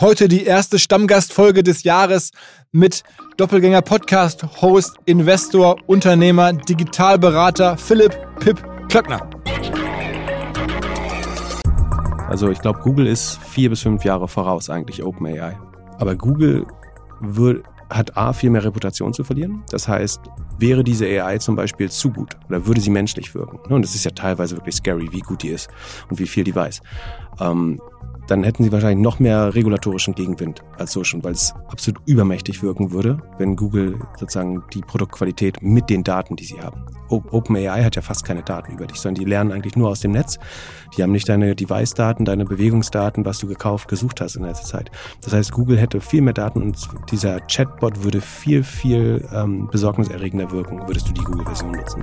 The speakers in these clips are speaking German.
Heute die erste Stammgastfolge des Jahres mit Doppelgänger Podcast, Host, Investor, Unternehmer, Digitalberater Philipp Pip Klöckner. Also ich glaube, Google ist vier bis fünf Jahre voraus eigentlich OpenAI. Aber Google wird, hat A, viel mehr Reputation zu verlieren. Das heißt, wäre diese AI zum Beispiel zu gut oder würde sie menschlich wirken, ne, und es ist ja teilweise wirklich scary, wie gut die ist und wie viel die weiß, ähm, dann hätten sie wahrscheinlich noch mehr regulatorischen Gegenwind als so schon, weil es absolut übermächtig wirken würde, wenn Google sozusagen die Produktqualität mit den Daten, die sie haben. OpenAI hat ja fast keine Daten über dich, sondern die lernen eigentlich nur aus dem Netz. Die haben nicht deine Device-Daten, deine Bewegungsdaten, was du gekauft, gesucht hast in letzter Zeit. Das heißt, Google hätte viel mehr Daten und dieser Chatbot würde viel, viel ähm, besorgniserregender wirken, würdest du die Google-Version nutzen.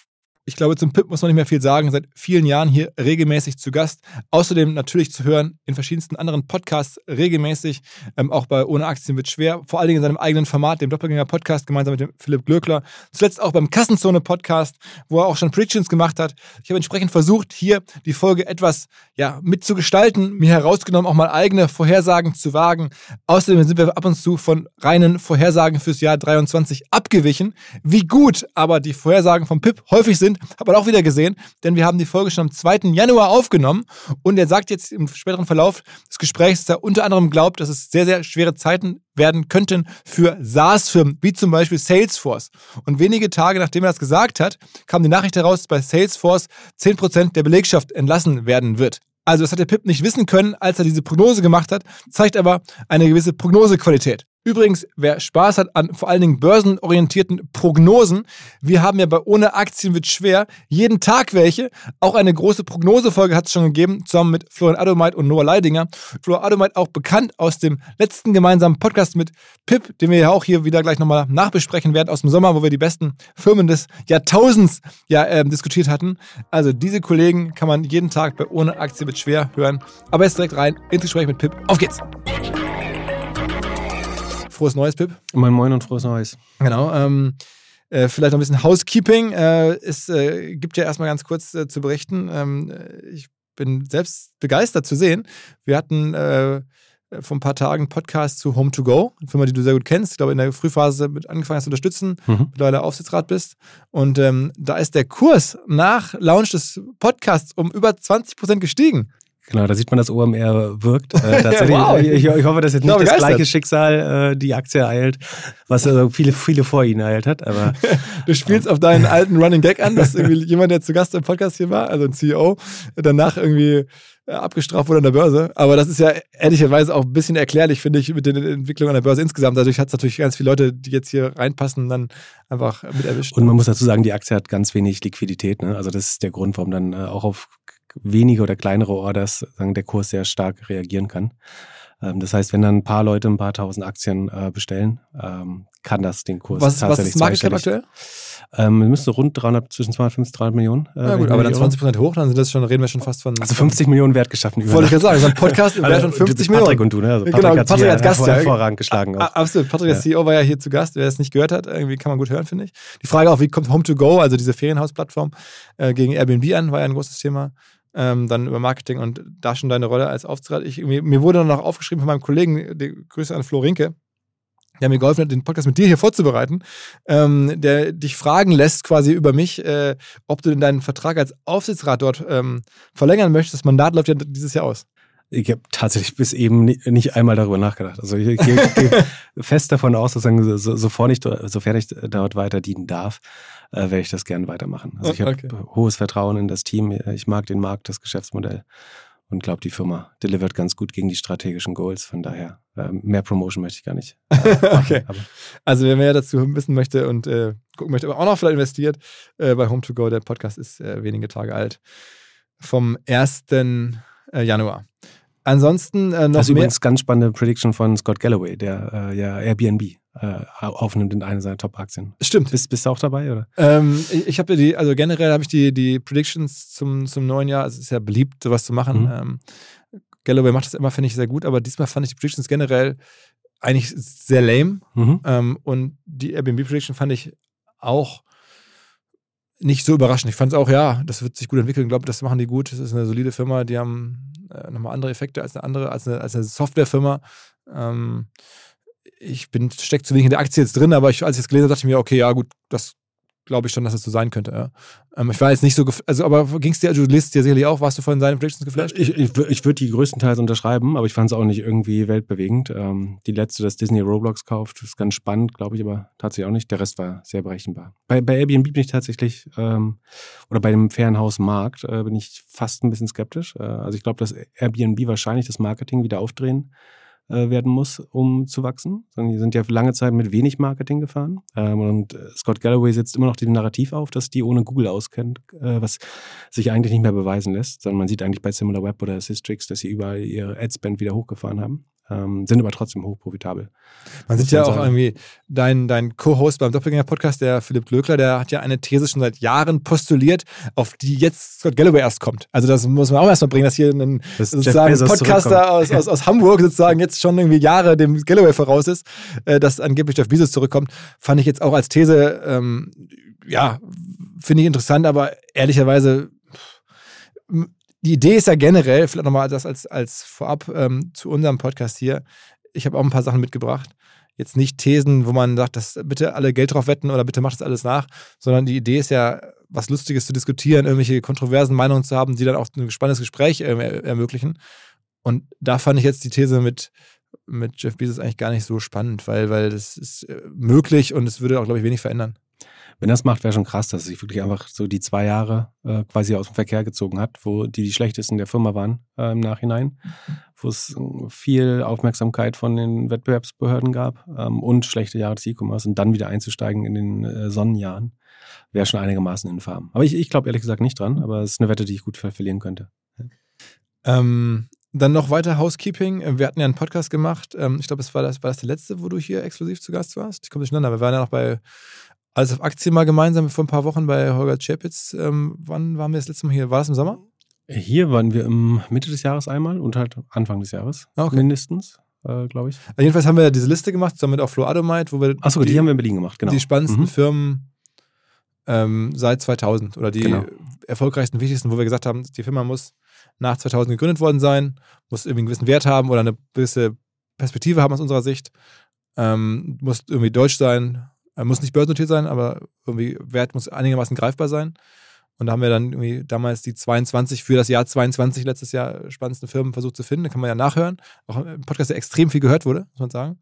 Ich glaube, zum Pip muss man nicht mehr viel sagen. Seit vielen Jahren hier regelmäßig zu Gast. Außerdem natürlich zu hören in verschiedensten anderen Podcasts regelmäßig. Ähm, auch bei Ohne Aktien wird schwer. Vor allen Dingen in seinem eigenen Format, dem Doppelgänger-Podcast, gemeinsam mit dem Philipp Glöckler. Zuletzt auch beim Kassenzone-Podcast, wo er auch schon Predictions gemacht hat. Ich habe entsprechend versucht, hier die Folge etwas ja, mitzugestalten, mir herausgenommen, auch mal eigene Vorhersagen zu wagen. Außerdem sind wir ab und zu von reinen Vorhersagen fürs Jahr 23 abgewichen. Wie gut aber die Vorhersagen vom Pip häufig sind, hat man auch wieder gesehen, denn wir haben die Folge schon am 2. Januar aufgenommen und er sagt jetzt im späteren Verlauf des Gesprächs, dass er unter anderem glaubt, dass es sehr, sehr schwere Zeiten werden könnten für SaaS-Firmen, wie zum Beispiel Salesforce. Und wenige Tage nachdem er das gesagt hat, kam die Nachricht heraus, dass bei Salesforce 10% der Belegschaft entlassen werden wird. Also das hat der Pip nicht wissen können, als er diese Prognose gemacht hat, zeigt aber eine gewisse Prognosequalität. Übrigens, wer Spaß hat an vor allen Dingen börsenorientierten Prognosen, wir haben ja bei Ohne Aktien wird schwer jeden Tag welche. Auch eine große Prognosefolge hat es schon gegeben, zusammen mit Florian Adomeit und Noah Leidinger. Florian Adomeit auch bekannt aus dem letzten gemeinsamen Podcast mit Pip, den wir ja auch hier wieder gleich nochmal nachbesprechen werden aus dem Sommer, wo wir die besten Firmen des Jahrtausends ja äh, diskutiert hatten. Also diese Kollegen kann man jeden Tag bei Ohne Aktien wird schwer hören. Aber jetzt direkt rein ins Gespräch mit Pip. Auf geht's! Frohes Neues, Pip. Moin Moin und frohes Neues. Genau. Ähm, äh, vielleicht noch ein bisschen Housekeeping. Äh, es äh, gibt ja erstmal ganz kurz äh, zu berichten. Ähm, ich bin selbst begeistert zu sehen. Wir hatten äh, vor ein paar Tagen einen Podcast zu Home 2 Go, eine Firma, die du sehr gut kennst. Ich glaube, in der Frühphase mit angefangen hast zu unterstützen, mhm. mittlerweile Aufsichtsrat bist. Und ähm, da ist der Kurs nach Launch des Podcasts um über 20 Prozent gestiegen. Genau, da sieht man, dass OMR wirkt. Äh, tatsächlich, wow. ich, ich, hoffe, dass jetzt nicht das gleiche Schicksal äh, die Aktie ereilt, was also viele, viele vor ihnen ereilt hat. Aber, du spielst auf deinen alten Running Gag an, dass irgendwie jemand, der zu Gast im Podcast hier war, also ein CEO, danach irgendwie äh, abgestraft wurde an der Börse. Aber das ist ja ehrlicherweise auch ein bisschen erklärlich, finde ich, mit den Entwicklungen an der Börse insgesamt. Dadurch hat es natürlich ganz viele Leute, die jetzt hier reinpassen, dann einfach mit erwischt. Und man muss dazu sagen, die Aktie hat ganz wenig Liquidität. Ne? Also das ist der Grund, warum dann äh, auch auf wenige oder kleinere Orders sagen, der Kurs sehr stark reagieren kann. Ähm, das heißt, wenn dann ein paar Leute ein paar tausend Aktien äh, bestellen, ähm, kann das den Kurs Was, was tatsächlich ist Market Cap aktuell? Ähm, müsste rund 300, zwischen 250 300 Millionen. Äh, Ja gut, aber dann nicht irre. 20% hoch, dann sind das schon, reden wir schon fast von. Also 50 Millionen Wert geschaffen. Wollte ich gerade sagen, so ein Podcast im Wert von Also, 50 du- Patrick Millionen. und du, ne? Also Genau, Patrick, hat sich Patrick als Gast, ja. hervorragend geschlagen. Auch. Absolut. Patrick, Ja. CEO, war ja hier zu Gast. Wer es nicht gehört hat, irgendwie kann man gut hören, finde ich. Die Frage auch, wie kommt Home to Go, also diese Ferienhausplattform, äh, gegen Airbnb an, war ja ein großes Thema. Ähm, dann über Marketing und da schon deine Rolle als Aufsichtsrat. Ich, mir, mir wurde dann noch aufgeschrieben von meinem Kollegen, die Grüße an Flo Rinke, der mir geholfen hat, den Podcast mit dir hier vorzubereiten, ähm, der dich fragen lässt quasi über mich, äh, ob du denn deinen Vertrag als Aufsichtsrat dort ähm, verlängern möchtest. Das Mandat läuft ja dieses Jahr aus. Ich habe tatsächlich bis eben ni- nicht einmal darüber nachgedacht. Also ich gehe gehe fest davon aus, sozusagen, so, so, sofern, ich, sofern ich dort weiter dienen darf, äh, werde ich das gerne weitermachen. Also ich habe Okay. hohes Vertrauen in das Team. Ich mag den Markt, das Geschäftsmodell und glaube, die Firma delivert ganz gut gegen die strategischen Goals. Von daher, äh, mehr Promotion möchte ich gar nicht. äh. Okay. Aber Also wer mehr dazu wissen möchte und äh, gucken möchte, aber auch noch vielleicht investiert, äh, bei Home to Go, der Podcast ist äh, wenige Tage alt. Vom 1. Äh, Januar. Ansonsten äh, noch das ist übrigens ganz spannende Prediction von Scott Galloway, der äh, ja Airbnb äh, aufnimmt in eine seiner Top-Aktien. Stimmt. Bist, bist du auch dabei, oder? Ähm, ich ich habe die, also generell habe ich die, die Predictions zum, zum neuen Jahr. Es ist ja beliebt, sowas zu machen. Mhm. Ähm, Galloway macht das immer, finde ich, sehr gut, aber diesmal fand ich die Predictions generell eigentlich sehr lame. Mhm. Ähm, und die Airbnb Prediction fand ich auch nicht so überraschend. Ich fand es auch, ja, das wird sich gut entwickeln. Ich glaube, das machen die gut. Das ist eine solide Firma. Die haben äh, nochmal andere Effekte als eine andere, als eine, als eine Softwarefirma. Ähm, ich bin steckt zu wenig in der Aktie jetzt drin, aber ich, als ich es gelesen habe, dachte ich mir, okay, ja, gut, das glaube ich schon, dass es so sein könnte. Ja. Ähm, ich war jetzt nicht so, also, aber ging es dir, du liest dir sicherlich auch, warst du von seinen Predictions geflasht? Ich, ich, ich würde die größtenteils unterschreiben, aber ich fand es auch nicht irgendwie weltbewegend. Ähm, die letzte, dass Disney Roblox kauft, ist ganz spannend, glaube ich, aber tatsächlich auch nicht. Der Rest war sehr berechenbar. Bei, bei Airbnb bin ich tatsächlich, ähm, oder bei dem Ferienhausmarkt, äh, bin ich fast ein bisschen skeptisch. Äh, also ich glaube, dass Airbnb wahrscheinlich das Marketing wieder aufdrehen äh, werden muss, um zu wachsen. Die sind ja lange Zeit mit wenig Marketing gefahren. Ähm, und äh, Scott Galloway setzt immer noch dem Narrativ auf, dass die ohne Google auskennt, äh, was sich eigentlich nicht mehr beweisen lässt, sondern man sieht eigentlich bei SimilarWeb oder Systrix, dass sie überall ihre Adspend wieder hochgefahren haben, ähm, sind aber trotzdem hochprofitabel. Man sieht ja auch sagen. irgendwie, dein, dein Co-Host beim Doppelgänger-Podcast, der Philipp Glöckler, der hat ja eine These schon seit Jahren postuliert, auf die jetzt Scott Galloway erst kommt. Also das muss man auch erstmal bringen, dass hier ein Dass sozusagen Podcaster aus, aus, aus Hamburg sozusagen jetzt schon irgendwie Jahre dem Galloway voraus ist, äh, dass angeblich Jeff Bezos zurückkommt, fand ich jetzt auch als These, ähm, ja, finde ich interessant, aber ehrlicherweise die Idee ist ja generell, vielleicht nochmal das als, als vorab ähm, zu unserem Podcast hier. Ich habe auch ein paar Sachen mitgebracht. Jetzt nicht Thesen, wo man sagt, dass bitte alle Geld drauf wetten oder bitte macht das alles nach, sondern die Idee ist ja, was Lustiges zu diskutieren, irgendwelche kontroversen Meinungen zu haben, die dann auch ein spannendes Gespräch ähm, er ermöglichen. Und da fand ich jetzt die These mit, mit Jeff Bezos eigentlich gar nicht so spannend, weil, weil das ist äh, möglich und es würde auch, glaube ich, wenig verändern. Wenn das macht, wäre schon krass, dass sich wirklich einfach so die zwei Jahre äh, quasi aus dem Verkehr gezogen hat, wo die die schlechtesten der Firma waren äh, im Nachhinein, wo es äh, viel Aufmerksamkeit von den Wettbewerbsbehörden gab ähm, und schlechte Jahre des E-Commerce und dann wieder einzusteigen in den äh, Sonnenjahren, wäre schon einigermaßen infam. Aber ich, ich glaube ehrlich gesagt nicht dran, aber es ist eine Wette, die ich gut ver verlieren könnte. Ähm, dann noch weiter Housekeeping. Äh, Wir hatten ja einen Podcast gemacht. Ähm, ich glaube, es war das, war das der letzte, wo du hier exklusiv zu Gast warst. Ich komme durcheinander. Wir waren ja noch bei Alles auf Aktien mal gemeinsam vor ein paar Wochen bei Holger Czepitz. Ähm, wann waren wir das letzte Mal hier? War das im Sommer? Hier waren wir im Mitte des Jahres einmal und halt Anfang des Jahres Ah, okay. mindestens, äh, glaube ich. Also jedenfalls haben wir diese Liste gemacht, zusammen mit auch Flo Adomite, wo wir Achso, die, haben wir in Berlin gemacht, genau. die spannendsten Mhm. Firmen ähm, seit 2000 oder die Genau. erfolgreichsten, wichtigsten, wo wir gesagt haben, die Firma muss nach 2000 gegründet worden sein, muss irgendwie einen gewissen Wert haben oder eine gewisse Perspektive haben aus unserer Sicht, ähm, muss irgendwie deutsch sein, äh, muss nicht börsennotiert sein, aber irgendwie Wert muss einigermaßen greifbar sein. Und da haben wir dann irgendwie damals die 22 für das Jahr 22 letztes Jahr spannendsten Firmen versucht zu finden. Da kann man ja nachhören. Auch ein Podcast, der extrem viel gehört wurde, muss man sagen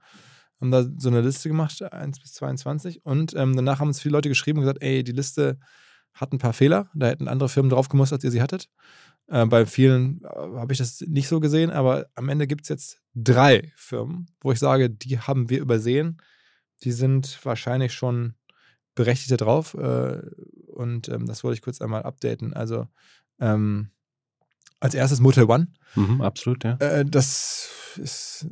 haben da so eine Liste gemacht, 1 bis 22. Und ähm, danach haben uns viele Leute geschrieben und gesagt, ey, die Liste hat ein paar Fehler. Da hätten andere Firmen drauf gemusst, als ihr sie hattet. Äh, bei vielen äh, habe ich das nicht so gesehen, aber am Ende gibt es jetzt drei Firmen, wo ich sage, die haben wir übersehen. Die sind wahrscheinlich schon berechtigt drauf. Äh, und ähm, das wollte ich kurz einmal updaten. Also ähm, als erstes Motel One. Mhm, absolut, ja. Äh, das ist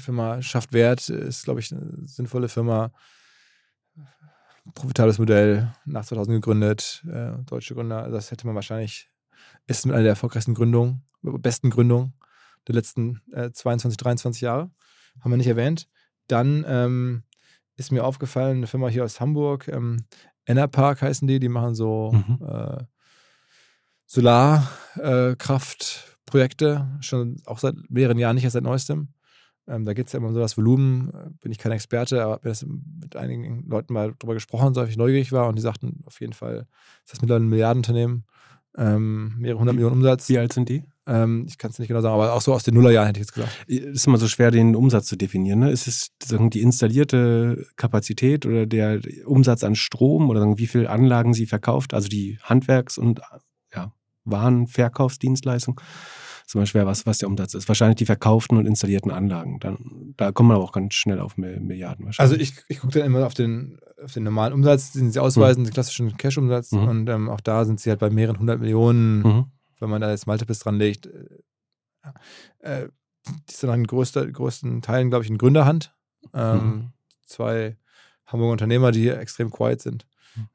Firma schafft Wert, ist, glaube ich, eine sinnvolle Firma. Profitables Modell, nach 2000 gegründet, äh, deutsche Gründer. Also das hätte man wahrscheinlich, ist mit einer der erfolgreichsten Gründungen, besten Gründungen der letzten äh, 22, 23 Jahre. Haben wir nicht erwähnt. Dann ähm, ist mir aufgefallen, eine Firma hier aus Hamburg, ähm, Enerpark heißen die, die machen so Mhm. äh, Solarkraftprojekte, schon auch seit mehreren Jahren, nicht erst seit neuestem. Ähm, da geht es ja immer um so das Volumen, äh, bin ich kein Experte, aber habe das mit einigen Leuten mal drüber gesprochen, so ich neugierig war und die sagten auf jeden Fall, ist das mittlerweile ein Milliardenunternehmen, ähm, mehrere hundert Millionen Umsatz. Wie alt sind die? Ähm, ich kann es nicht genau sagen, aber auch so aus den Nullerjahren hätte ich jetzt gesagt. ist immer so schwer, den Umsatz zu definieren. Ne? Ist es sagen, die installierte Kapazität oder der Umsatz an Strom oder sagen, wie viele Anlagen sie verkauft, also die Handwerks- und ja, Warenverkaufsdienstleistung? Ist immer schwer, was, was der Umsatz ist. Wahrscheinlich die verkauften und installierten Anlagen. Dann, da kommt man aber auch ganz schnell auf Mi- Milliarden Also wahrscheinlich. ich, ich gucke dann immer auf den, auf den normalen Umsatz, den sie ausweisen, den klassischen Cash-Umsatz Mhm. und ähm, auch da sind sie halt bei mehreren hundert Millionen Mhm. wenn man da jetzt Multiples dran legt, äh, äh, die sind in größter, größten Teilen, glaube ich, in Gründerhand. Ähm, Mhm. Zwei Hamburger Unternehmer, die extrem quiet sind.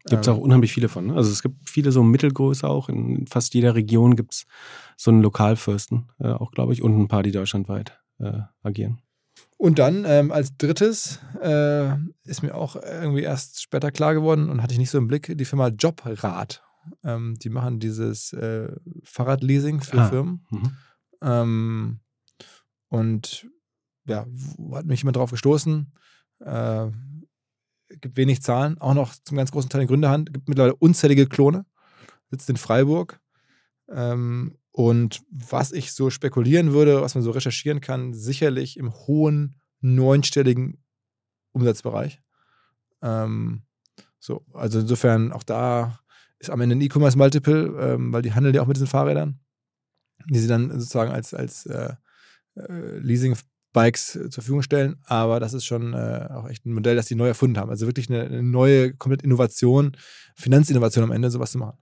Gibt es Ähm, auch unheimlich viele von. Ne? Also es gibt viele so Mittelgröße auch. In fast jeder Region gibt es so einen Lokalfürsten, äh, auch glaube ich, und ein paar, die deutschlandweit äh, agieren. Und dann ähm, als drittes äh, ist mir auch irgendwie erst später klar geworden und hatte ich nicht so im Blick, die Firma Jobrad. Ähm, die machen dieses äh, Fahrradleasing für Ah. Firmen. Mhm. Ähm, und ja, hat mich jemand drauf gestoßen? Gibt wenig Zahlen, auch noch zum ganz großen Teil in Gründerhand. Gibt mittlerweile unzählige Klone. Sitzt in Freiburg. Ähm, und was ich so spekulieren würde, was man so recherchieren kann, sicherlich im hohen neunstelligen Umsatzbereich. Ähm, so, also insofern auch da ist am Ende ein E-Commerce Multiple, ähm, weil die handeln ja auch mit diesen Fahrrädern, die sie dann sozusagen als, als äh, äh, Leasing-Bikes äh, zur Verfügung stellen. Aber das ist schon äh, auch echt ein Modell, das die neu erfunden haben. Also wirklich eine, eine neue, komplett Innovation, Finanzinnovation am Ende, sowas zu machen.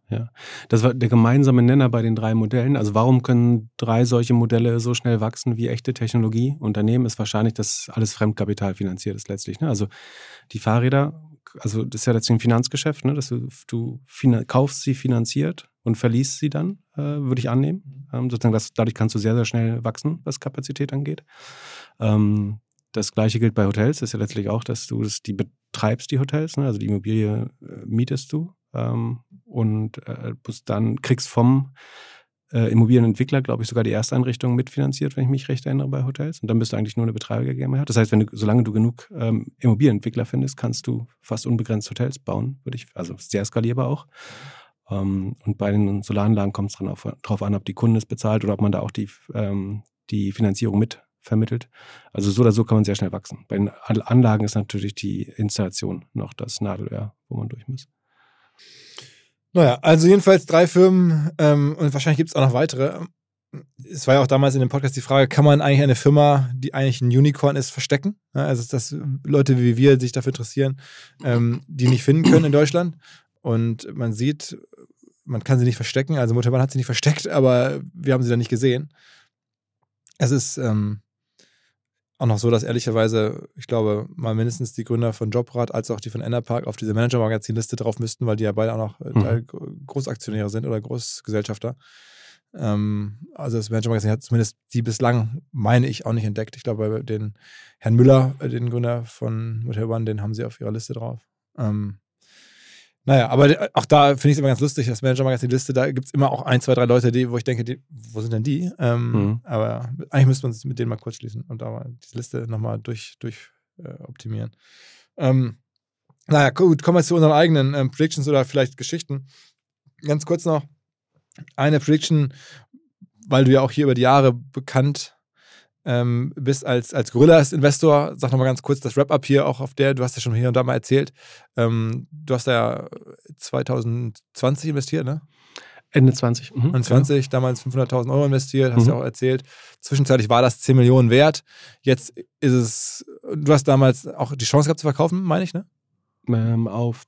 Das war der gemeinsame Nenner bei den drei Modellen. Also warum können drei solche Modelle so schnell wachsen wie echte Technologie? Unternehmen ist wahrscheinlich, dass alles Fremdkapital finanziert ist letztlich. Ne? Also die Fahrräder, also das ist ja letztlich ein Finanzgeschäft, ne? dass du, du kaufst sie finanziert und verliest sie dann, äh, würde ich annehmen. Ähm, sozusagen das, dadurch kannst du sehr, sehr schnell wachsen, was Kapazität angeht. Ähm, das gleiche gilt bei Hotels, das ist ja letztlich auch, dass du das, die betreibst, die Hotels, ne? also die Immobilie äh, mietest du ähm, und äh, dann kriegst vom äh, Immobilienentwickler, glaube ich, sogar die Ersteinrichtung mitfinanziert, wenn ich mich recht erinnere, bei Hotels. Und dann bist du eigentlich nur eine Betreiber GmbH. Das heißt, wenn du, solange du genug ähm, Immobilienentwickler findest, kannst du fast unbegrenzt Hotels bauen, würde ich, also sehr skalierbar auch. Ähm, und bei den Solaranlagen kommt es darauf an, ob die Kunden es bezahlt oder ob man da auch die, ähm, die Finanzierung mit vermittelt. Also so oder so kann man sehr schnell wachsen. Bei den An- Anlagen ist natürlich die Installation noch das Nadelöhr, wo man durch muss. Naja, also jedenfalls drei Firmen ähm, und wahrscheinlich gibt es auch noch weitere. Es war ja auch damals in dem Podcast die Frage, kann man eigentlich eine Firma, die eigentlich ein Unicorn ist, verstecken? Ja, also dass Leute wie wir sich dafür interessieren, ähm, die nicht finden können in Deutschland. Und man sieht, man kann sie nicht verstecken. Also Muttermann hat sie nicht versteckt, aber wir haben sie dann nicht gesehen. Es ist ähm, auch noch so, dass ehrlicherweise, ich glaube, mal mindestens die Gründer von Jobrad als auch die von Enerpark auf diese Manager-Magazin-Liste drauf müssten, weil die ja beide auch noch äh, Mhm. Großaktionäre sind oder Großgesellschafter. Ähm, also das Manager-Magazin hat zumindest die bislang, meine ich, auch nicht entdeckt. Ich glaube, bei den Herrn Müller, äh, den Gründer von Motel One, den haben sie auf ihrer Liste drauf. Ähm, naja, aber de- auch da finde ich es immer ganz lustig, das Manager-Magazin-Liste, da gibt es immer auch ein, zwei, drei Leute, die, wo ich denke, die, wo sind denn die? Ähm, Mhm. Aber eigentlich müsste man es mit denen mal kurz schließen und da mal diese Liste nochmal durch, durch äh, optimieren. Ähm, naja, gut, kommen wir zu unseren eigenen ähm, Predictions oder vielleicht Geschichten. Ganz kurz noch eine Prediction, weil du ja auch hier über die Jahre bekannt ähm, bist als, als Gorillas-Investor. Sag nochmal ganz kurz das Wrap-Up hier auch auf der, du hast ja schon hier und da mal erzählt. Ähm, du hast da ja 2020 investiert, ne? Ende 20. Mhm, Und 20 damals 500.000 Euro investiert, hast Mhm. du ja auch erzählt. Zwischenzeitlich war das 10 Millionen wert. Jetzt ist es, du hast damals auch die Chance gehabt zu verkaufen, meine ich, ne? genau. Ähm, auf,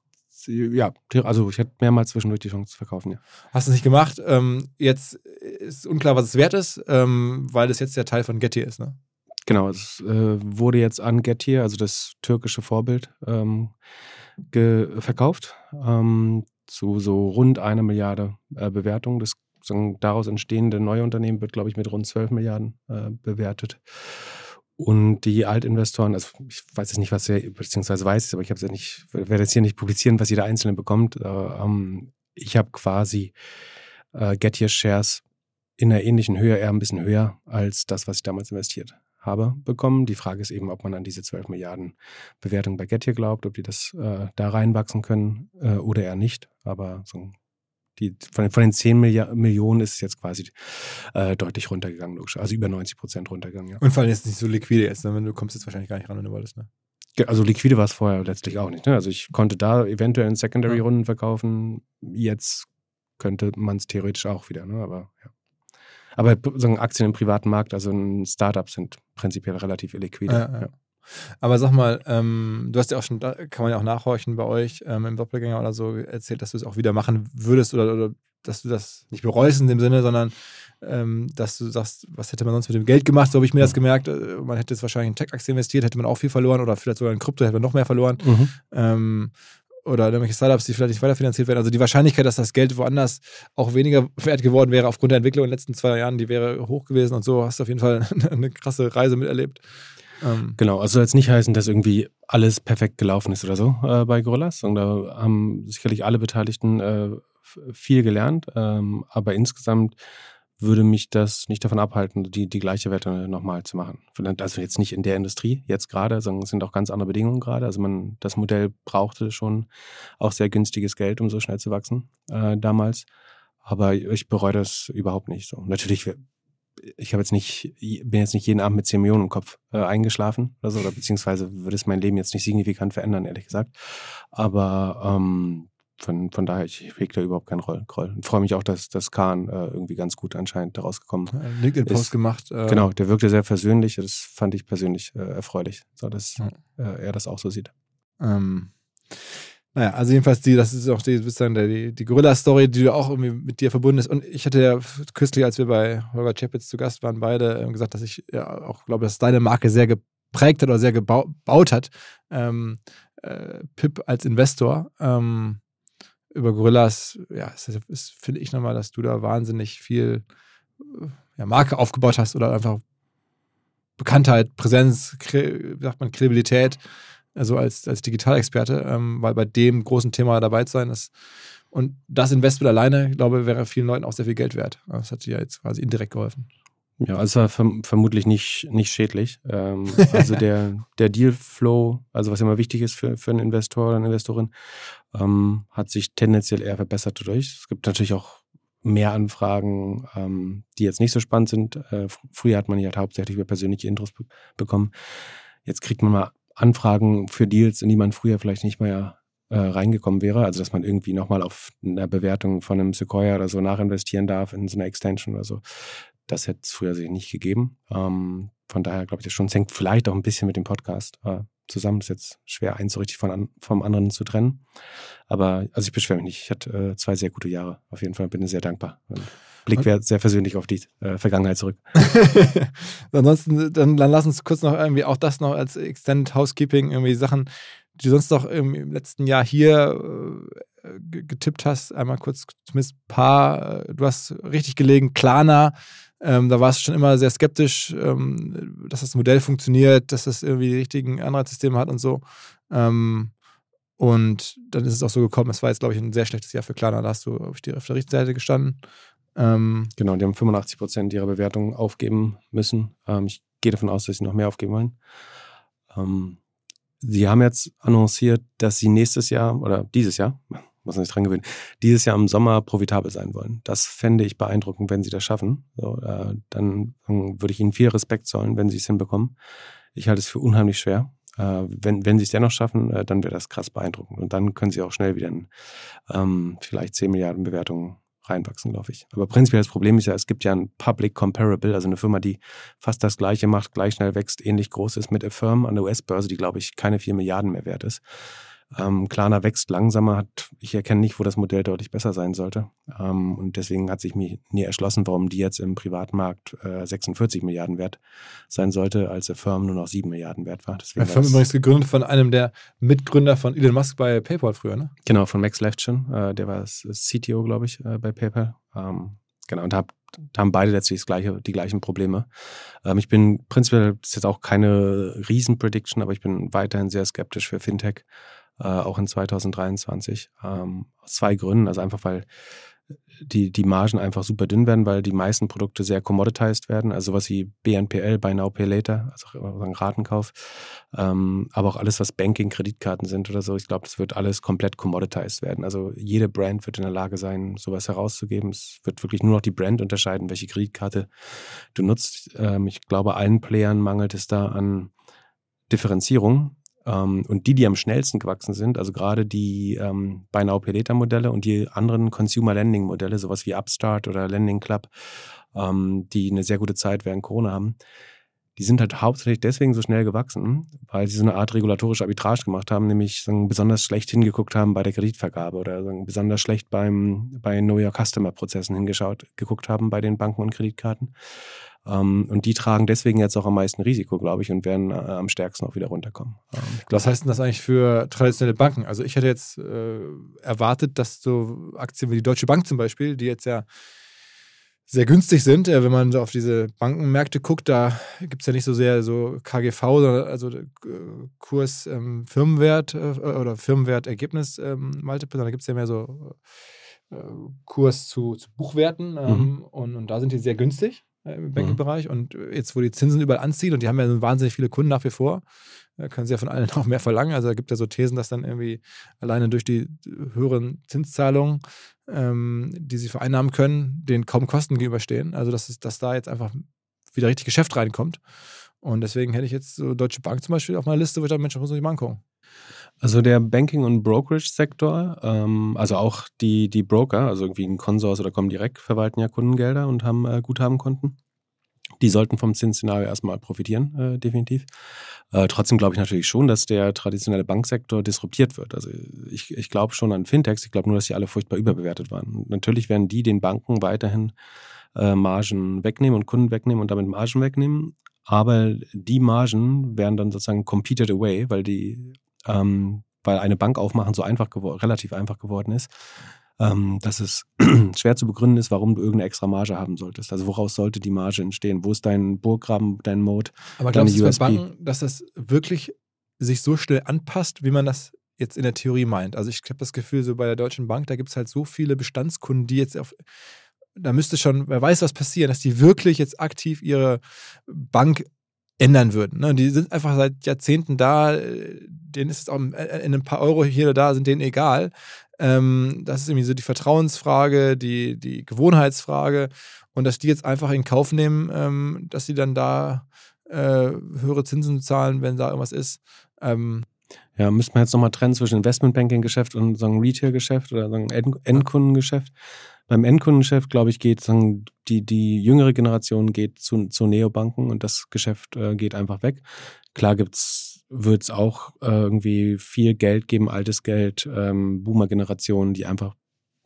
ja, also ich hatte mehrmals zwischendurch die Chance zu verkaufen, ja. Hast du es nicht gemacht. Ähm, jetzt ist unklar, was es wert ist, ähm, weil es jetzt der Teil von Getty ist, ne? Genau, es äh, wurde jetzt an Getir, also das türkische Vorbild, ähm, verkauft ähm, zu so rund einer Milliarde äh, Bewertung. Das daraus entstehende neue Unternehmen wird, glaube ich, mit rund 12 Milliarden äh, bewertet. Und die Altinvestoren, also ich weiß jetzt nicht, was er, beziehungsweise weiß es, aber ich habe es ja nicht, werde jetzt hier nicht publizieren, was jeder Einzelne bekommt. Äh, ähm, ich habe quasi äh, Get Your Shares in einer ähnlichen Höhe, eher ein bisschen höher als das, was ich damals investiert habe, bekommen. Die Frage ist eben, ob man an diese 12 Milliarden Bewertung bei Get Here glaubt, ob die das äh, da reinwachsen können äh, oder eher nicht. Aber so die, von, von den 10 Milliard Millionen ist es jetzt quasi äh, deutlich runtergegangen, logisch. Also über 90 Prozent runtergegangen, ja. Und vor allem jetzt nicht so liquide jetzt, ne? du kommst jetzt wahrscheinlich gar nicht ran, wenn du wolltest, ne? Also liquide war es vorher letztlich auch nicht. Ne? Also ich konnte da eventuell in Secondary-Runden verkaufen. Jetzt könnte man es theoretisch auch wieder, ne? Aber ja. Aber sagen Aktien im privaten Markt, also in Startups sind prinzipiell relativ illiquide. Ja, ja. Aber sag mal, ähm, du hast ja auch schon, kann man ja auch nachhorchen bei euch ähm, im Doppelgänger oder so erzählt, dass du es auch wieder machen würdest oder, oder dass du das nicht bereust in dem Sinne, sondern ähm, dass du sagst, was hätte man sonst mit dem Geld gemacht? So habe ich mir das gemerkt. Äh, man hätte jetzt wahrscheinlich in Tech-Aktien investiert, hätte man auch viel verloren oder vielleicht sogar in Krypto hätte man noch mehr verloren. Mhm. Ähm, oder irgendwelche Startups, die vielleicht nicht weiterfinanziert werden. Also die Wahrscheinlichkeit, dass das Geld woanders auch weniger wert geworden wäre aufgrund der Entwicklung in den letzten zwei Jahren, die wäre hoch gewesen und so hast du auf jeden Fall eine krasse Reise miterlebt. Ähm. Genau, also soll jetzt nicht heißen, dass irgendwie alles perfekt gelaufen ist oder so äh, bei Gorillas. Und da haben sicherlich alle Beteiligten äh, viel gelernt, ähm, aber insgesamt würde mich das nicht davon abhalten, die, die gleiche Wette nochmal zu machen. Also jetzt nicht in der Industrie, jetzt gerade, sondern es sind auch ganz andere Bedingungen gerade. Also man, das Modell brauchte schon auch sehr günstiges Geld, um so schnell zu wachsen äh, damals. Aber ich bereue das überhaupt nicht so. Natürlich ich habe jetzt nicht, bin jetzt nicht jeden Abend mit 10 Millionen im Kopf äh, eingeschlafen oder so, oder beziehungsweise würde es mein Leben jetzt nicht signifikant verändern, ehrlich gesagt. Aber ähm, von, von daher, ich hege da überhaupt keinen Roll. Groll. Ich freue mich auch, dass, dass Kahn äh, irgendwie ganz gut anscheinend daraus gekommen ist. LinkedIn-Post gemacht. Äh, genau, der wirkte sehr versöhnlich. Das fand ich persönlich äh, erfreulich, so dass äh, er das auch so sieht. Ähm, naja, also jedenfalls, die, das ist auch die, die, die Gorilla-Story, die auch irgendwie mit dir verbunden ist. Und ich hatte ja kürzlich, als wir bei Holger Chapitz zu Gast waren, beide ähm, gesagt, dass ich ja auch glaube, dass deine Marke sehr geprägt hat oder sehr gebaut hat. Ähm, äh, Pip als Investor. Ähm, über Gorillas, ja, finde ich nochmal, dass du da wahnsinnig viel äh, ja, Marke aufgebaut hast oder einfach Bekanntheit, Präsenz, wie sagt man, Kredibilität also als, als Digitalexperte, ähm, weil bei dem großen Thema dabei zu sein ist. Und das Investment alleine, glaube ich, wäre vielen Leuten auch sehr viel Geld wert. Das hat dir ja jetzt quasi indirekt geholfen. Ja, also es war verm vermutlich nicht, nicht schädlich. Ähm, also der, der Dealflow, also was immer wichtig ist für, für einen Investor oder eine Investorin, ähm, hat sich tendenziell eher verbessert dadurch. Es gibt natürlich auch mehr Anfragen, ähm, die jetzt nicht so spannend sind. Äh, früher hat man ja halt hauptsächlich über persönliche Intros be bekommen. Jetzt kriegt man mal Anfragen für Deals, in die man früher vielleicht nicht mehr äh, reingekommen wäre. Also dass man irgendwie nochmal auf eine Bewertung von einem Sequoia oder so nachinvestieren darf in so eine Extension oder so. Das hätte es früher sich nicht gegeben. Ähm, von daher glaube ich, das schon, es hängt vielleicht auch ein bisschen mit dem Podcast äh, zusammen. Ist jetzt schwer, eins so richtig von an, vom anderen zu trennen. Aber also ich beschwere mich nicht. Ich hatte äh, zwei sehr gute Jahre. Auf jeden Fall bin ich sehr dankbar. Und Blick wäre sehr versöhnlich auf die äh, Vergangenheit zurück. Ansonsten, dann, dann lass uns kurz noch irgendwie auch das noch als Extended Housekeeping, irgendwie Sachen, die du sonst noch im letzten Jahr hier äh, getippt hast. Einmal kurz zumindest ein paar. Äh, du hast richtig gelegen, Klarna. Ähm, da warst du schon immer sehr skeptisch, ähm, dass das Modell funktioniert, dass das irgendwie die richtigen Anreizsysteme hat und so. Ähm, und dann ist es auch so gekommen, es war jetzt, glaube ich, ein sehr schlechtes Jahr für Klarna. Da hast du auf, die, auf der richtigen Seite gestanden. Ähm, genau, die haben 85 Prozent ihrer Bewertung aufgeben müssen. Ähm, ich gehe davon aus, dass sie noch mehr aufgeben wollen. Ähm, sie haben jetzt annonciert, dass sie nächstes Jahr oder dieses Jahr, muss man sich dran gewöhnen, dieses Jahr im Sommer profitabel sein wollen. Das fände ich beeindruckend, wenn sie das schaffen. So, äh, dann, dann würde ich ihnen viel Respekt zollen, wenn sie es hinbekommen. Ich halte es für unheimlich schwer. Äh, wenn, wenn sie es dennoch schaffen, äh, dann wäre das krass beeindruckend. Und dann können sie auch schnell wieder in ähm, vielleicht 10 Milliarden Bewertungen reinwachsen, glaube ich. Aber prinzipiell das Problem ist ja, es gibt ja ein Public Comparable, also eine Firma, die fast das Gleiche macht, gleich schnell wächst, ähnlich groß ist mit Affirm an der US-Börse, die, glaube ich, keine vier Milliarden mehr wert ist. Ähm, Klarna wächst langsamer, hat, ich erkenne nicht, wo das Modell deutlich besser sein sollte. Ähm, und deswegen hat sich mir nie erschlossen, warum die jetzt im Privatmarkt äh, 46 Milliarden wert sein sollte, als der Firm nur noch 7 Milliarden wert war. Deswegen der Firm übrigens gegründet von einem der Mitgründer von Elon Musk bei PayPal früher, ne? Genau, von Max Levchin, äh, der war das CTO, glaube ich, äh, bei PayPal. Ähm, genau, und hab, haben beide letztlich das gleiche, die gleichen Probleme. Ähm, ich bin prinzipiell, das ist jetzt auch keine Riesen-Prediction, aber ich bin weiterhin sehr skeptisch für Fintech äh, auch in 2023. Ähm, aus zwei Gründen. Also einfach, weil die, die Margen einfach super dünn werden, weil die meisten Produkte sehr commoditized werden, also sowas wie BNPL, Buy Now Pay Later, also Ratenkauf, ähm, aber auch alles, was Banking, Kreditkarten sind oder so, ich glaube, das wird alles komplett commoditized werden. Also jede Brand wird in der Lage sein, sowas herauszugeben. Es wird wirklich nur noch die Brand unterscheiden, welche Kreditkarte du nutzt. Ähm, ich glaube, allen Playern mangelt es da an Differenzierung und die, die am schnellsten gewachsen sind, also gerade die ähm, Buy Now Later Modelle und die anderen Consumer Lending Modelle, sowas wie Upstart oder Lending Club, ähm, die eine sehr gute Zeit während Corona haben, die sind halt hauptsächlich deswegen so schnell gewachsen, weil sie so eine Art regulatorische Arbitrage gemacht haben, nämlich sagen, besonders schlecht hingeguckt haben bei der Kreditvergabe oder sagen, besonders schlecht beim, bei Know Your Customer Prozessen hingeschaut, geguckt haben bei den Banken und Kreditkarten. Ähm, und die tragen deswegen jetzt auch am meisten Risiko, glaube ich, und werden äh, am stärksten auch wieder runterkommen. Ähm, Was heißt denn das eigentlich für traditionelle Banken? Also ich hätte jetzt äh, erwartet, dass so Aktien wie die Deutsche Bank zum Beispiel, die jetzt ja sehr günstig sind, äh, wenn man so auf diese Bankenmärkte guckt, da gibt es ja nicht so sehr so KGV, sondern also äh, Kurs ähm, Firmenwert äh, oder Firmenwert-Ergebnis ähm, Multiple, da gibt es ja mehr so äh, Kurs zu, zu Buchwerten ähm, mhm. und, und da sind die sehr günstig. Äh, im Banking-Bereich. Mhm. Und jetzt, wo die Zinsen überall anziehen und die haben ja wahnsinnig viele Kunden nach wie vor, äh, können sie ja von allen auch mehr verlangen. Also da gibt es ja so Thesen, dass dann irgendwie alleine durch die höheren Zinszahlungen, ähm, die sie vereinnahmen können, den kaum Kosten gegenüberstehen. Also dass, es, dass da jetzt einfach wieder richtig Geschäft reinkommt. Und deswegen hätte ich jetzt so Deutsche Bank zum Beispiel auf meiner Liste, wo ich da Mensch, muss ich mal angucken. Also der Banking- und Brokerage-Sektor, ähm, also auch die, die Broker, also irgendwie ein Konsors oder Comdirect verwalten ja Kundengelder und haben äh, Guthabenkonten. Die sollten vom Zinsszenario erstmal profitieren, äh, definitiv. Äh, trotzdem glaube ich natürlich schon, dass der traditionelle Banksektor disruptiert wird. Also ich, ich glaube schon an Fintechs, ich glaube nur, dass die alle furchtbar überbewertet waren. Und natürlich werden die den Banken weiterhin äh, Margen wegnehmen und Kunden wegnehmen und damit Margen wegnehmen. Aber die Margen werden dann sozusagen competed away, weil die ähm, weil eine Bank aufmachen so einfach relativ einfach geworden ist, ähm, dass es schwer zu begründen ist, warum du irgendeine extra Marge haben solltest. Also woraus sollte die Marge entstehen? Wo ist dein Burggraben, dein Mode? Aber glaubst du bei Banken, dass das wirklich sich so schnell anpasst, wie man das jetzt in der Theorie meint? Also ich habe das Gefühl, so bei der Deutschen Bank, da gibt es halt so viele Bestandskunden, die jetzt auf da müsste schon, wer weiß, was passieren, dass die wirklich jetzt aktiv ihre Bank ändern würden. Ne? Die sind einfach seit Jahrzehnten da, denen ist es auch äh, in ein paar Euro hier oder da, sind denen egal. Ähm, das ist irgendwie so die Vertrauensfrage, die, die Gewohnheitsfrage und dass die jetzt einfach in Kauf nehmen, ähm, dass sie dann da äh, höhere Zinsen zahlen, wenn da irgendwas ist. Ähm, ja, müsste man jetzt nochmal trennen zwischen Investmentbanking-Geschäft und so einem Retail-Geschäft oder so einem End Endkundengeschäft. Beim Endkundengeschäft, glaube ich, geht sagen, die, die jüngere Generation geht zu, zu Neobanken und das Geschäft äh, geht einfach weg. Klar gibt's, wird es auch äh, irgendwie viel Geld geben, altes Geld, ähm, Boomer-Generationen, die einfach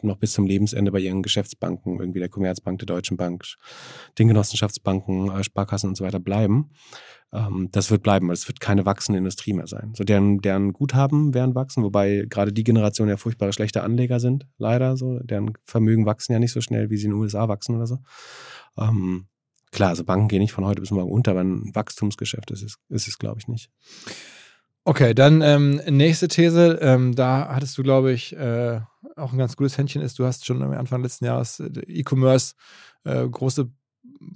noch bis zum Lebensende bei ihren Geschäftsbanken, irgendwie der Commerzbank, der Deutschen Bank, den Genossenschaftsbanken, äh, Sparkassen und so weiter bleiben. Ähm, das wird bleiben, es wird keine wachsende Industrie mehr sein. So deren, deren Guthaben werden wachsen, wobei gerade die Generation ja furchtbare schlechte Anleger sind, leider so. Deren Vermögen wachsen ja nicht so schnell, wie sie in den USA wachsen oder so. Ähm, klar, also Banken gehen nicht von heute bis morgen unter, aber ein Wachstumsgeschäft ist es, ist es glaube ich, nicht. Okay, dann ähm, nächste These. Ähm, da hattest du, glaube ich, äh, auch ein ganz gutes Händchen ist. Du hast schon Anfang letzten Jahres äh, E-Commerce äh, große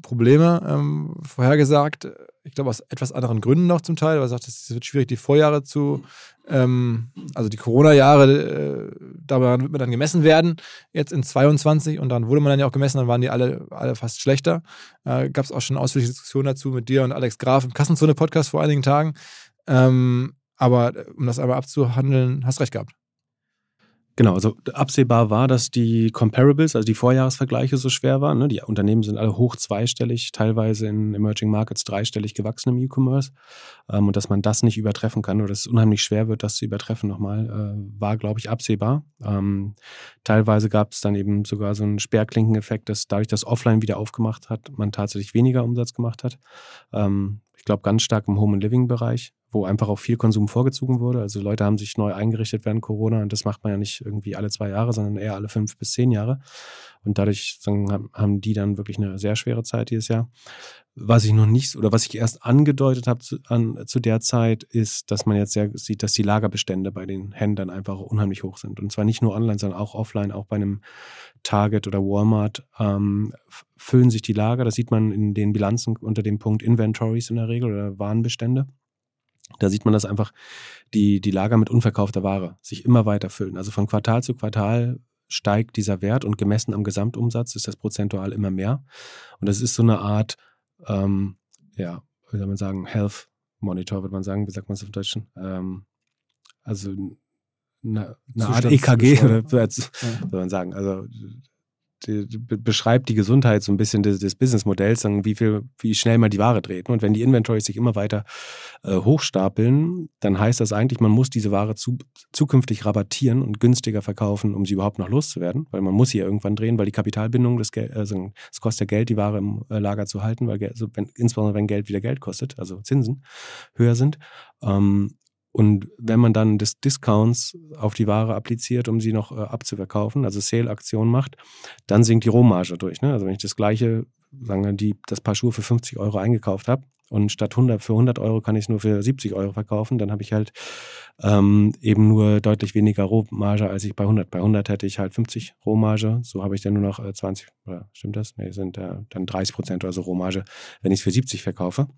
Probleme ähm, vorhergesagt. Ich glaube, aus etwas anderen Gründen noch zum Teil, weil du sagst, es wird schwierig, die Vorjahre zu, ähm, also die Corona-Jahre, äh, daran wird man dann gemessen werden, jetzt in 22 und dann wurde man dann ja auch gemessen, dann waren die alle, alle fast schlechter. Äh, Gab es auch schon ausführliche Diskussionen dazu mit dir und Alex Graf im Kassenzone-Podcast vor einigen Tagen. Ähm, aber um das einmal abzuhandeln, hast recht gehabt. Genau, also absehbar war, dass die Comparables, also die Vorjahresvergleiche so schwer waren. Ne? Die Unternehmen sind alle hoch zweistellig, teilweise in Emerging Markets dreistellig gewachsen im E-Commerce. Ähm, und dass man das nicht übertreffen kann oder dass es unheimlich schwer wird, das zu übertreffen nochmal, äh, war, glaube ich, absehbar. Ähm, teilweise gab es dann eben sogar so einen Sperrklinkeneffekt, dass dadurch, dass Offline wieder aufgemacht hat, man tatsächlich weniger Umsatz gemacht hat. Ähm, ich glaube, ganz stark im Home- and Living-Bereich wo einfach auch viel Konsum vorgezogen wurde. Also Leute haben sich neu eingerichtet während Corona und das macht man ja nicht irgendwie alle zwei Jahre, sondern eher alle fünf bis zehn Jahre. Und dadurch haben die dann wirklich eine sehr schwere Zeit dieses Jahr. Was ich noch nicht oder was ich erst angedeutet habe zu, an, zu der Zeit, ist, dass man jetzt sehr sieht, dass die Lagerbestände bei den Händlern einfach unheimlich hoch sind. Und zwar nicht nur online, sondern auch offline, auch bei einem Target oder Walmart ähm, füllen sich die Lager. Das sieht man in den Bilanzen unter dem Punkt Inventories in der Regel oder Warenbestände. Da sieht man, dass einfach die, die Lager mit unverkaufter Ware sich immer weiter füllen. Also von Quartal zu Quartal steigt dieser Wert und gemessen am Gesamtumsatz ist das prozentual immer mehr. Und das ist so eine Art, ähm, ja, wie soll man sagen, Health Monitor, würde man sagen, wie sagt man es auf Deutsch? Ähm, also eine, eine Art EKG, oder, soll man sagen. Also die, beschreibt die Gesundheit so ein bisschen des, des Businessmodells, wie viel, wie schnell man die Ware dreht. Und wenn die Inventories sich immer weiter äh, hochstapeln, dann heißt das eigentlich, man muss diese Ware zu, zukünftig rabattieren und günstiger verkaufen, um sie überhaupt noch loszuwerden, weil man muss sie ja irgendwann drehen, weil die Kapitalbindung, das, also es kostet ja Geld, die Ware im äh, Lager zu halten, weil also wenn, insbesondere wenn Geld wieder Geld kostet, also Zinsen höher sind. Ähm, und wenn man dann das Discounts auf die Ware appliziert, um sie noch äh, abzuverkaufen, also Sale-Aktion macht, dann sinkt die Rohmarge durch. Ne? Also wenn ich das gleiche, sagen wir, die, das Paar Schuhe für 50 Euro eingekauft habe und statt 100 für 100 Euro kann ich es nur für 70 Euro verkaufen, dann habe ich halt ähm, eben nur deutlich weniger Rohmarge, als ich bei 100. Bei 100 hätte ich halt 50 Rohmarge, so habe ich dann nur noch äh, 20, oder stimmt das? Nee, sind äh, dann 30 Prozent oder so Rohmarge, wenn ich es für 70 verkaufe.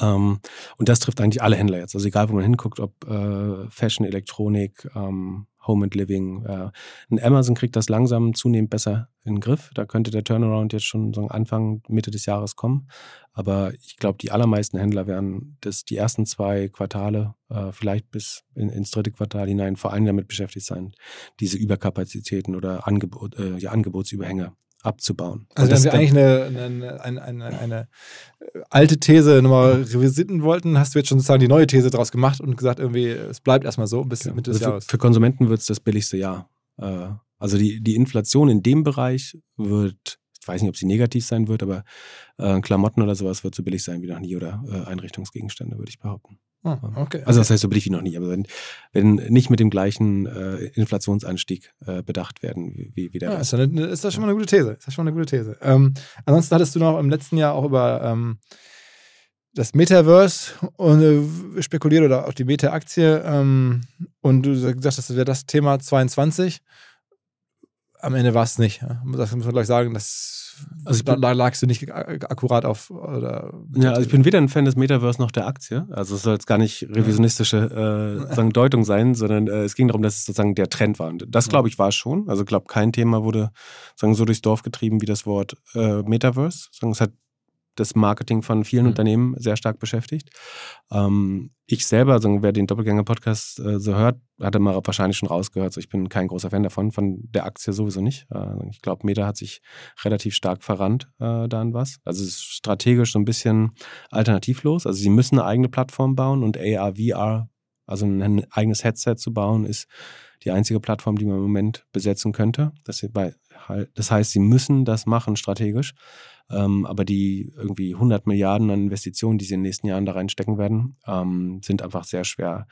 Ähm, und das trifft eigentlich alle Händler jetzt. Also egal, wo man hinguckt, ob äh, Fashion, Elektronik, ähm, Home and Living. Äh, ein Amazon kriegt das langsam zunehmend besser in den Griff. Da könnte der Turnaround jetzt schon so Anfang, Mitte des Jahres kommen. Aber ich glaube, die allermeisten Händler werden das, die ersten zwei Quartale, äh, vielleicht bis in, ins dritte Quartal hinein, vor allem damit beschäftigt sein, diese Überkapazitäten oder Angebot, äh, ja, Angebotsüberhänge abzubauen. Also wenn wir eigentlich eine, eine, eine, eine, alte These nochmal revisiten wollten, hast du jetzt schon sozusagen die neue These daraus gemacht und gesagt, irgendwie, es bleibt erstmal so bis genau. Mitte des also Jahres. Für Konsumenten wird es das billigste Jahr. Äh, also die, die Inflation in dem Bereich wird, weiß nicht, ob sie negativ sein wird, aber äh, Klamotten oder sowas wird so billig sein wie noch nie oder äh, Einrichtungsgegenstände, würde ich behaupten. Ah, okay, also das heißt so billig wie noch nie, aber wenn, wenn nicht mit dem gleichen äh, Inflationsanstieg äh, bedacht werden wie, wie der ja, Ist, das, ist das schon mal eine gute These. Ist das schon mal eine gute These. Ähm, ansonsten hattest du noch im letzten Jahr auch über ähm, das Metaverse und, äh, spekuliert oder auch die Meta-Aktie ähm, und du sagst, das wäre das Thema 22. Am Ende war es nicht. Ja? Das muss man gleich sagen, das also da, da, lagst du nicht akkurat auf. Oder ja, also ich bin weder ein Fan des Metaverse noch der Aktie. Also es soll jetzt gar nicht revisionistische äh, Deutung sein, sondern äh, es ging darum, dass es sozusagen der Trend war. Und das, glaube ich, war es schon. Also ich glaube, kein Thema wurde sagen, so durchs Dorf getrieben wie das Wort äh, Metaverse. Sagen, es hat das Marketing von vielen mhm. Unternehmen sehr stark beschäftigt. Ähm, ich selber, also wer den Doppelgänger-Podcast äh, so hört, hatte mal wahrscheinlich schon rausgehört. So, ich bin kein großer Fan davon, von der Aktie sowieso nicht. Äh, ich glaube, Meta hat sich relativ stark verrannt äh, da an was. Also es ist strategisch so ein bisschen alternativlos. Also sie müssen eine eigene Plattform bauen und AR, VR, also ein eigenes Headset zu bauen, ist die einzige Plattform, die man im Moment besetzen könnte. Das, das heißt, sie müssen das machen strategisch. Ähm, aber die irgendwie 100 Milliarden an Investitionen, die sie in den nächsten Jahren da reinstecken werden, ähm, sind einfach sehr schwer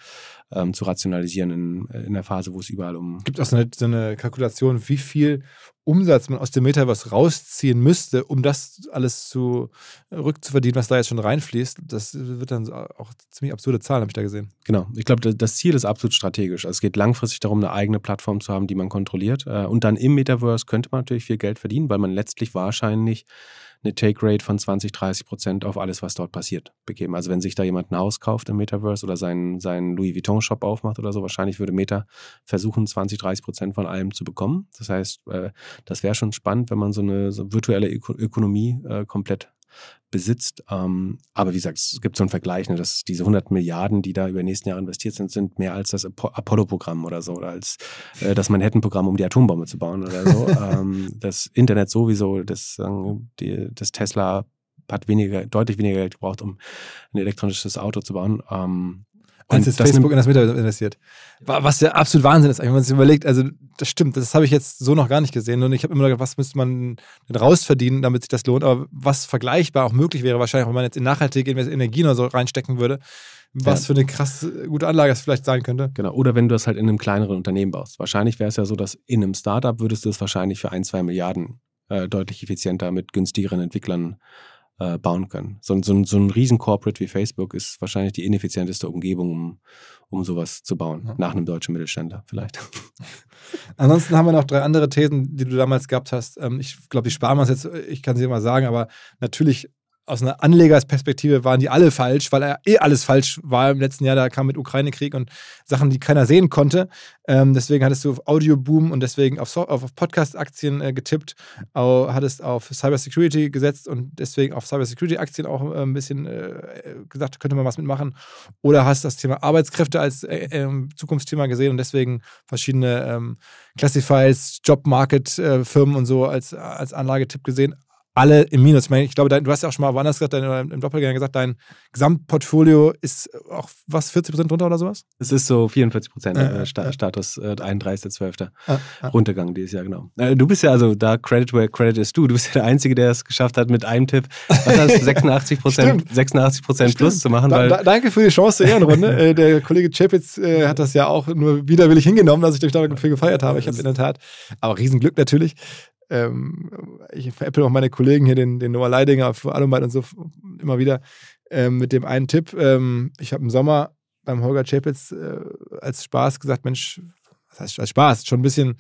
ähm, zu rationalisieren in, in der Phase, wo es überall um. Gibt auch so eine, so eine Kalkulation, wie viel Umsatz man aus dem Metaverse rausziehen müsste, um das alles zu rückzuverdienen, was da jetzt schon reinfließt. Das wird dann auch ziemlich absurde Zahlen, habe ich da gesehen. Genau. Ich glaube, das Ziel ist absolut strategisch. Also es geht langfristig darum, eine eigene Plattform zu haben, die man kontrolliert. Äh, und dann im Metaverse könnte man natürlich viel Geld verdienen, weil man letztlich wahrscheinlich eine Take-Rate von 20, 30 Prozent auf alles, was dort passiert, begeben. Also wenn sich da jemand ein Haus kauft im Metaverse oder seinen, seinen Louis Vuitton-Shop aufmacht oder so, wahrscheinlich würde Meta versuchen, 20, 30 Prozent von allem zu bekommen. Das heißt, äh, das wäre schon spannend, wenn man so eine virtuelle Ökonomie äh, komplett besitzt. Ähm, aber wie gesagt, es gibt so einen Vergleich, ne, dass diese 100 Milliarden, die da über die nächsten Jahre investiert sind, sind mehr als das Apollo-Programm oder so, oder als äh, das Manhattan-Programm, um die Atombombe zu bauen oder so. ähm, das Internet sowieso, das, die, das Tesla hat weniger, deutlich weniger Geld gebraucht, um ein elektronisches Auto zu bauen. Ähm, als jetzt Facebook in das Metaverse investiert. Was ja absolut Wahnsinn ist, wenn man sich überlegt. Also, das stimmt, das habe ich jetzt so noch gar nicht gesehen. Und ich habe immer gedacht, was müsste man denn rausverdienen, damit sich das lohnt. Aber was vergleichbar auch möglich wäre, wahrscheinlich, wenn man jetzt in nachhaltige Energien oder so reinstecken würde, was ja. für eine krass gute Anlage es vielleicht sein könnte. Genau. Oder wenn du das halt in einem kleineren Unternehmen baust. Wahrscheinlich wäre es ja so, dass in einem Startup würdest du es wahrscheinlich für ein, zwei Milliarden äh, deutlich effizienter mit günstigeren Entwicklern äh, bauen können. So, so, so ein riesen Corporate wie Facebook ist wahrscheinlich die ineffizienteste Umgebung, um, um sowas zu bauen. Ja. Nach einem deutschen Mittelständler vielleicht. Ansonsten haben wir noch drei andere Thesen, die du damals gehabt hast. Ähm, ich glaube, die sparen wir uns jetzt, ich kann sie mal sagen, aber natürlich aus einer Anlegersperspektive waren die alle falsch, weil er eh alles falsch war im letzten Jahr. Da kam mit Ukraine-Krieg und Sachen, die keiner sehen konnte. Ähm, deswegen hattest du auf Audio-Boom und deswegen auf, so auf Podcast-Aktien äh, getippt, auch, hattest auf Cybersecurity gesetzt und deswegen auf Cybersecurity-Aktien auch äh, ein bisschen äh, gesagt, könnte man was mitmachen. Oder hast das Thema Arbeitskräfte als äh, ähm, Zukunftsthema gesehen und deswegen verschiedene ähm, Classifieds, Job-Market-Firmen äh, und so als, als Anlagetipp gesehen alle im Minus. Ich, meine, ich glaube, dein, du hast ja auch schon mal woanders gesagt, dein, im Doppelgänger gesagt, dein Gesamtportfolio ist auch was, 40 Prozent runter oder sowas? Es ist so 44 Prozent äh, äh, Status äh, 31.12. Äh, äh. Runtergang dieses Jahr, genau. Äh, du bist ja also da Credit where Credit is due. Du bist ja der Einzige, der es geschafft hat, mit einem Tipp was heißt, 86 Prozent 86 Prozent plus zu machen. Da, da, danke für die Chance zur Ehrenrunde. Äh, der Kollege Chapitz hat das ja auch nur widerwillig hingenommen, dass ich dich dafür gefeiert habe. Ich habe in der Tat, aber Riesenglück natürlich ähm, ich veräpple auch meine Kollegen hier, den, den Noah Leidinger für Alumite und so immer wieder ähm, mit dem einen Tipp. Ähm, ich habe im Sommer beim Holger Chapitz äh, als Spaß gesagt, Mensch, was heißt als Spaß? Schon ein bisschen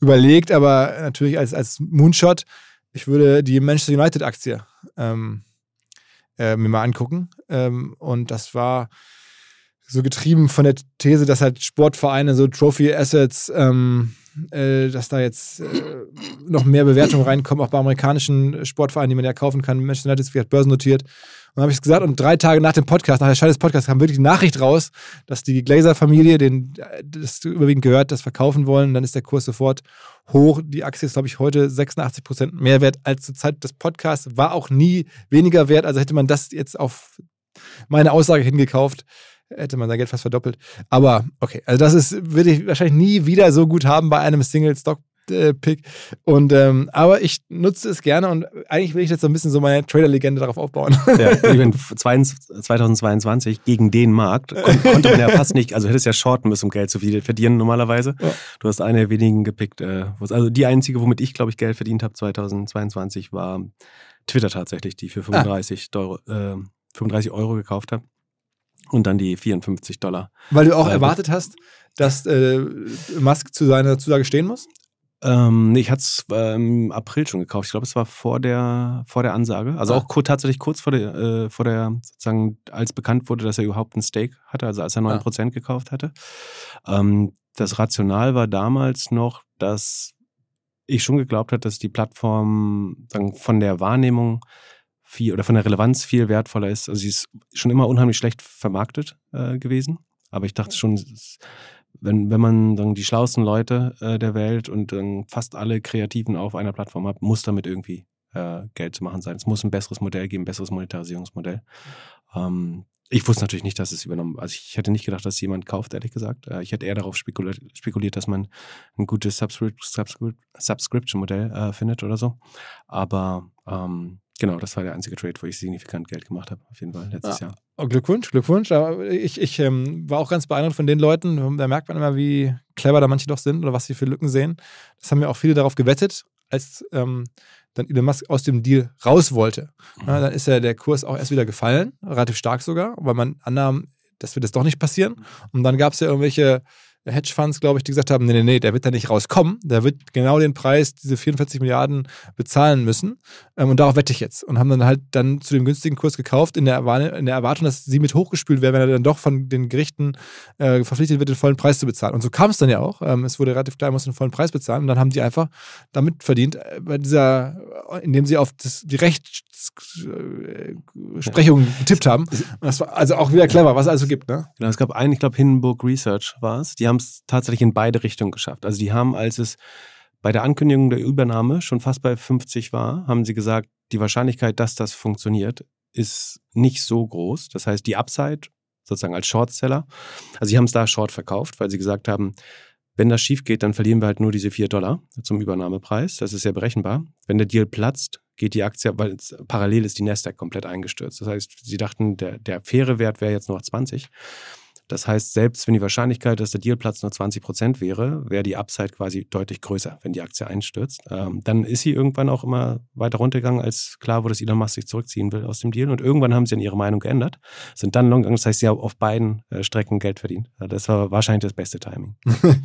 überlegt, aber natürlich als, als Moonshot, ich würde die Manchester United-Aktie ähm, äh, mir mal angucken. Ähm, und das war so getrieben von der These, dass halt Sportvereine so Trophy Assets ähm, äh, dass da jetzt äh, noch mehr Bewertungen reinkommen, auch bei amerikanischen Sportvereinen, die man ja kaufen kann. Manchester United ist vielleicht börsennotiert. Und dann habe ich es gesagt, und drei Tage nach dem Podcast, nach der Schein des Podcasts, kam wirklich die Nachricht raus, dass die Glazer-Familie, den das überwiegend gehört, das verkaufen wollen. Dann ist der Kurs sofort hoch. Die Aktie ist, glaube ich, heute 86 Prozent mehr wert als zur Zeit des Podcasts. War auch nie weniger wert. Also hätte man das jetzt auf meine Aussage hingekauft, hätte man sein Geld fast verdoppelt. Aber okay, also das ist, würde ich wahrscheinlich nie wieder so gut haben bei einem Single-Stock. Pick. Und ähm, aber ich nutze es gerne und eigentlich will ich jetzt so ein bisschen so meine Trader-Legende darauf aufbauen. Ja, ich bin 2022 gegen den Markt kon konnte man ja fast nicht, also hättest ja shorten müssen, um Geld zu verdienen normalerweise. Ja. Du hast eine der wenigen gepickt. Äh, also die einzige, womit ich, glaube ich, Geld verdient habe 2022, war Twitter tatsächlich, die für 35, ah. Euro, äh, 35 Euro gekauft habe und dann die 54 Dollar. Weil du auch erwartet hast, dass äh, Musk zu seiner Zusage stehen muss? Ähm, nee, ich hatte es ähm, im April schon gekauft. Ich glaube, es war vor der, vor der Ansage. Also ah. auch tatsächlich kurz vor der, äh, vor der, sozusagen, als bekannt wurde, dass er überhaupt ein Stake hatte, also als er 9% ah. gekauft hatte. Ähm, das Rational war damals noch, dass ich schon geglaubt habe, dass die Plattform sagen, von der Wahrnehmung viel oder von der Relevanz viel wertvoller ist. Also sie ist schon immer unheimlich schlecht vermarktet äh, gewesen. Aber ich dachte schon, wenn, wenn man dann die schlauesten Leute äh, der Welt und dann fast alle Kreativen auf einer Plattform hat, muss damit irgendwie äh, Geld zu machen sein. Es muss ein besseres Modell geben, ein besseres Monetarisierungsmodell. Ähm, ich wusste natürlich nicht, dass es übernommen Also ich hätte nicht gedacht, dass jemand kauft, ehrlich gesagt. Äh, ich hätte eher darauf spekuliert, spekuliert dass man ein gutes Subscription-Modell äh, findet oder so. Aber ähm, Genau, das war der einzige Trade, wo ich signifikant Geld gemacht habe, auf jeden Fall letztes ja. Jahr. Oh, Glückwunsch, Glückwunsch. Aber ich, ich ähm, war auch ganz beeindruckt von den Leuten. Da merkt man immer, wie clever da manche doch sind oder was sie für Lücken sehen. Das haben ja auch viele darauf gewettet, als ähm, dann Elon Musk aus dem Deal raus wollte. Mhm. Ja, dann ist ja der Kurs auch erst wieder gefallen, relativ stark sogar, weil man annahm, das wird jetzt doch nicht passieren. Und dann gab es ja irgendwelche Hedgefonds, glaube ich, die gesagt haben, nee, nee, nee, der wird da nicht rauskommen. Der wird genau den Preis, diese 44 Milliarden bezahlen müssen. Ähm, und darauf wette ich jetzt. Und haben dann halt dann zu dem günstigen Kurs gekauft, in der, in der Erwartung, dass sie mit hochgespült werden, wenn er dann doch von den Gerichten äh, verpflichtet wird, den vollen Preis zu bezahlen. Und so kam es dann ja auch. Ähm, es wurde relativ klar, er muss den vollen Preis bezahlen. Und dann haben die einfach damit verdient, äh, bei dieser, indem sie auf das, die Rechtsprechung ja. getippt haben. das war also auch wieder clever, was es also gibt. Ne? Genau, es gab einen, ich glaube, Hindenburg Research war es. Die haben es tatsächlich in beide Richtungen geschafft. Also die haben, als es bei der Ankündigung der Übernahme schon fast bei 50 war, haben sie gesagt, die Wahrscheinlichkeit, dass das funktioniert, ist nicht so groß. Das heißt, die Upside sozusagen als Shortseller, also sie haben es da Short verkauft, weil sie gesagt haben, wenn das schief geht, dann verlieren wir halt nur diese 4 Dollar zum Übernahmepreis. Das ist ja berechenbar. Wenn der Deal platzt, geht die Aktie, weil parallel ist die Nasdaq komplett eingestürzt. Das heißt, sie dachten, der, der faire Wert wäre jetzt noch 20. Das heißt, selbst wenn die Wahrscheinlichkeit, dass der Dealplatz nur 20 Prozent wäre, wäre die Upside quasi deutlich größer, wenn die Aktie einstürzt. Ähm, dann ist sie irgendwann auch immer weiter runtergegangen, als klar wurde, dass Elon Musk sich zurückziehen will aus dem Deal. Und irgendwann haben sie dann ihre Meinung geändert, sind dann long gegangen. Das heißt, sie haben auf beiden äh, Strecken Geld verdient. Das war wahrscheinlich das beste Timing.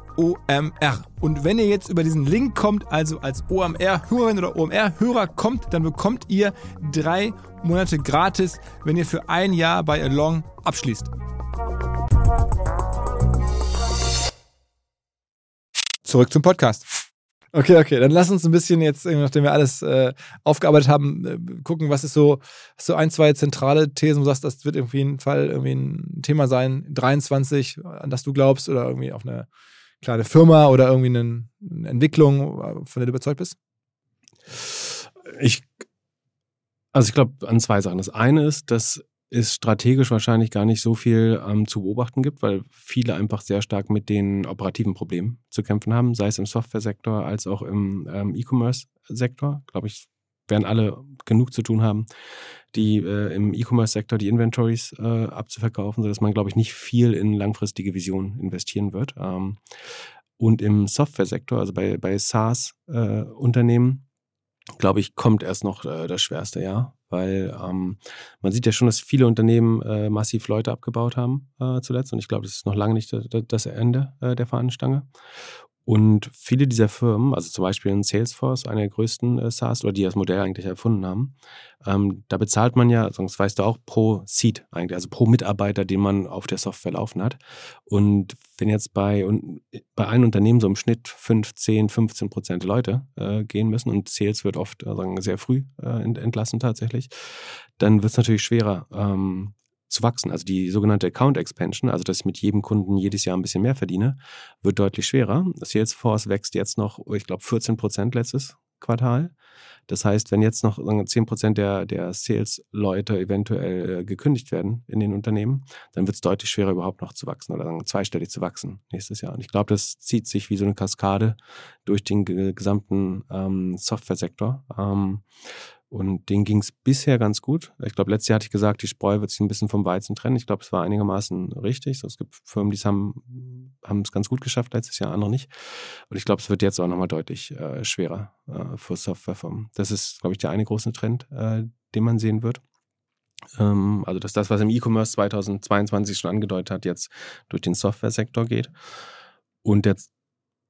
OMR. Und wenn ihr jetzt über diesen Link kommt, also als OMR-Hörerin oder OMR-Hörer kommt, dann bekommt ihr drei Monate gratis, wenn ihr für ein Jahr bei Along abschließt. Zurück zum Podcast. Okay, okay, dann lass uns ein bisschen jetzt, nachdem wir alles äh, aufgearbeitet haben, äh, gucken, was ist so, so ein, zwei zentrale Thesen, wo du sagst, das wird irgendwie ein Fall, irgendwie ein Thema sein, 23, an das du glaubst, oder irgendwie auf eine kleine Firma oder irgendwie eine, Entwicklung, von der du überzeugt bist? Ich, also ich glaube an zwei Sachen. Das eine ist, dass es strategisch wahrscheinlich gar nicht so viel ähm, zu beobachten gibt, weil viele einfach sehr stark mit den operativen Problemen zu kämpfen haben, sei es im Software-Sektor als auch im ähm, E-Commerce-Sektor. Glaube ich, werden alle genug zu tun haben, die äh, im E-Commerce-Sektor die Inventories äh, abzuverkaufen, sodass man, glaube ich, nicht viel in langfristige Visionen investieren wird. Ähm, und im Software-Sektor, also bei, bei SaaS-Unternehmen, äh, glaube ich, kommt erst noch äh, das schwerste Jahr, weil ähm, man sieht ja schon, dass viele Unternehmen äh, massiv Leute abgebaut haben äh, zuletzt und ich glaube, das ist noch lange nicht das Ende der Fahnenstange. Und viele dieser Firmen, also zum Beispiel in Salesforce, einer der größten äh, SaaS, oder die das Modell eigentlich erfunden haben, ähm, da bezahlt man ja, sonst weißt du auch, pro Seat eigentlich, also pro Mitarbeiter, den man auf der Software laufen hat. Und wenn jetzt bei, bei einem Unternehmen so im Schnitt 5, 10, 15 Prozent Leute äh, gehen müssen und Sales wird oft äh, sagen, sehr früh äh, entlassen tatsächlich, dann wird es natürlich schwerer, ähm, zu wachsen. Also die sogenannte Account Expansion, also dass ich mit jedem Kunden jedes Jahr ein bisschen mehr verdiene, wird deutlich schwerer. Salesforce wächst jetzt noch, ich glaube, 14 Prozent letztes Quartal. Das heißt, wenn jetzt noch 10% der, der Sales-Leute eventuell äh, gekündigt werden in den Unternehmen, dann wird es deutlich schwerer, überhaupt noch zu wachsen oder sagen, zweistellig zu wachsen nächstes Jahr. Und ich glaube, das zieht sich wie so eine Kaskade durch den gesamten ähm, Software-Sektor. Ähm, und denen ging es bisher ganz gut. Ich glaube, letztes Jahr hatte ich gesagt, die Spreu wird sich ein bisschen vom Weizen trennen. Ich glaube, es war einigermaßen richtig. So, es gibt Firmen, die haben, es ganz gut geschafft letztes Jahr, andere nicht. Und ich glaube, es wird jetzt auch nochmal deutlich äh, schwerer äh, für Softwarefirmen. Das ist, glaube ich, der eine große Trend, äh, den man sehen wird. Ähm, also, dass das, was im E-Commerce 2022 schon angedeutet hat, jetzt durch den Software-Sektor geht. Und jetzt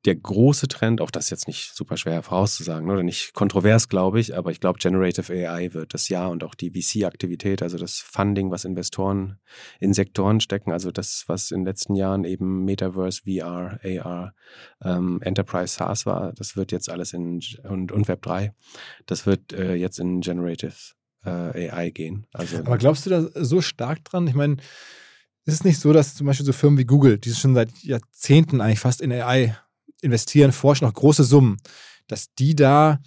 der große Trend, auch das ist jetzt nicht super schwer vorauszusagen oder nicht kontrovers, glaube ich, aber ich glaube, Generative AI wird das Jahr und auch die VC-Aktivität, also das Funding, was Investoren in Sektoren stecken, also das, was in den letzten Jahren eben Metaverse, VR, AR, ähm, Enterprise SaaS war, das wird jetzt alles in und, und Web 3, das wird äh, jetzt in Generative äh, AI gehen. Also, aber glaubst du da so stark dran? Ich meine, ist es nicht so, dass zum Beispiel so Firmen wie Google, die schon seit Jahrzehnten eigentlich fast in AI investieren, forschen auch große Summen, dass die da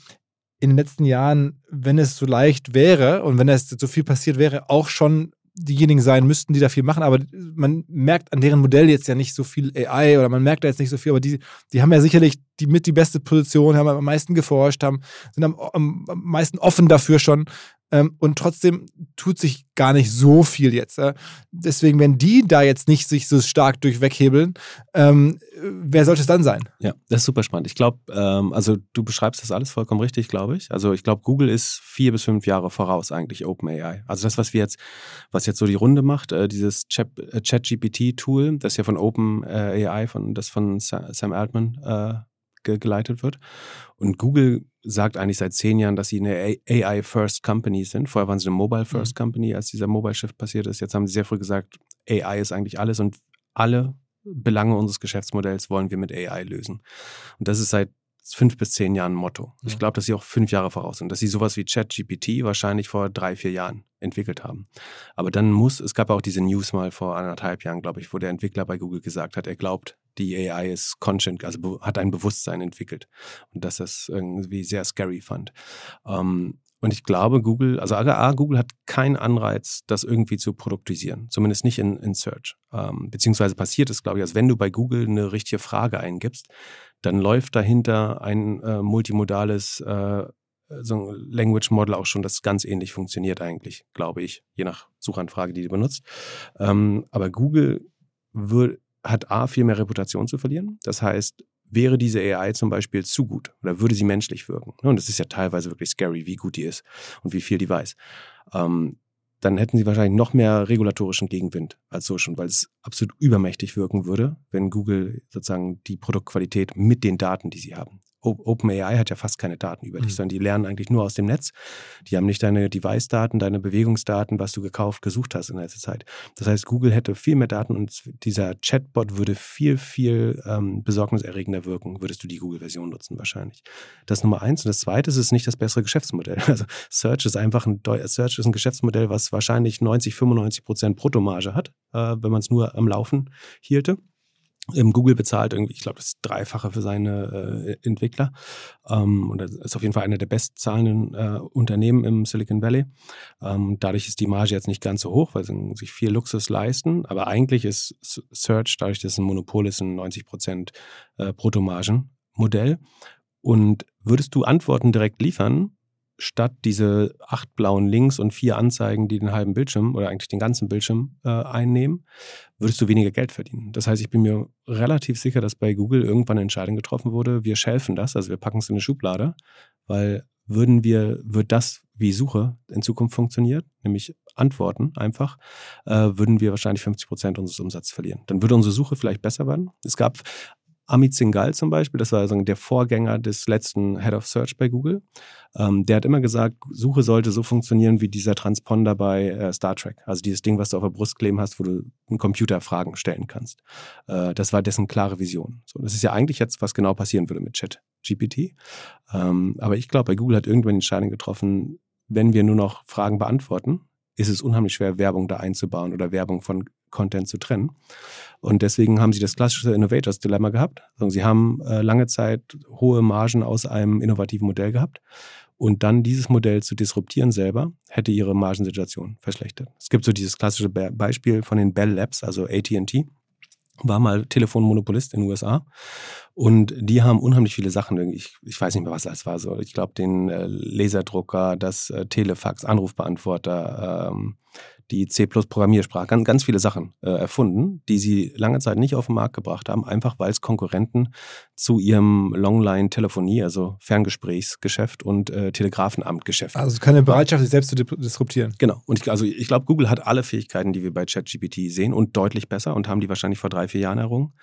in den letzten Jahren, wenn es so leicht wäre und wenn es so viel passiert wäre, auch schon diejenigen sein müssten, die da viel machen. Aber man merkt an deren Modell jetzt ja nicht so viel AI oder man merkt da jetzt nicht so viel, aber die, die haben ja sicherlich die mit die beste Position, haben am meisten geforscht, haben, sind am, am meisten offen dafür schon. Ähm, und trotzdem tut sich gar nicht so viel jetzt. Äh. Deswegen, wenn die da jetzt nicht sich so stark durchweghebeln, ähm, wer sollte es dann sein? Ja, das ist super spannend. Ich glaube, ähm, also du beschreibst das alles vollkommen richtig, glaube ich. Also ich glaube, Google ist vier bis fünf Jahre voraus eigentlich OpenAI. Also das, was wir jetzt, was jetzt so die Runde macht, äh, dieses äh, Chat-GPT-Tool, das ja von OpenAI, von das von Sam Altman äh, ge geleitet wird. Und Google sagt eigentlich seit zehn Jahren, dass sie eine AI-First Company sind. Vorher waren sie eine Mobile-First mhm. Company, als dieser Mobile-Shift passiert ist. Jetzt haben sie sehr früh gesagt, AI ist eigentlich alles und alle Belange unseres Geschäftsmodells wollen wir mit AI lösen. Und das ist seit fünf bis zehn Jahren ein Motto. Ich glaube, dass sie auch fünf Jahre voraus sind, dass sie sowas wie ChatGPT wahrscheinlich vor drei, vier Jahren entwickelt haben. Aber dann muss, es gab auch diese News mal vor anderthalb Jahren, glaube ich, wo der Entwickler bei Google gesagt hat, er glaubt, die AI ist conscient, also hat ein Bewusstsein entwickelt. Und dass das irgendwie sehr scary fand. Ähm, und ich glaube, Google, also A, Google hat keinen Anreiz, das irgendwie zu produktisieren, zumindest nicht in, in Search. Ähm, beziehungsweise passiert es, glaube ich, als wenn du bei Google eine richtige Frage eingibst, dann läuft dahinter ein äh, multimodales äh, so ein Language Model auch schon, das ganz ähnlich funktioniert eigentlich, glaube ich, je nach Suchanfrage, die du benutzt. Ähm, aber Google wird, hat A, viel mehr Reputation zu verlieren. Das heißt, wäre diese AI zum Beispiel zu gut oder würde sie menschlich wirken, ne, und es ist ja teilweise wirklich scary, wie gut die ist und wie viel die weiß, ähm, dann hätten sie wahrscheinlich noch mehr regulatorischen Gegenwind als so schon, weil es absolut übermächtig wirken würde, wenn Google sozusagen die Produktqualität mit den Daten, die sie haben, OpenAI hat ja fast keine Daten über dich, mhm. sondern die lernen eigentlich nur aus dem Netz. Die haben nicht deine Device-Daten, deine Bewegungsdaten, was du gekauft, gesucht hast in letzter Zeit. Das heißt, Google hätte viel mehr Daten und dieser Chatbot würde viel, viel ähm, besorgniserregender wirken, würdest du die Google-Version nutzen wahrscheinlich. Das ist Nummer eins. Und das zweite ist, es ist nicht das bessere Geschäftsmodell. Also Search ist einfach ein, Search ist ein Geschäftsmodell, was wahrscheinlich 90, 95 Prozent Bruttomarge hat, äh, wenn man es nur am Laufen hielte. Google bezahlt irgendwie, ich glaube, das Dreifache für seine äh, Entwickler. Ähm, und das ist auf jeden Fall einer der bestzahlenden äh, Unternehmen im Silicon Valley. Ähm, dadurch ist die Marge jetzt nicht ganz so hoch, weil sie sich viel Luxus leisten. Aber eigentlich ist Search, dadurch, dass es ein Monopol ist, ein 90 Prozent äh, Bruttomargenmodell. Und würdest du Antworten direkt liefern, statt diese acht blauen Links und vier Anzeigen, die den halben Bildschirm oder eigentlich den ganzen Bildschirm äh, einnehmen, würdest du weniger Geld verdienen. Das heißt, ich bin mir relativ sicher, dass bei Google irgendwann eine Entscheidung getroffen wurde, wir schelfen das, also wir packen es in eine Schublade, weil würden wir, wird das, wie Suche in Zukunft funktioniert, nämlich Antworten einfach, äh, würden wir wahrscheinlich 50 Prozent unseres Umsatzes verlieren. Dann würde unsere Suche vielleicht besser werden. Es gab Amit Singhal zum Beispiel, das war also der Vorgänger des letzten Head of Search bei Google, ähm, der hat immer gesagt, Suche sollte so funktionieren wie dieser Transponder bei äh, Star Trek. Also dieses Ding, was du auf der Brust kleben hast, wo du einen Computer Fragen stellen kannst. Äh, das war dessen klare Vision. So, das ist ja eigentlich jetzt, was genau passieren würde mit Chat GPT. Ähm, aber ich glaube, bei Google hat irgendwann die Entscheidung getroffen, wenn wir nur noch Fragen beantworten, ist es unheimlich schwer, Werbung da einzubauen oder Werbung von Content zu trennen. Und deswegen haben sie das klassische Innovators Dilemma gehabt. Also sie haben äh, lange Zeit hohe Margen aus einem innovativen Modell gehabt. Und dann dieses Modell zu disruptieren selber, hätte ihre Margensituation verschlechtert. Es gibt so dieses klassische Be Beispiel von den Bell Labs, also ATT war mal Telefonmonopolist in den USA und die haben unheimlich viele Sachen. Ich, ich weiß nicht mehr, was das war. So, ich glaube, den äh, Laserdrucker, das äh, Telefax, Anrufbeantworter, ähm, die C-Programmiersprache, ganz, ganz viele Sachen äh, erfunden, die sie lange Zeit nicht auf den Markt gebracht haben, einfach weil es Konkurrenten zu ihrem Longline-Telefonie, also Ferngesprächsgeschäft und äh, Telegrafenamtgeschäft. Also keine Bereitschaft, sich selbst zu disruptieren. Genau. Und ich, also ich glaube, Google hat alle Fähigkeiten, die wir bei ChatGPT sehen und deutlich besser und haben die wahrscheinlich vor drei, vier Jahren errungen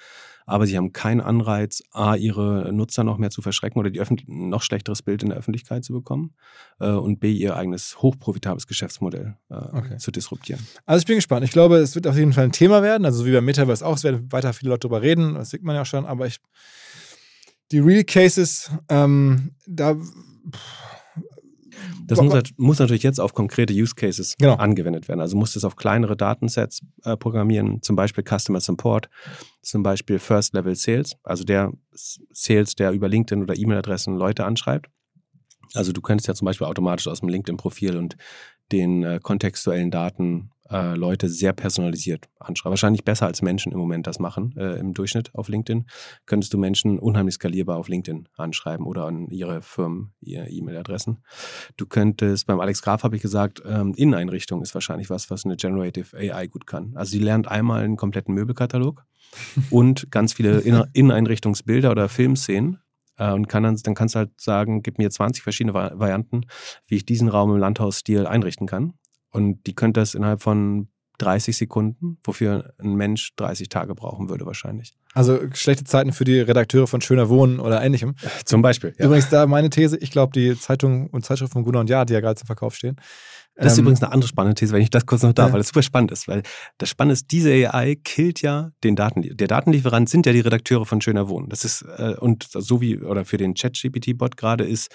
aber sie haben keinen Anreiz, A, ihre Nutzer noch mehr zu verschrecken oder die noch schlechteres Bild in der Öffentlichkeit zu bekommen äh, und B, ihr eigenes hochprofitables Geschäftsmodell äh, okay. zu disruptieren. Also ich bin gespannt. Ich glaube, es wird auf jeden Fall ein Thema werden, also wie beim Metaverse auch, es werden weiter viele Leute darüber reden, das sieht man ja schon, aber ich, die Real Cases, ähm, da... Pff, das muss, muss, natürlich jetzt auf konkrete Use Cases genau. angewendet werden. Also muss es auf kleinere Datensets äh, programmieren, zum Beispiel Customer Support, zum Beispiel First Level Sales, also der Sales, der über LinkedIn oder E-Mail-Adressen Leute anschreibt. Also du könntest ja zum Beispiel automatisch aus dem LinkedIn-Profil und den äh, kontextuellen Daten äh, Leute sehr personalisiert anschreiben. Wahrscheinlich besser als Menschen im Moment das machen äh, im Durchschnitt auf LinkedIn. Könntest du Menschen unheimlich skalierbar auf LinkedIn anschreiben oder an ihre Firmen, ihre E-Mail-Adressen. Du könntest, beim Alex Graf habe ich gesagt, ähm, Inneneinrichtung ist wahrscheinlich was, was eine Generative AI gut kann. Also sie lernt einmal einen kompletten Möbelkatalog und ganz viele Inneneinrichtungsbilder oder Filmszenen äh, und kann dann, dann kannst du halt sagen, gib mir 20 verschiedene Varianten, wie ich diesen Raum im Landhausstil einrichten kann. Und die könnte das innerhalb von 30 Sekunden, wofür ein Mensch 30 Tage brauchen würde wahrscheinlich. Also schlechte Zeiten für die Redakteure von Schöner Wohnen oder ähnlichem. Zum Beispiel. Ja. Übrigens da meine These, ich glaube, die Zeitungen und Zeitschriften von Gunnar und Ja, die ja gerade zum Verkauf stehen. Das ist ähm, übrigens eine andere spannende These, wenn ich das kurz noch darf, ja. weil das super spannend ist. Weil das Spannende ist, diese AI killt ja den Datenlieferant. Der Datenlieferant sind ja die Redakteure von Schöner Wohnen. Das ist, äh, und so wie, oder für den Chat-GPT-Bot gerade ist,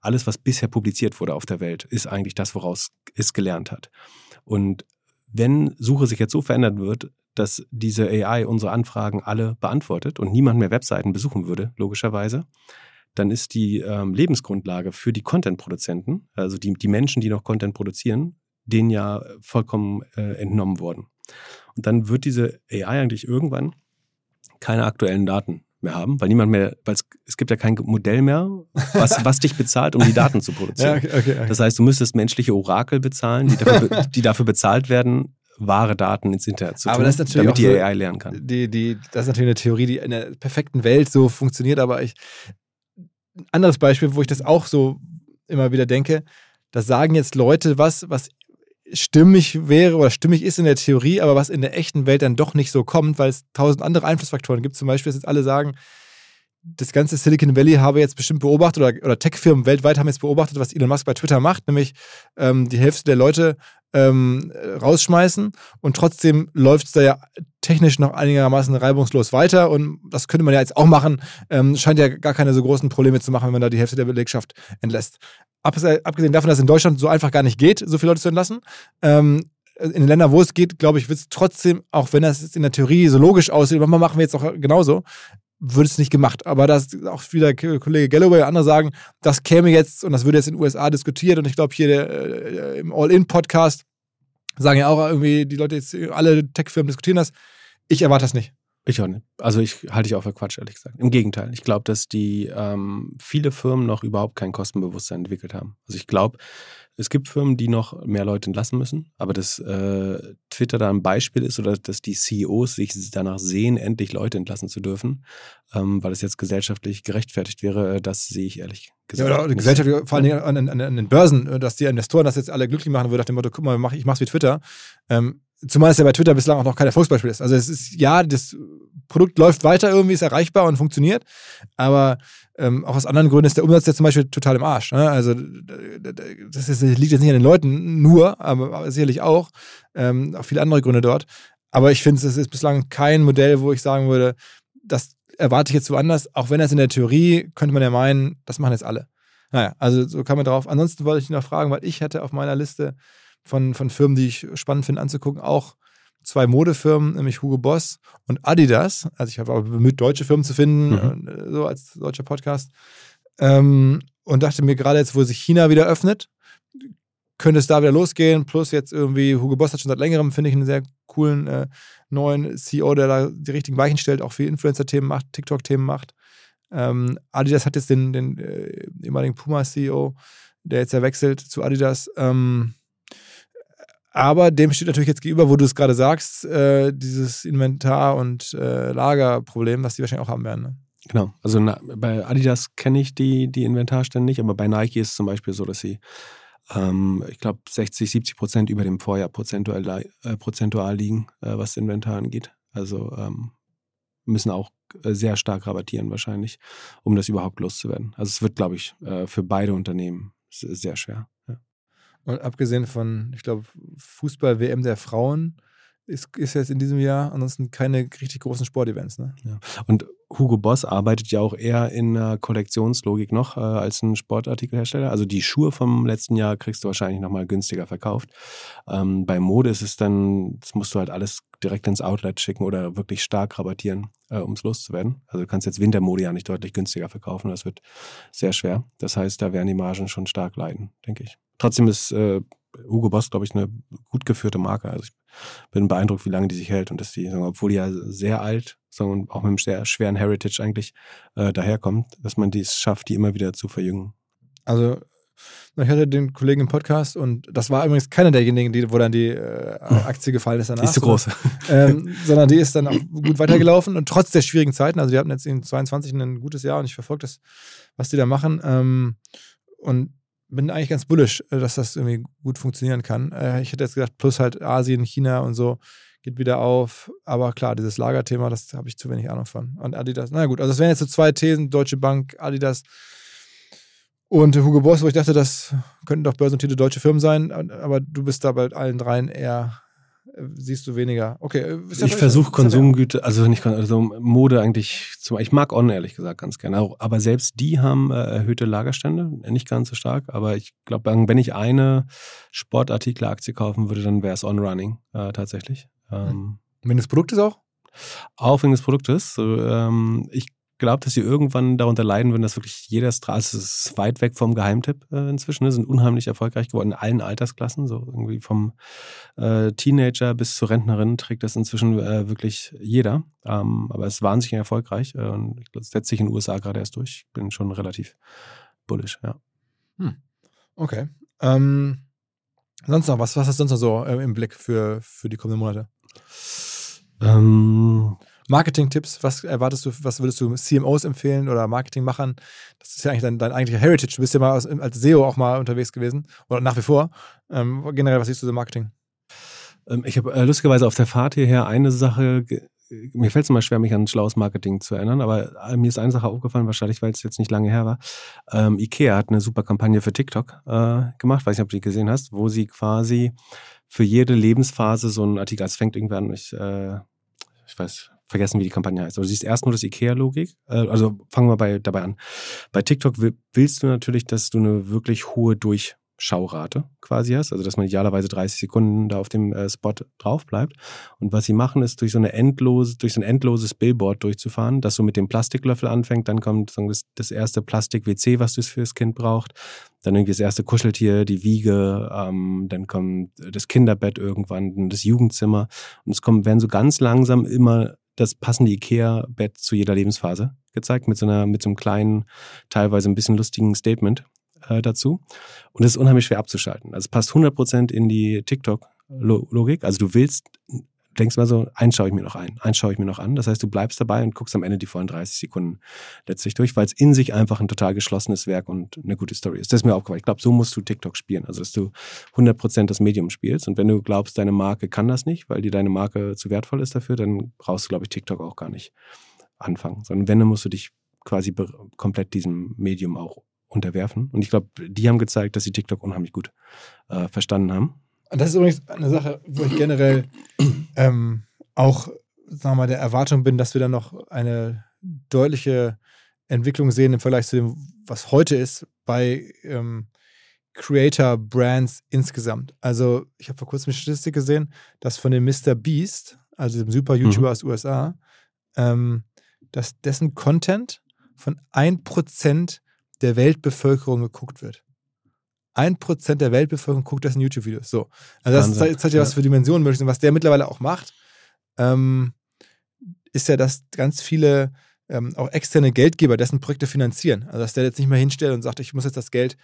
alles, was bisher publiziert wurde auf der Welt, ist eigentlich das, woraus es gelernt hat. Und wenn Suche sich jetzt so verändern wird, dass diese AI unsere Anfragen alle beantwortet und niemand mehr Webseiten besuchen würde, logischerweise, dann ist die ähm, Lebensgrundlage für die Content-Produzenten, also die, die Menschen, die noch Content produzieren, denen ja vollkommen äh, entnommen worden. Und dann wird diese AI eigentlich irgendwann keine aktuellen Daten mehr haben, weil niemand mehr, weil es, es gibt ja kein Modell mehr, was, was dich bezahlt, um die Daten zu produzieren. ja, okay, okay. Das heißt, du müsstest menschliche Orakel bezahlen, die dafür, die dafür bezahlt werden, wahre Daten ins Internet zu aber tun, das ist natürlich damit die so, AI lernen kann. Die, die, das ist natürlich eine Theorie, die in der perfekten Welt so funktioniert, aber ich, ein anderes Beispiel, wo ich das auch so immer wieder denke, da sagen jetzt Leute was, was stimmig wäre oder stimmig ist in der Theorie, aber was in der echten Welt dann doch nicht so kommt, weil es tausend andere Einflussfaktoren gibt. Zum Beispiel, dass jetzt alle sagen, das ganze Silicon Valley habe jetzt bestimmt beobachtet oder, oder Tech-Firmen weltweit haben jetzt beobachtet, was Elon Musk bei Twitter macht, nämlich ähm, die Hälfte der Leute ähm, rausschmeißen und trotzdem läuft es da ja technisch noch einigermaßen reibungslos weiter und das könnte man ja jetzt auch machen. Ähm, scheint ja gar keine so großen Probleme zu machen, wenn man da die Hälfte der Belegschaft entlässt. Abgesehen davon, dass es in Deutschland so einfach gar nicht geht, so viele Leute zu entlassen. Ähm, in den Ländern, wo es geht, glaube ich, wird es trotzdem, auch wenn das in der Theorie so logisch aussieht, manchmal machen wir jetzt auch genauso, würde es nicht gemacht. Aber das auch wieder Kollege Galloway und andere sagen, das käme jetzt und das würde jetzt in den USA diskutiert und ich glaube hier der, äh, im All-In-Podcast sagen ja auch irgendwie, die Leute jetzt, alle Tech-Firmen diskutieren das. Ich erwarte das nicht. Ich auch nicht. Also ich halte ich auch für Quatsch, ehrlich gesagt. Im Gegenteil. Ich glaube, dass die ähm, viele Firmen noch überhaupt kein Kostenbewusstsein entwickelt haben. Also ich glaube, es gibt Firmen, die noch mehr Leute entlassen müssen, aber dass äh, Twitter da ein Beispiel ist oder dass die CEOs sich danach sehen, endlich Leute entlassen zu dürfen, ähm, weil es jetzt gesellschaftlich gerechtfertigt wäre, äh, das sehe ich ehrlich gesagt. Ja, oder Gesellschaft, vor allem an, an, an, den Börsen, äh, dass die Investoren das jetzt alle glücklich machen würden, nach dem Motto, guck mal, ich mach's wie Twitter. Ähm, Zumal es ja bei Twitter bislang auch noch kein Erfolgsbeispiel ist. Also es ist, ja, das Produkt läuft weiter, irgendwie ist erreichbar und funktioniert, aber ähm, auch aus anderen Gründen ist der Umsatz ja zum Beispiel total im Arsch. Ne? Also das ist, liegt jetzt nicht an den Leuten nur, aber, aber sicherlich auch. Ähm, auch viele andere Gründe dort. Aber ich finde, es ist bislang kein Modell, wo ich sagen würde, das erwarte ich jetzt woanders. Auch wenn das in der Theorie, könnte man ja meinen, das machen jetzt alle. Naja, also so kann man drauf. Ansonsten wollte ich noch fragen, weil ich hätte auf meiner Liste von, von Firmen, die ich spannend finde anzugucken, auch zwei Modefirmen, nämlich Hugo Boss und Adidas. Also ich habe auch bemüht, deutsche Firmen zu finden, Mhm. äh, so als deutscher Podcast. Ähm, und dachte mir gerade jetzt, wo sich China wieder öffnet, könnte es da wieder losgehen. Plus jetzt irgendwie, Hugo Boss hat schon seit längerem, finde ich, einen sehr coolen äh, neuen CEO, der da die richtigen Weichen stellt, auch viel Influencer-Themen macht, TikTok-Themen macht. Ähm, Adidas hat jetzt den, den äh, ehemaligen Puma-CEO, der jetzt ja wechselt zu Adidas. Ähm, aber dem steht natürlich jetzt gegenüber, wo du es gerade sagst, äh, dieses Inventar- und äh, Lagerproblem, was die wahrscheinlich auch haben werden. Ne? Genau. Also na, bei Adidas kenne ich die, die Inventarstände nicht, aber bei Nike ist es zum Beispiel so, dass sie, ähm, ich glaube, 60, 70 Prozent über dem Vorjahr prozentual, äh, prozentual liegen, äh, was Inventar angeht. Also ähm, müssen auch äh, sehr stark rabattieren wahrscheinlich, um das überhaupt loszuwerden. Also es wird, glaube ich, äh, für beide Unternehmen sehr schwer. Und abgesehen von, ich glaube, Fußball-WM der Frauen ist, ist jetzt in diesem Jahr ansonsten keine richtig großen Sportevents. Ne? Und Hugo Boss arbeitet ja auch eher in einer Kollektionslogik noch äh, als ein Sportartikelhersteller. Also die Schuhe vom letzten Jahr kriegst du wahrscheinlich nochmal günstiger verkauft. Ähm, bei Mode ist es dann, das musst du halt alles direkt ins Outlet schicken oder wirklich stark rabattieren, äh, um es loszuwerden. Also du kannst jetzt Wintermode ja nicht deutlich günstiger verkaufen. Das wird sehr schwer. Das heißt, da werden die Margen schon stark leiden, denke ich. Trotzdem ist äh, Hugo Boss, glaube ich, eine gut geführte Marke. Also ich bin beeindruckt, wie lange die sich hält und dass die, obwohl die ja sehr alt sagen und auch mit einem sehr schweren Heritage eigentlich äh, daherkommt, dass man dies schafft, die immer wieder zu verjüngen. Also, ich hatte den Kollegen im Podcast und das war übrigens keiner derjenigen, die, wo dann die äh, Aktie gefallen ist danach. Die ist zu groß. ähm, sondern die ist dann auch gut weitergelaufen und trotz der schwierigen Zeiten, also die hatten jetzt in 22 ein gutes Jahr und ich verfolge das, was die da machen ähm, und bin eigentlich ganz bullish, äh, dass das irgendwie gut funktionieren kann. Äh, ich hätte jetzt gedacht, plus halt Asien, China und so geht wieder auf, aber klar, dieses Lagerthema, das habe ich zu wenig Ahnung von. Und Adidas, na gut, also das wären jetzt so zwei Thesen, Deutsche Bank, Adidas und Hugo Boss, wo ich dachte, das könnten doch börsennotierte deutsche Firmen sein, aber du bist da bei allen dreien eher siehst du weniger. Okay, äh, Ich versuche Konsumgüter, also nicht also Mode eigentlich zum ich mag On ehrlich gesagt ganz gerne, aber selbst die haben äh, erhöhte Lagerstände, nicht ganz so stark, aber ich glaube, wenn ich eine Sportartikelaktie kaufen würde, dann wäre es On Running äh, tatsächlich. Ähm, Wenn das Produkt ist auch? auch wegen des Produktes. So, ähm, ich glaube, dass sie irgendwann darunter leiden würden, dass wirklich jeder Straße also es ist weit weg vom Geheimtipp äh, inzwischen, ne, sind unheimlich erfolgreich geworden in allen Altersklassen, so irgendwie vom äh, Teenager bis zur Rentnerin trägt das inzwischen äh, wirklich jeder. Ähm, aber es ist wahnsinnig erfolgreich äh, und das setzt sich in den USA gerade erst durch. Ich bin schon relativ bullish, ja. Okay. Ähm, sonst noch was? Was hast du sonst noch so äh, im Blick für, für die kommenden Monate? Ähm, Marketing-Tipps, was erwartest du, was würdest du CMOs empfehlen oder Marketingmachern? Das ist ja eigentlich dein, dein eigentlicher Heritage. Du bist ja mal aus, als SEO auch mal unterwegs gewesen oder nach wie vor. Ähm, generell, was siehst du so im Marketing? Ähm, Ich habe äh, lustigerweise auf der Fahrt hierher eine Sache, mir fällt es immer schwer, mich an schlaues Marketing zu erinnern, aber äh, mir ist eine Sache aufgefallen, wahrscheinlich, weil es jetzt nicht lange her war. Ähm, Ikea hat eine super Kampagne für TikTok äh, gemacht, weiß nicht, ob du die gesehen hast, wo sie quasi für jede Lebensphase so einen Artikel, also es fängt irgendwann an, ich, äh, ich weiß, vergessen, wie die Kampagne heißt. Aber du siehst erst nur das IKEA-Logik. Äh, also fangen wir bei, dabei an. Bei TikTok will, willst du natürlich, dass du eine wirklich hohe Durchschaurate quasi hast. Also, dass man idealerweise 30 Sekunden da auf dem äh, Spot drauf bleibt. Und was sie machen, ist durch so eine endlose, durch so ein endloses Billboard durchzufahren, das so mit dem Plastiklöffel anfängt. Dann kommt das, das erste Plastik-WC, was das fürs Kind braucht. Dann irgendwie das erste Kuscheltier, die Wiege, ähm, dann kommt das Kinderbett irgendwann, das Jugendzimmer. Und es kommen, werden so ganz langsam immer das passende IKEA-Bett zu jeder Lebensphase gezeigt, mit so einer, mit so einem kleinen, teilweise ein bisschen lustigen Statement äh, dazu. Und es ist unheimlich schwer abzuschalten. Also es passt 100% in die TikTok-Logik. Also du willst, denkst mal so, eins schaue ich mir noch ein, eins schaue ich mir noch an. Das heißt, du bleibst dabei und guckst am Ende die vollen 30 Sekunden letztlich durch, weil es in sich einfach ein total geschlossenes Werk und eine gute Story ist. Das ist mir aufgefallen. Ich glaube, so musst du TikTok spielen. Also, dass du 100% das Medium spielst. Und wenn du glaubst, deine Marke kann das nicht, weil dir deine Marke zu wertvoll ist dafür, dann brauchst du, glaube ich, TikTok auch gar nicht anfangen. Sondern wenn, dann musst du dich quasi komplett diesem Medium auch unterwerfen. Und ich glaube, die haben gezeigt, dass sie TikTok unheimlich gut äh, verstanden haben. Und das ist übrigens eine Sache, wo ich generell ähm, auch, sagen wir mal, der Erwartung bin, dass wir dann noch eine deutliche Entwicklung sehen im Vergleich zu dem, was heute ist, bei ähm, Creator-Brands insgesamt. Also ich habe vor kurzem eine Statistik gesehen, dass von dem Mr. Beast, also dem super YouTuber mhm. aus USA, ähm, dass dessen Content von 1% der Weltbevölkerung geguckt wird. 1% der Weltbevölkerung guckt dessen YouTube-Videos. So. Also das zeigt, zeigt ja, was für Dimensionen möglich sind. Was der mittlerweile auch macht, ähm, ist ja, dass ganz viele ähm, auch externe Geldgeber dessen Projekte finanzieren. Also dass der jetzt nicht mehr hinstellt und sagt, ich muss jetzt das Geld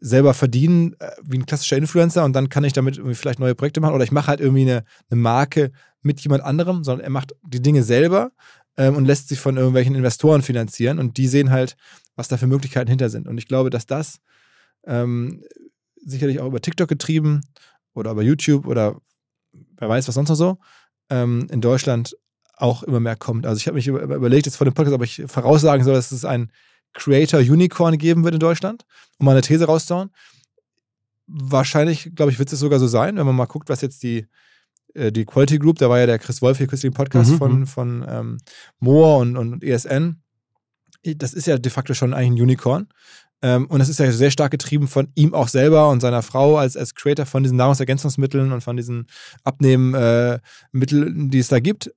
selber verdienen, äh, wie ein klassischer Influencer und dann kann ich damit irgendwie vielleicht neue Projekte machen oder ich mache halt irgendwie eine, eine Marke mit jemand anderem, sondern er macht die Dinge selber ähm, und lässt sich von irgendwelchen Investoren finanzieren und die sehen halt, was da für Möglichkeiten hinter sind. Und ich glaube, dass das ähm, sicherlich auch über TikTok getrieben oder über YouTube oder wer weiß was sonst noch so, ähm, in Deutschland auch immer mehr kommt. Also ich habe mich überlegt jetzt vor dem Podcast, ob ich voraussagen soll, dass es ein Creator Unicorn geben wird in Deutschland, um mal eine These rauszuhauen. Wahrscheinlich, glaube ich, wird es sogar so sein, wenn man mal guckt, was jetzt die, äh, die Quality Group, da war ja der Chris Wolf hier kürzlich im Podcast mhm. von, mhm. von ähm, Moore und, und ESN. Das ist ja de facto schon eigentlich ein Unicorn. Ähm, und das ist ja sehr stark getrieben von ihm auch selber und seiner Frau als, als Creator von diesen Nahrungsergänzungsmitteln und von diesen Abnehmmitteln, äh, die es da gibt.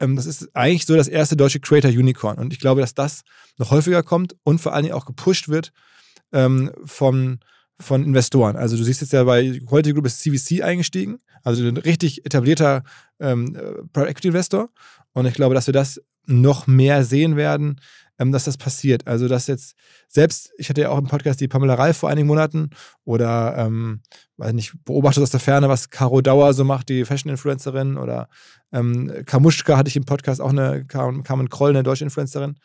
Ähm, das ist eigentlich so das erste deutsche Creator Unicorn. Und ich glaube, dass das noch häufiger kommt und vor allen Dingen auch gepusht wird ähm, von, von Investoren. Also du siehst jetzt ja bei Quality Group ist CVC eingestiegen, also ein richtig etablierter ähm, äh, Private Equity Investor. Und ich glaube, dass wir das noch mehr sehen werden, ähm, dass das passiert. Also, dass jetzt selbst, ich hatte ja auch im Podcast die Pamela Reif vor einigen Monaten oder, ähm, weiß nicht, beobachtet aus der Ferne, was Caro Dauer so macht, die Fashion-Influencerin oder ähm, Kamuschka hatte ich im Podcast auch eine, Carmen Kroll, eine deutsche Influencerin.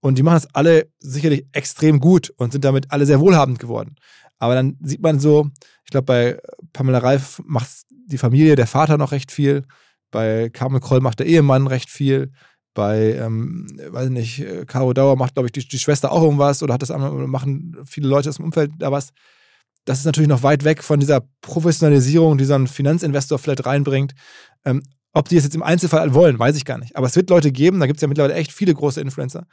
Und die machen das alle sicherlich extrem gut und sind damit alle sehr wohlhabend geworden. Aber dann sieht man so, ich glaube, bei Pamela Reif macht die Familie, der Vater noch recht viel. Bei Carmen Kroll macht der Ehemann recht viel. Bei, ähm, weiß nicht, äh, Caro Dauer macht, glaube ich, die, die, Schwester auch irgendwas oder hat das machen viele Leute aus dem Umfeld da was. Das ist natürlich noch weit weg von dieser Professionalisierung, die so ein Finanzinvestor vielleicht reinbringt. Ähm, ob die es jetzt im Einzelfall wollen, weiß ich gar nicht. Aber es wird Leute geben, da gibt es ja mittlerweile echt viele große Influencer,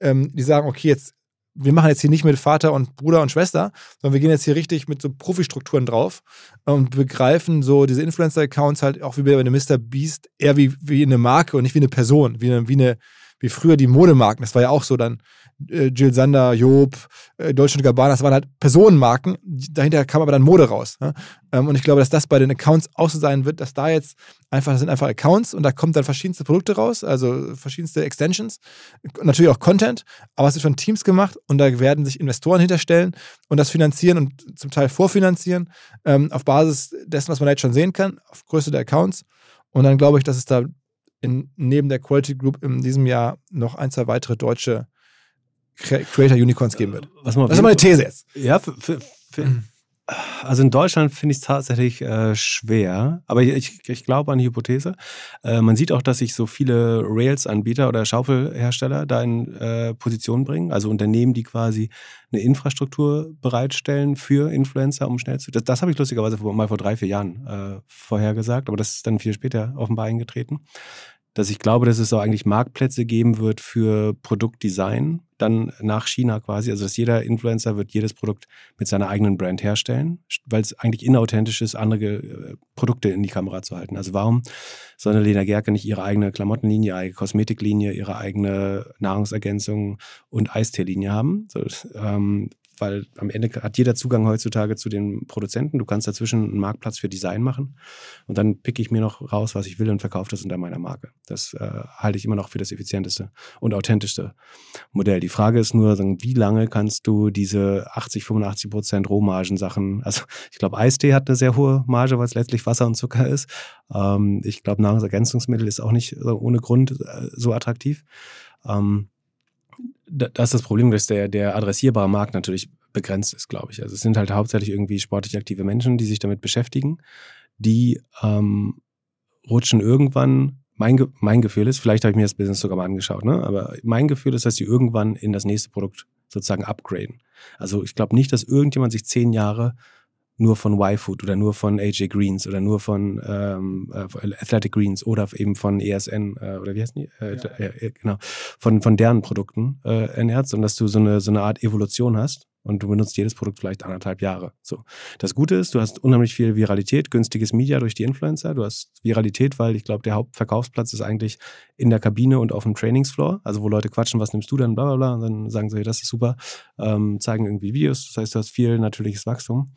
ähm, die sagen, okay, jetzt wir machen jetzt hier nicht mit Vater und Bruder und Schwester, sondern wir gehen jetzt hier richtig mit so Profi-Strukturen drauf und begreifen so diese Influencer-Accounts halt auch wie bei einem Mr. Beast eher wie, wie eine Marke und nicht wie eine Person, wie eine, wie eine, wie früher die Modemarken. Das war ja auch so dann äh, Jill Sander, Job, äh, Deutsche Gabbana, das waren halt Personenmarken. Dahinter kam aber dann Mode raus. Ne? Ähm, und ich glaube, dass das bei den Accounts auch so sein wird, dass da jetzt einfach, das sind einfach Accounts und da kommen dann verschiedenste Produkte raus, also verschiedenste Extensions, natürlich auch Content, aber es wird von Teams gemacht und da werden sich Investoren hinterstellen und das finanzieren und zum Teil vorfinanzieren ähm, auf Basis dessen, was man jetzt schon sehen kann, auf Größe der Accounts. Und dann glaube ich, dass es da in, neben der Quality Group in diesem Jahr noch ein, zwei weitere deutsche Creator Unicorns geben wird. Was das ist meine These jetzt. Ja, für, für, für, also in Deutschland finde ich es tatsächlich äh, schwer, aber ich, ich, glaube an die Hypothese. Äh, man sieht auch, dass sich so viele Rails-Anbieter oder Schaufelhersteller da in äh, Position bringen, also Unternehmen, die quasi eine Infrastruktur bereitstellen für Influencer, um schnell zu. Das, das habe ich lustigerweise mal vor drei, vier Jahren äh, vorhergesagt, aber das ist dann viel später offenbar eingetreten dass ich glaube, dass es auch eigentlich Marktplätze geben wird für Produktdesign, dann nach China quasi. Also dass jeder Influencer wird jedes Produkt mit seiner eigenen Brand herstellen, weil es eigentlich inauthentisch ist, andere äh, Produkte in die Kamera zu halten. Also warum soll eine Lena Gerke nicht ihre eigene Klamottenlinie, ihre Kosmetiklinie, ihre eigene Nahrungsergänzung und Eisteelinie haben? So, ähm, weil am Ende hat jeder Zugang heutzutage zu den Produzenten. Du kannst dazwischen einen Marktplatz für Design machen und dann picke ich mir noch raus, was ich will und verkaufe das unter meiner Marke. Das äh, halte ich immer noch für das effizienteste und authentischste Modell. Die Frage ist nur, wie lange kannst du diese 80, 85 Prozent Rohmargen-Sachen, also ich glaube, Eistee hat eine sehr hohe Marge, weil es letztlich Wasser und Zucker ist. Ähm, ich glaube, Nahrungsergänzungsmittel ist auch nicht ohne Grund äh, so attraktiv. Ähm, das ist das Problem, dass der, der adressierbare Markt natürlich begrenzt ist, glaube ich. Also es sind halt hauptsächlich irgendwie sportlich aktive Menschen, die sich damit beschäftigen, die ähm, rutschen irgendwann, mein, mein Gefühl ist, vielleicht habe ich mir das Business sogar mal angeschaut, ne? aber mein Gefühl ist, dass sie irgendwann in das nächste Produkt sozusagen upgraden. Also ich glaube nicht, dass irgendjemand sich zehn Jahre nur von Y-Food oder nur von AJ Greens oder nur von ähm, äh, Athletic Greens oder eben von ESN äh, oder wie heißt die? Äh, ja. äh, genau, von, von deren Produkten äh, ernährt, sondern dass du so eine, so eine Art Evolution hast und du benutzt jedes Produkt vielleicht anderthalb Jahre. So. Das Gute ist, du hast unheimlich viel Viralität, günstiges Media durch die Influencer. Du hast Viralität, weil ich glaube, der Hauptverkaufsplatz ist eigentlich in der Kabine und auf dem Trainingsfloor, also wo Leute quatschen, was nimmst du denn, bla bla bla, und dann sagen sie, das ist super, ähm, zeigen irgendwie Videos. Das heißt, du hast viel natürliches Wachstum.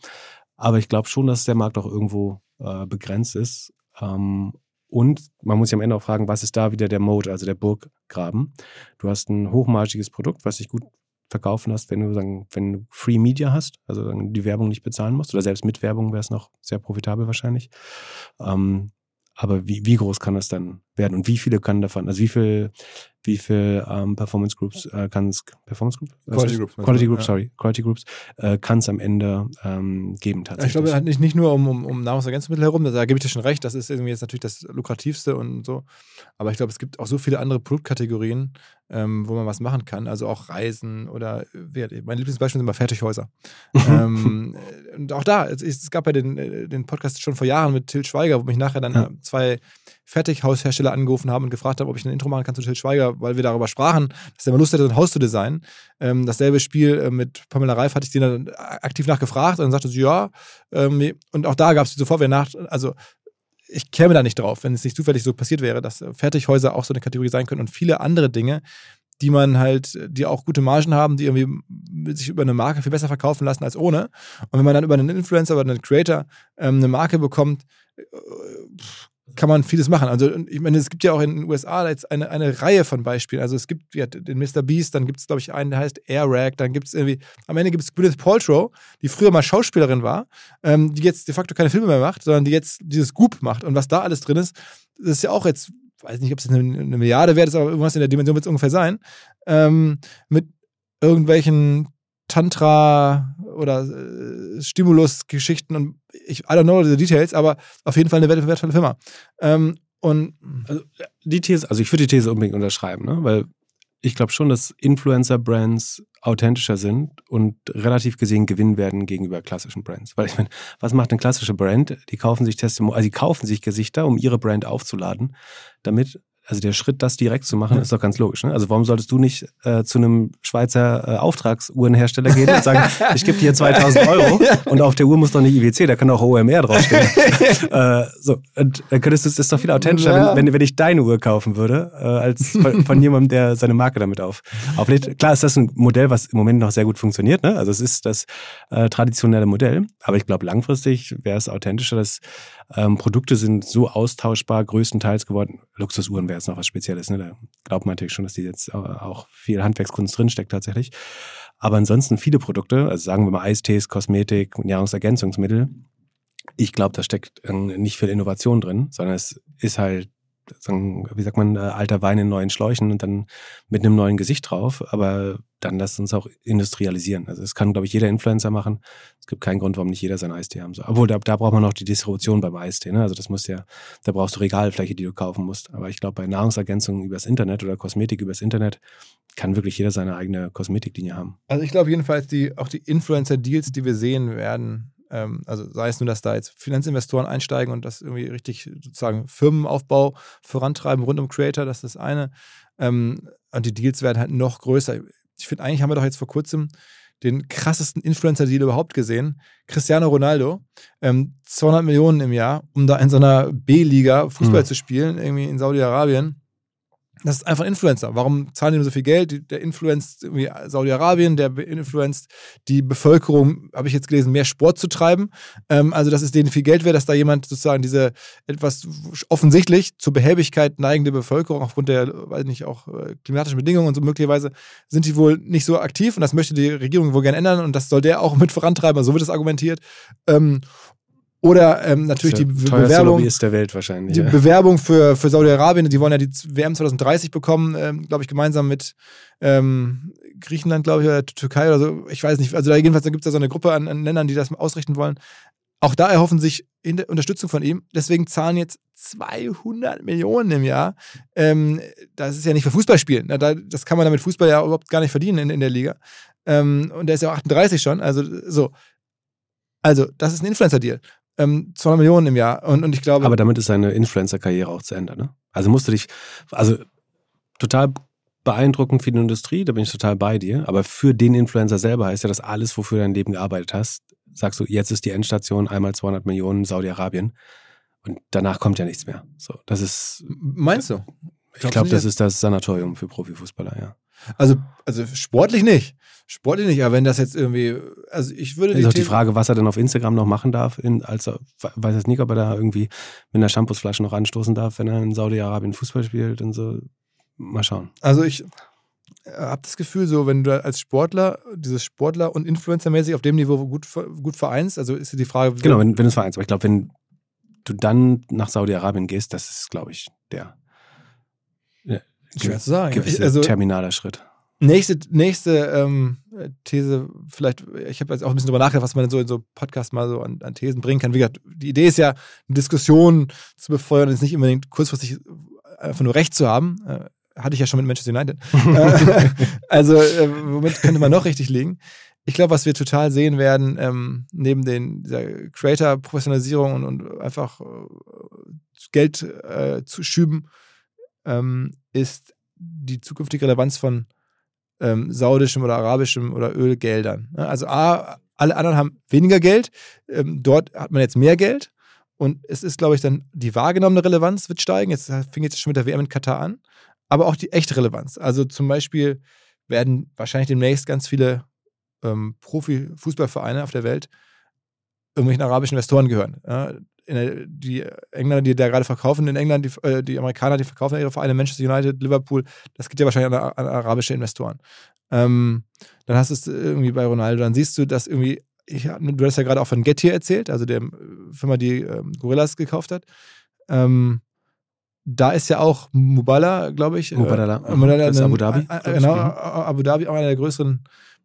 Aber ich glaube schon, dass der Markt auch irgendwo äh, begrenzt ist. Ähm, und man muss sich am Ende auch fragen, was ist da wieder der Mode, also der Burggraben? Du hast ein hochmargiges Produkt, was sich gut verkaufen hast, wenn du sagen, wenn du Free Media hast, also die Werbung nicht bezahlen musst, oder selbst mit Werbung wäre es noch sehr profitabel wahrscheinlich. Ähm, aber wie, wie groß kann das dann werden und wie viele können davon, also wie viel, wie viel ähm, Performance Groups äh, kann es, Performance Groups? Quality Groups. Quality Groups, ja. sorry, Quality Groups äh, kann es am Ende ähm, geben tatsächlich. Ich glaube, halt nicht, nicht nur um, um, um Nahrungsergänzungsmittel herum, da gebe ich dir schon recht, das ist irgendwie jetzt natürlich das lukrativste und so, aber ich glaube, es gibt auch so viele andere Produktkategorien, ähm, wo man was machen kann, also auch Reisen oder, mein Lieblingsbeispiel sind immer Fertighäuser. ähm, und auch da, es, es gab ja den, äh, den Podcast schon vor Jahren mit Till Schweiger, wo mich nachher dann ja. zwei Fertighaushersteller angerufen haben und gefragt haben, ob ich ein Intro machen kann zu Till Schweiger, weil wir darüber sprachen, dass er mal Lust hätte, ein Haus zu designen. Ähm, dasselbe Spiel äh, mit Pamela Reif hatte ich den dann aktiv nachgefragt und dann sagte sie, ja. Ähm, und auch da gab es sofort wieder nach, also ich käme da nicht drauf, wenn es nicht zufällig so passiert wäre, dass Fertighäuser auch so eine Kategorie sein können und viele andere Dinge, die man halt, die auch gute Margen haben, die irgendwie sich über eine Marke viel besser verkaufen lassen als ohne. Und wenn man dann über einen Influencer oder einen Creator ähm, eine Marke bekommt, äh, kann man vieles machen. Also ich meine, es gibt ja auch in den USA jetzt eine, eine Reihe von Beispielen. Also es gibt ja, den Mr. Beast, dann gibt es, glaube ich, einen, der heißt Air Rag, dann gibt es irgendwie, am Ende gibt es Gwyneth Paltrow, die früher mal Schauspielerin war, ähm, die jetzt de facto keine Filme mehr macht, sondern die jetzt dieses Goop macht. Und was da alles drin ist, das ist ja auch jetzt, weiß nicht, ob es eine, eine Milliarde wert ist, aber irgendwas in der Dimension wird es ungefähr sein, ähm, mit irgendwelchen Tantra oder äh, Stimulus-Geschichten und ich, I don't know the details, aber auf jeden Fall eine wertvolle Firma. Ähm, und also die These, also ich würde die These unbedingt unterschreiben, ne? weil ich glaube schon, dass Influencer-Brands authentischer sind und relativ gesehen gewinnen werden gegenüber klassischen Brands. Weil ich meine, was macht eine klassische Brand? Die kaufen sich Testimonials, also die kaufen sich Gesichter, um ihre Brand aufzuladen, damit also der Schritt, das direkt zu machen, ja. ist doch ganz logisch. Ne? Also warum solltest du nicht äh, zu einem Schweizer äh, Auftragsuhrenhersteller gehen und sagen, ich gebe dir 2000 Euro und auf der Uhr muss doch nicht IWC, da kann doch OMR draufstehen. äh, so, und dann könntest du, das ist doch viel authentischer, ja. wenn, wenn, wenn ich deine Uhr kaufen würde, äh, als von, von, jemandem, der seine Marke damit auf, auflädt. Klar ist das ein Modell, was im Moment noch sehr gut funktioniert. Ne? Also es ist das äh, traditionelle Modell, aber ich glaube langfristig wäre es authentischer, dass ähm, Produkte sind so austauschbar größtenteils geworden. Luxusuhren wäre jetzt noch was Spezielles. Ne? Da glaubt man natürlich schon, dass die jetzt auch viel Handwerkskunst drinsteckt tatsächlich. Aber ansonsten viele Produkte, also sagen wir mal Eistees, Kosmetik, Nahrungsergänzungsmittel. Ich glaube, da steckt nicht viel Innovation drin, sondern es ist halt wie sagt man, äh, alter Wein in neuen Schläuchen und dann mit einem neuen Gesicht drauf. Aber dann lasst uns auch industrialisieren. Also das kann, glaube ich, jeder Influencer machen. Es gibt keinen Grund, warum nicht jeder seinen Eistee haben soll. Obwohl, da, da braucht man noch die Distribution beim Eistee. Ne? Also das muss ja, da brauchst du Regalfläche, die du kaufen musst. Aber ich glaube, bei Nahrungsergänzungen übers Internet oder Kosmetik übers Internet kann wirklich jeder seine eigene Kosmetiklinie haben. Also ich glaube jedenfalls, die, auch die Influencer-Deals, die wir sehen werden, also sei es nur, dass da jetzt Finanzinvestoren einsteigen und das irgendwie richtig sozusagen Firmenaufbau vorantreiben rund um Creator, das ist das eine. Ähm, und die Deals werden halt noch größer. Ich finde, eigentlich haben wir doch jetzt vor kurzem den krassesten Influencer-Deal überhaupt gesehen. Cristiano Ronaldo, ähm, 200 Millionen im Jahr, um da in so einer B-Liga Fußball mhm. zu spielen, irgendwie in Saudi-Arabien. Das ist einfach ein Influencer. Warum zahlen die so viel Geld? Der influenzt irgendwie Saudi-Arabien, der influenzt die Bevölkerung, habe ich jetzt gelesen, mehr Sport zu treiben. Ähm, also, dass es denen viel Geld wäre, dass da jemand sozusagen diese etwas offensichtlich zur Behäbigkeit neigende Bevölkerung aufgrund der, weiß nicht, auch äh, klimatischen Bedingungen und so möglicherweise sind die wohl nicht so aktiv und das möchte die Regierung wohl gerne ändern und das soll der auch mit vorantreiben. So wird es argumentiert. Ähm, oder ähm, natürlich die Bewerbung. ist der Welt wahrscheinlich. Die ja. Bewerbung für, für Saudi-Arabien, die wollen ja die WM 2030 bekommen, ähm, glaube ich, gemeinsam mit ähm, Griechenland, glaube ich, oder Türkei oder so. Ich weiß nicht. Also da jedenfalls gibt es da so eine Gruppe an, an, Ländern, die das ausrichten wollen. Auch da erhoffen sich Unterstützung von ihm. Deswegen zahlen jetzt 200 Millionen im Jahr. Ähm, das ist ja nicht für Fußballspielen. Das kann man damit Fußball ja überhaupt gar nicht verdienen in, in der Liga. Ähm, und der ist ja 38 schon. Also so. Also, das ist ein Influencer-Deal ähm, 200 Millionen im Jahr. Und, und ich glaube. Aber damit ist seine Influencer-Karriere auch zu Ende, ne? Also musst du dich, also total beeindruckend für die Industrie, da bin ich total bei dir. Aber für den Influencer selber heißt ja das alles, wofür du dein Leben gearbeitet hast. Sagst du, jetzt ist die Endstation einmal 200 Millionen Saudi-Arabien und danach kommt ja nichts mehr. So, das ist. Meinst du? Ich glaube, das ist das Sanatorium für Profifußballer, ja. Also, also sportlich nicht. Sportlich nicht, aber wenn das jetzt irgendwie, also ich würde. Ist auch die Frage, was er denn auf Instagram noch machen darf, in, als weiß jetzt nicht, ob er da irgendwie mit einer Shampoosflasche noch anstoßen darf, wenn er in Saudi-Arabien Fußball spielt und so. Mal schauen. Also ich habe das Gefühl, so wenn du als Sportler, dieses Sportler und Influencer-mäßig auf dem Niveau gut, gut vereinst, also ist die Frage. Genau, wenn, wenn du es vereinst. Aber ich glaube, wenn du dann nach Saudi-Arabien gehst, das ist, glaube ich, der Schwer zu sagen. Also, terminaler Schritt. Nächste, nächste ähm, These, vielleicht, ich habe jetzt auch ein bisschen drüber nachgedacht, was man so in so Podcasts mal so an, an, Thesen bringen kann. Wie gesagt, die Idee ist ja, eine Diskussion zu befeuern und jetzt nicht unbedingt kurzfristig einfach nur Recht zu haben. Äh, hatte ich ja schon mit Manchester United. Äh, also, äh, womit könnte man noch richtig liegen? Ich glaube, was wir total sehen werden, ähm, neben den, dieser Creator-Professionalisierung und, und, einfach äh, Geld äh, zu schüben, ähm, ist die zukünftige Relevanz von ähm, saudischem oder arabischem oder Ölgeldern. Ne? Also A, alle anderen haben weniger Geld, ähm, dort hat man jetzt mehr Geld und es ist, glaube ich, dann die wahrgenommene Relevanz wird steigen. Jetzt fing jetzt schon mit der WM in Katar an, aber auch die echte Relevanz. Also zum Beispiel werden wahrscheinlich demnächst ganz viele ähm, Profi-Fußballvereine auf der Welt irgendwelchen arabischen Investoren gehören. Ja? Die Engländer, die da gerade verkaufen in England, die, äh, die, Amerikaner, die verkaufen ihre Vereine, Manchester United, Liverpool, das geht ja wahrscheinlich an, an arabische Investoren. Ähm, dann hast du es irgendwie bei Ronaldo, dann siehst du, dass irgendwie, ich, du hast ja gerade auch von Getir erzählt, also der Firma, die ähm, Gorillas gekauft hat. Ähm, da ist ja auch Mubala, glaube ich. Mubala, äh, Mubala das ist Abu Dhabi. Äh, genau, Abu Dhabi, auch einer der größeren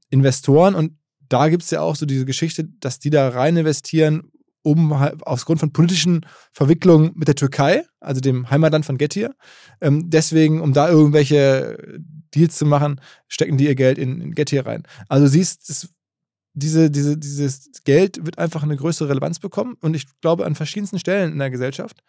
Investoren. Und da gibt es ja auch so diese Geschichte, dass die da rein investieren, um aufgrund von politischen Verwicklungen mit der Türkei, also dem Heimatland von Getir. Ähm, deswegen, um da irgendwelche Deals zu machen, stecken die ihr Geld in, in Getir rein. Also siehst, es, diese, diese, dieses Geld wird einfach eine größere Relevanz bekommen und ich glaube an verschiedensten Stellen in der Gesellschaft.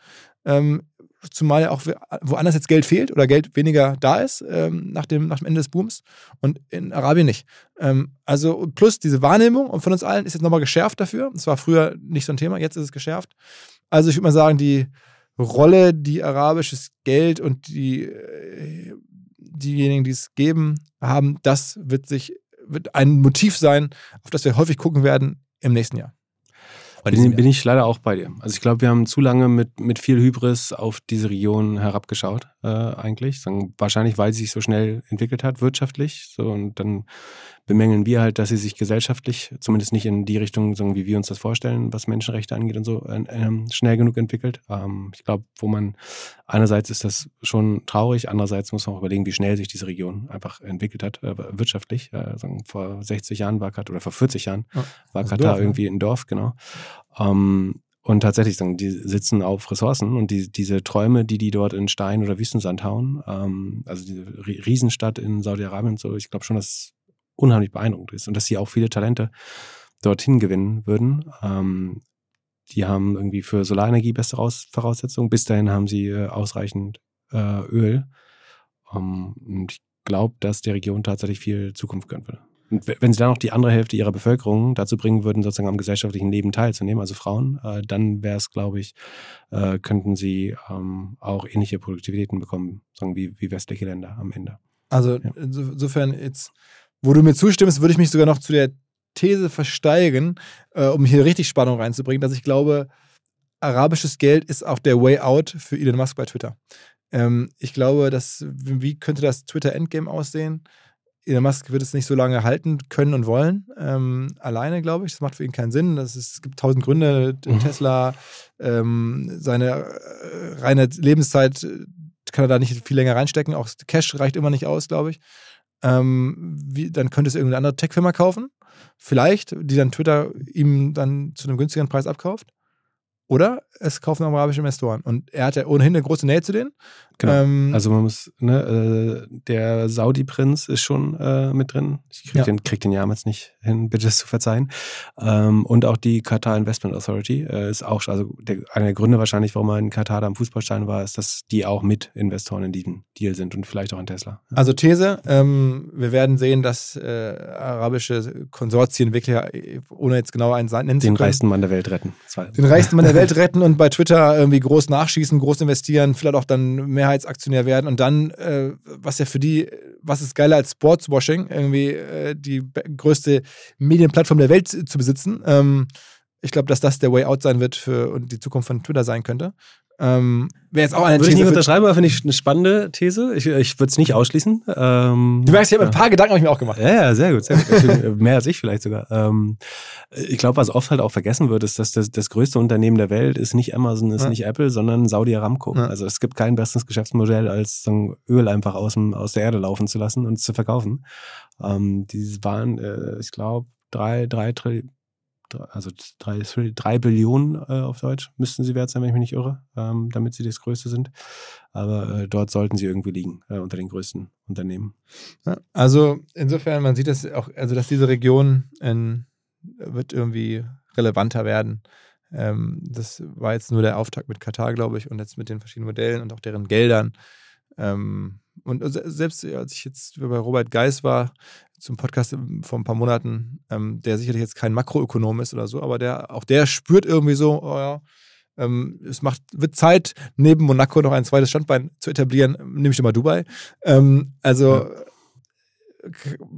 Ähm, zumal auch woanders jetzt Geld fehlt oder Geld weniger da ist ähm, nach, dem, nach dem Ende des Booms und in Arabien nicht. Ähm, also plus diese Wahrnehmung von uns allen ist jetzt nochmal geschärft dafür. Es war früher nicht so ein Thema, jetzt ist es geschärft. Also ich würde mal sagen, die Rolle, die arabisches Geld und die, äh, diejenigen, die es geben, haben, das wird sich wird ein Motiv sein, auf das wir häufig gucken werden im nächsten Jahr. Bin, bin, ich leider auch bei dir. Also ich glaube, wir haben zu lange mit, mit viel Hybris auf diese Region herabgeschaut, äh, eigentlich. Wahrscheinlich, weil sie sich so schnell entwickelt hat, wirtschaftlich. So, und dann bemängeln wir halt, dass sie sich gesellschaftlich, zumindest nicht in die Richtung, so wie wir uns das vorstellen, was Menschenrechte angeht und so, äh, schnell genug entwickelt. Ähm, ich glaube, wo man einerseits ist das schon traurig, andererseits muss man auch überlegen, wie schnell sich diese Region einfach entwickelt hat, äh, wirtschaftlich. Äh, vor 60 Jahren war Katar, oder vor 40 Jahren ja, war Katar Dorf, irgendwie ein Dorf, genau. Ähm, und tatsächlich, die sitzen auf Ressourcen und die, diese Träume, die die dort in Stein oder Wüstensand hauen, ähm, also diese Riesenstadt in Saudi-Arabien und so, ich glaube schon, dass unheimlich beeindruckend ist und dass sie auch viele Talente dorthin gewinnen würden. Ähm, die haben irgendwie für Solarenergie beste Voraussetzungen. Bis dahin haben sie äh, ausreichend äh, Öl. Ähm, und ich glaube, dass der Region tatsächlich viel Zukunft gönnen würde. Und wenn sie dann noch die andere Hälfte ihrer Bevölkerung dazu bringen würden, sozusagen am gesellschaftlichen Leben teilzunehmen, also Frauen, äh, dann wäre es, glaube ich, äh, könnten sie ähm, auch ähnliche Produktivitäten bekommen, sagen wie, wie westliche Länder am Ende. Also ja. insofern jetzt wo du mir zustimmst, würde ich mich sogar noch zu der These versteigen, äh, um hier richtig Spannung reinzubringen, dass ich glaube, arabisches Geld ist auch der Way out für Elon Musk bei Twitter. Ähm, ich glaube, dass, wie könnte das Twitter-Endgame aussehen? Elon Musk wird es nicht so lange halten können und wollen. Ähm, alleine, glaube ich. Das macht für ihn keinen Sinn. Das ist, es gibt tausend Gründe. Mhm. Tesla, ähm, seine äh, reine Lebenszeit äh, kann er da nicht viel länger reinstecken. Auch Cash reicht immer nicht aus, glaube ich ähm, wie, dann könnte es irgendeine andere Tech-Firma kaufen, vielleicht, die dann Twitter ihm dann zu einem günstigeren Preis abkauft. Oder es kaufen arabische Investoren. Und er hat ja ohnehin eine große Nähe zu denen. Genau. Ähm, also man muss, ne, äh, der Saudi-Prinz ist schon äh, mit drin. Ich krieg, Ja. den, krieg den jetzt nicht hin, bitte zu verzeihen. Ähm, und auch die Qatar Investment Authority äh, ist auch, also der, einer der Gründe wahrscheinlich, warum er in Katar da am Fußballstein war, ist, dass die auch mit Investoren in diesem Deal sind und vielleicht auch in Tesla. Also These, ähm, wir werden sehen, dass äh, arabische Konsortien wirklich, äh, ohne jetzt genau einen nennen zu Den können, reichsten Mann der Welt retten. Den reichsten Mann der Welt retten und bei Twitter irgendwie groß nachschießen, groß investieren, vielleicht auch dann Mehrheitsaktionär werden und dann, äh, was ja für die, was ist geiler als Sportswashing, irgendwie äh, die größte Medienplattform der Welt zu besitzen. Ähm, ich glaube, dass das der Way Out sein wird für und die Zukunft von Twitter sein könnte. Ähm, Wäre jetzt auch eine Würde ich nicht These unterschreiben, aber finde ich eine spannende These. Ich, ich würde es nicht ausschließen. Ähm, Du merkst, ich habe ein paar Gedanken habe ich mir auch gemacht. Ja, ja, sehr gut. Sehr gut. Deswegen, Mehr als ich vielleicht sogar. Ähm, ich glaube, was oft halt auch vergessen wird, ist, dass das, das größte Unternehmen der Welt ist nicht Amazon, ist Ja. nicht Apple, sondern Saudi Aramco. Ja. Also es gibt kein besseres Geschäftsmodell, als so ein Öl einfach aus, dem, aus der Erde laufen zu lassen und zu verkaufen. Ähm, die waren, äh, ich glaube, drei, drei, drei- also drei, drei Billionen äh, auf Deutsch müssten sie wert sein, wenn ich mich nicht irre, ähm, damit sie das Größte sind. Aber äh, dort sollten sie irgendwie liegen, äh, unter den größten Unternehmen. Ja, also insofern, man sieht das auch, also dass diese Region in, wird irgendwie relevanter werden. Ähm, das war jetzt nur der Auftakt mit Katar, glaube ich, und jetzt mit den verschiedenen Modellen und auch deren Geldern. Ähm, und se- selbst als ich jetzt bei Robert Geis war, zum Podcast vor ein paar Monaten, ähm, der sicherlich jetzt kein Makroökonom ist oder so, aber der, auch der spürt irgendwie so, oh ja, ähm, es macht, wird Zeit, neben Monaco noch ein zweites Standbein zu etablieren, nehme ich mal Dubai. Ähm, also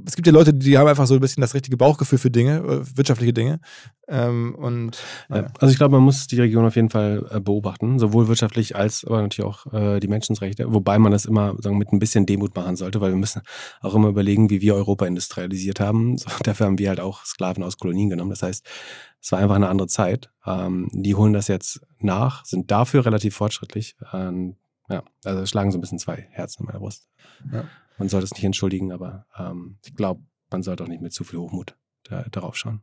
es gibt ja Leute, die haben einfach so ein bisschen das richtige Bauchgefühl für Dinge, äh, wirtschaftliche Dinge. Ähm, und Ja, also ich glaube, man muss die Region auf jeden Fall äh, beobachten, sowohl wirtschaftlich als aber natürlich auch äh, die Menschenrechte, wobei man das immer sagen, mit ein bisschen Demut machen sollte, weil wir müssen auch immer überlegen, wie wir Europa industrialisiert haben. So, dafür haben wir halt auch Sklaven aus Kolonien genommen. Das heißt, es war einfach eine andere Zeit. Ähm, die holen das jetzt nach, sind dafür relativ fortschrittlich. Ähm, ja, also schlagen so ein bisschen zwei Herzen in meiner Brust. Ja. Man sollte es nicht entschuldigen, aber ähm, ich glaube, man sollte auch nicht mit zu viel Hochmut da, darauf schauen.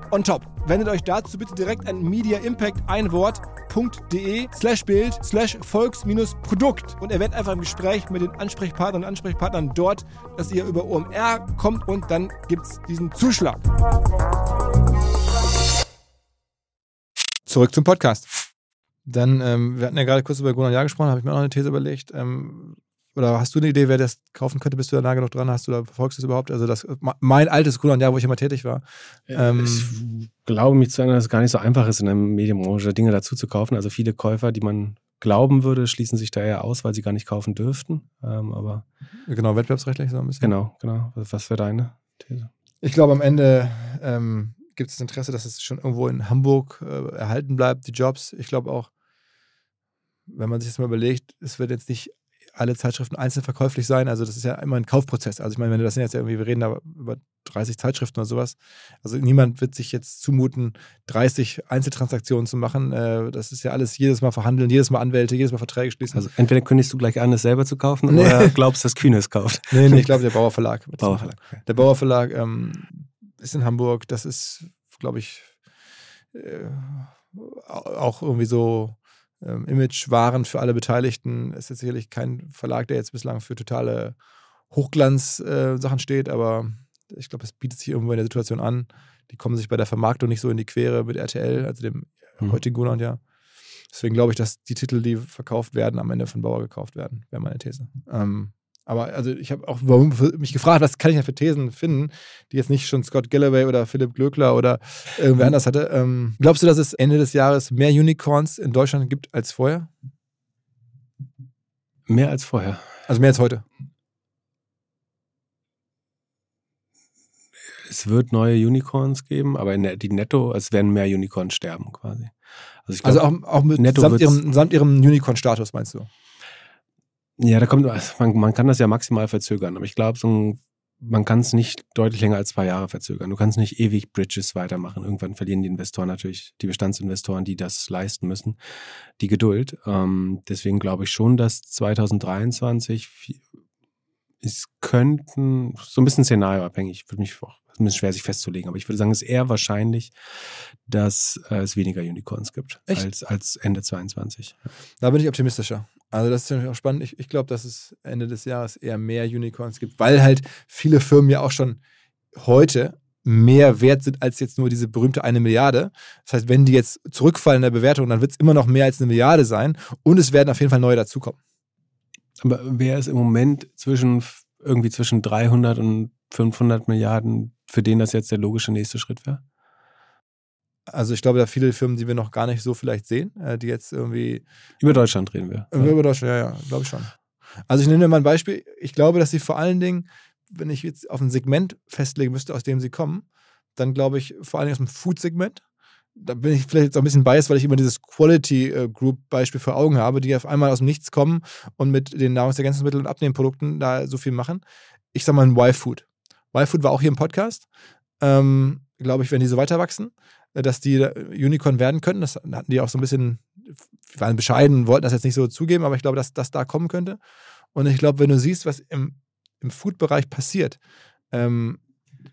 on top. Wendet euch dazu bitte direkt an Media Impact ein Wort.de slash Bild slash Volks-Produkt und erwähnt einfach im Gespräch mit den Ansprechpartnern und Ansprechpartnern dort, dass ihr über OMR kommt und dann gibt's diesen Zuschlag. Zurück zum Podcast. Dann, ähm, wir hatten ja gerade kurz über Gunnar Jahr gesprochen, habe ich mir auch eine These überlegt. Ähm, oder hast du eine Idee, wer das kaufen könnte? Bist du da nah genug dran? Hast du da, verfolgst du das überhaupt? Also das, mein altes Gunnar Jahr, wo ich immer tätig war. Ähm, ich glaube mich zu erinnern, dass es gar nicht so einfach ist, in der Medienbranche Dinge dazu zu kaufen. Also viele Käufer, die man glauben würde, schließen sich da eher aus, weil sie gar nicht kaufen dürften. Ähm, aber genau, wettbewerbsrechtlich so ein bisschen. genau, genau. Was wäre deine These? Ich glaube, am Ende ähm, gibt es das Interesse, dass es schon irgendwo in Hamburg äh, erhalten bleibt, die Jobs. Ich glaube auch, wenn man sich das mal überlegt, es wird jetzt nicht alle Zeitschriften einzeln verkäuflich sein. Also das ist ja immer ein Kaufprozess. Also ich meine, wenn du das jetzt irgendwie, wir reden da über 30 Zeitschriften oder sowas. Also niemand wird sich jetzt zumuten, 30 Einzeltransaktionen zu machen. Äh, das ist ja alles jedes Mal verhandeln, jedes Mal Anwälte, jedes Mal Verträge schließen. Also entweder kündigst du gleich an, es selber zu kaufen Nee. oder glaubst, dass Kühne es kauft. nee, nee, ich glaube, der Bauer Verlag. Bauer. Verlag. Der Bauer Verlag ähm, ist in Hamburg. Das ist, glaube ich, äh, auch irgendwie so ähm, Imagewaren für alle Beteiligten. Es ist sicherlich kein Verlag, der jetzt bislang für totale Hochglanz-Sachen steht, aber ich glaube, es bietet sich irgendwo in der Situation an. Die kommen sich bei der Vermarktung nicht so in die Quere mit RTL, also dem Mhm. heutigen Gunnar ja. Deswegen glaube ich, dass die Titel, die verkauft werden, am Ende von Bauer gekauft werden, wäre meine These. Ähm, aber also ich habe auch mich gefragt, was kann ich da für Thesen finden, die jetzt nicht schon Scott Galloway oder Philipp Glöckler oder irgendwer Mhm. anders hatte. Ähm, glaubst du, dass es Ende des Jahres mehr Unicorns in Deutschland gibt als vorher? Mehr als vorher. Also mehr als heute? Es wird neue Unicorns geben, aber der, die Netto, es werden mehr Unicorns sterben quasi. Also, ich glaub, Also auch, auch mit Netto samt ihrem, samt ihrem Unicorn-Status, meinst du? Ja, da kommt, man, man kann das ja maximal verzögern, aber ich glaube, so ein, man kann es nicht deutlich länger als zwei Jahre verzögern. Du kannst nicht ewig Bridges weitermachen. Irgendwann verlieren die Investoren natürlich, die Bestandsinvestoren, die das leisten müssen, die Geduld. Ähm, deswegen glaube ich schon, dass 2023 vi- es könnten, so ein bisschen szenarioabhängig, würde mich auch ein bisschen schwer sich festzulegen, aber ich würde sagen, es ist eher wahrscheinlich, dass äh, es weniger Unicorns gibt Echt? als, als Ende 22. Da bin ich optimistischer. Also das ist natürlich auch spannend. Ich, ich glaube, dass es Ende des Jahres eher mehr Unicorns gibt, weil halt viele Firmen ja auch schon heute mehr wert sind als jetzt nur diese berühmte eine Milliarde. Das heißt, wenn die jetzt zurückfallen in der Bewertung, dann wird es immer noch mehr als eine Milliarde sein und es werden auf jeden Fall neue dazukommen. Aber wer ist im Moment zwischen irgendwie zwischen 300 und 500 Milliarden, für den das jetzt der logische nächste Schritt wäre? Also ich glaube, da viele Firmen, die wir noch gar nicht so vielleicht sehen, äh, die jetzt irgendwie Über Deutschland reden wir. Äh, Über Deutschland, ja, ja, glaube ich schon. Also ich nehme mal ein Beispiel. Ich glaube, dass sie vor allen Dingen, wenn ich jetzt auf ein Segment festlegen müsste, aus dem sie kommen, dann glaube ich vor allen Dingen aus dem Food-Segment. Da bin ich vielleicht jetzt auch ein bisschen biased, weil ich immer dieses Quality äh, Group Beispiel vor Augen habe, die auf einmal aus dem Nichts kommen und mit den Nahrungsergänzungsmitteln und Abnehmprodukten da so viel machen. Ich sag mal ein Y-Food. Y-Food war auch hier im Podcast. Ähm, glaube ich, wenn die so weiter wachsen, äh, dass die da Unicorn werden könnten. Das hatten die auch so ein bisschen, waren bescheiden, wollten das jetzt nicht so zugeben, aber ich glaube, dass das da kommen könnte. Und ich glaube, wenn du siehst, was im, im Food-Bereich passiert, ähm,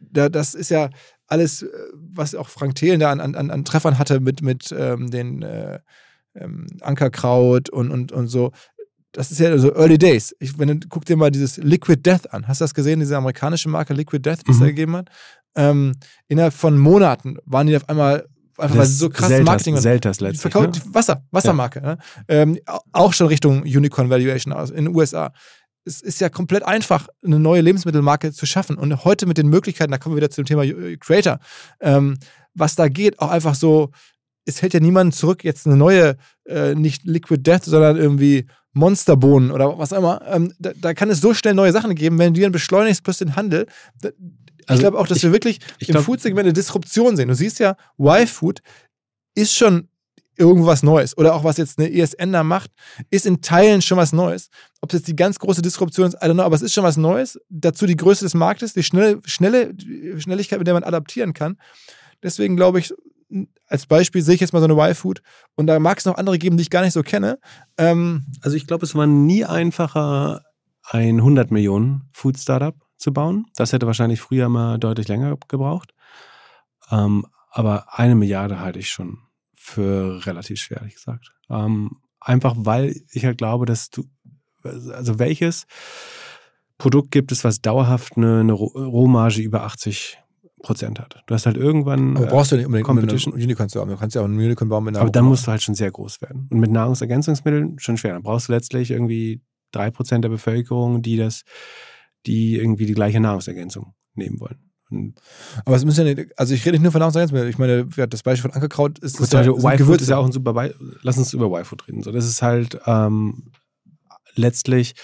da, das ist ja alles, äh, was auch Frank Thelen da an, an, an Treffern hatte mit, mit ähm, den äh, ähm, Ankerkraut und, und, und so. Das ist ja so Early Days. Ich, wenn du, guck dir mal dieses Liquid Death an. Hast du das gesehen, diese amerikanische Marke Liquid Death, die es Mhm. da gegeben hat? Ähm, innerhalb von Monaten waren die auf einmal, einfach weil sie so krass Selters, Marketing und Selters letztlich. verkauft Ne? Wasser, Wassermarke. Ne? Ähm, au- auch schon Richtung Unicorn Valuation aus in den USA. Es ist ja komplett einfach, eine neue Lebensmittelmarke zu schaffen. Und heute mit den Möglichkeiten, da kommen wir wieder zu dem Thema Creator, ähm, was da geht, auch einfach so, es hält ja niemanden zurück, jetzt eine neue, äh, nicht Liquid Death, sondern irgendwie Monsterbohnen oder was auch immer. Ähm, da, da kann es so schnell neue Sachen geben, wenn du dann beschleunigst plus den Handel. Da, ich Also glaube auch, dass ich- wir wirklich ich im glaub- Food-Segment eine Disruption sehen. Du siehst ja, Y-Food ist schon irgendwas Neues. Oder auch was jetzt eine ESN da macht, ist in Teilen schon was Neues. Ob es jetzt die ganz große Disruption ist, I don't know, aber es ist schon was Neues. Dazu die Größe des Marktes, die schnelle, schnelle die Schnelligkeit, mit der man adaptieren kann. Deswegen glaube ich, als Beispiel sehe ich jetzt mal so eine Y-Food und da mag es noch andere geben, die ich gar nicht so kenne. Ähm, Also ich glaube, es war nie einfacher, ein 100 Millionen Food Startup zu bauen. Das hätte wahrscheinlich früher mal deutlich länger gebraucht. Ähm, aber eine Milliarde halte ich schon für relativ schwer, ehrlich gesagt. Ähm, einfach weil ich halt glaube, dass du, also welches Produkt gibt es, was dauerhaft eine, eine Roh- Rohmarge über 80 Prozent hat. Du hast halt irgendwann. aber äh, brauchst du nicht unbedingt Competition. Unicorn zu haben. Du kannst ja auch einen Unicorn bauen mit einer aber dann musst du halt schon sehr groß werden. Und mit Nahrungsergänzungsmitteln schon schwer. Dann brauchst du letztlich irgendwie drei Prozent der Bevölkerung, die das, die irgendwie die gleiche Nahrungsergänzung nehmen wollen. Und Aber es müssen ja nicht, also ich rede nicht nur von Nahrungsergänzungsmitteln. Ich meine, das Beispiel von Ankerkraut ist, ist ja, also Gewürze. ist ja auch ein super Be Lass uns über Y-Food reden. So, das ist halt ähm, letztlich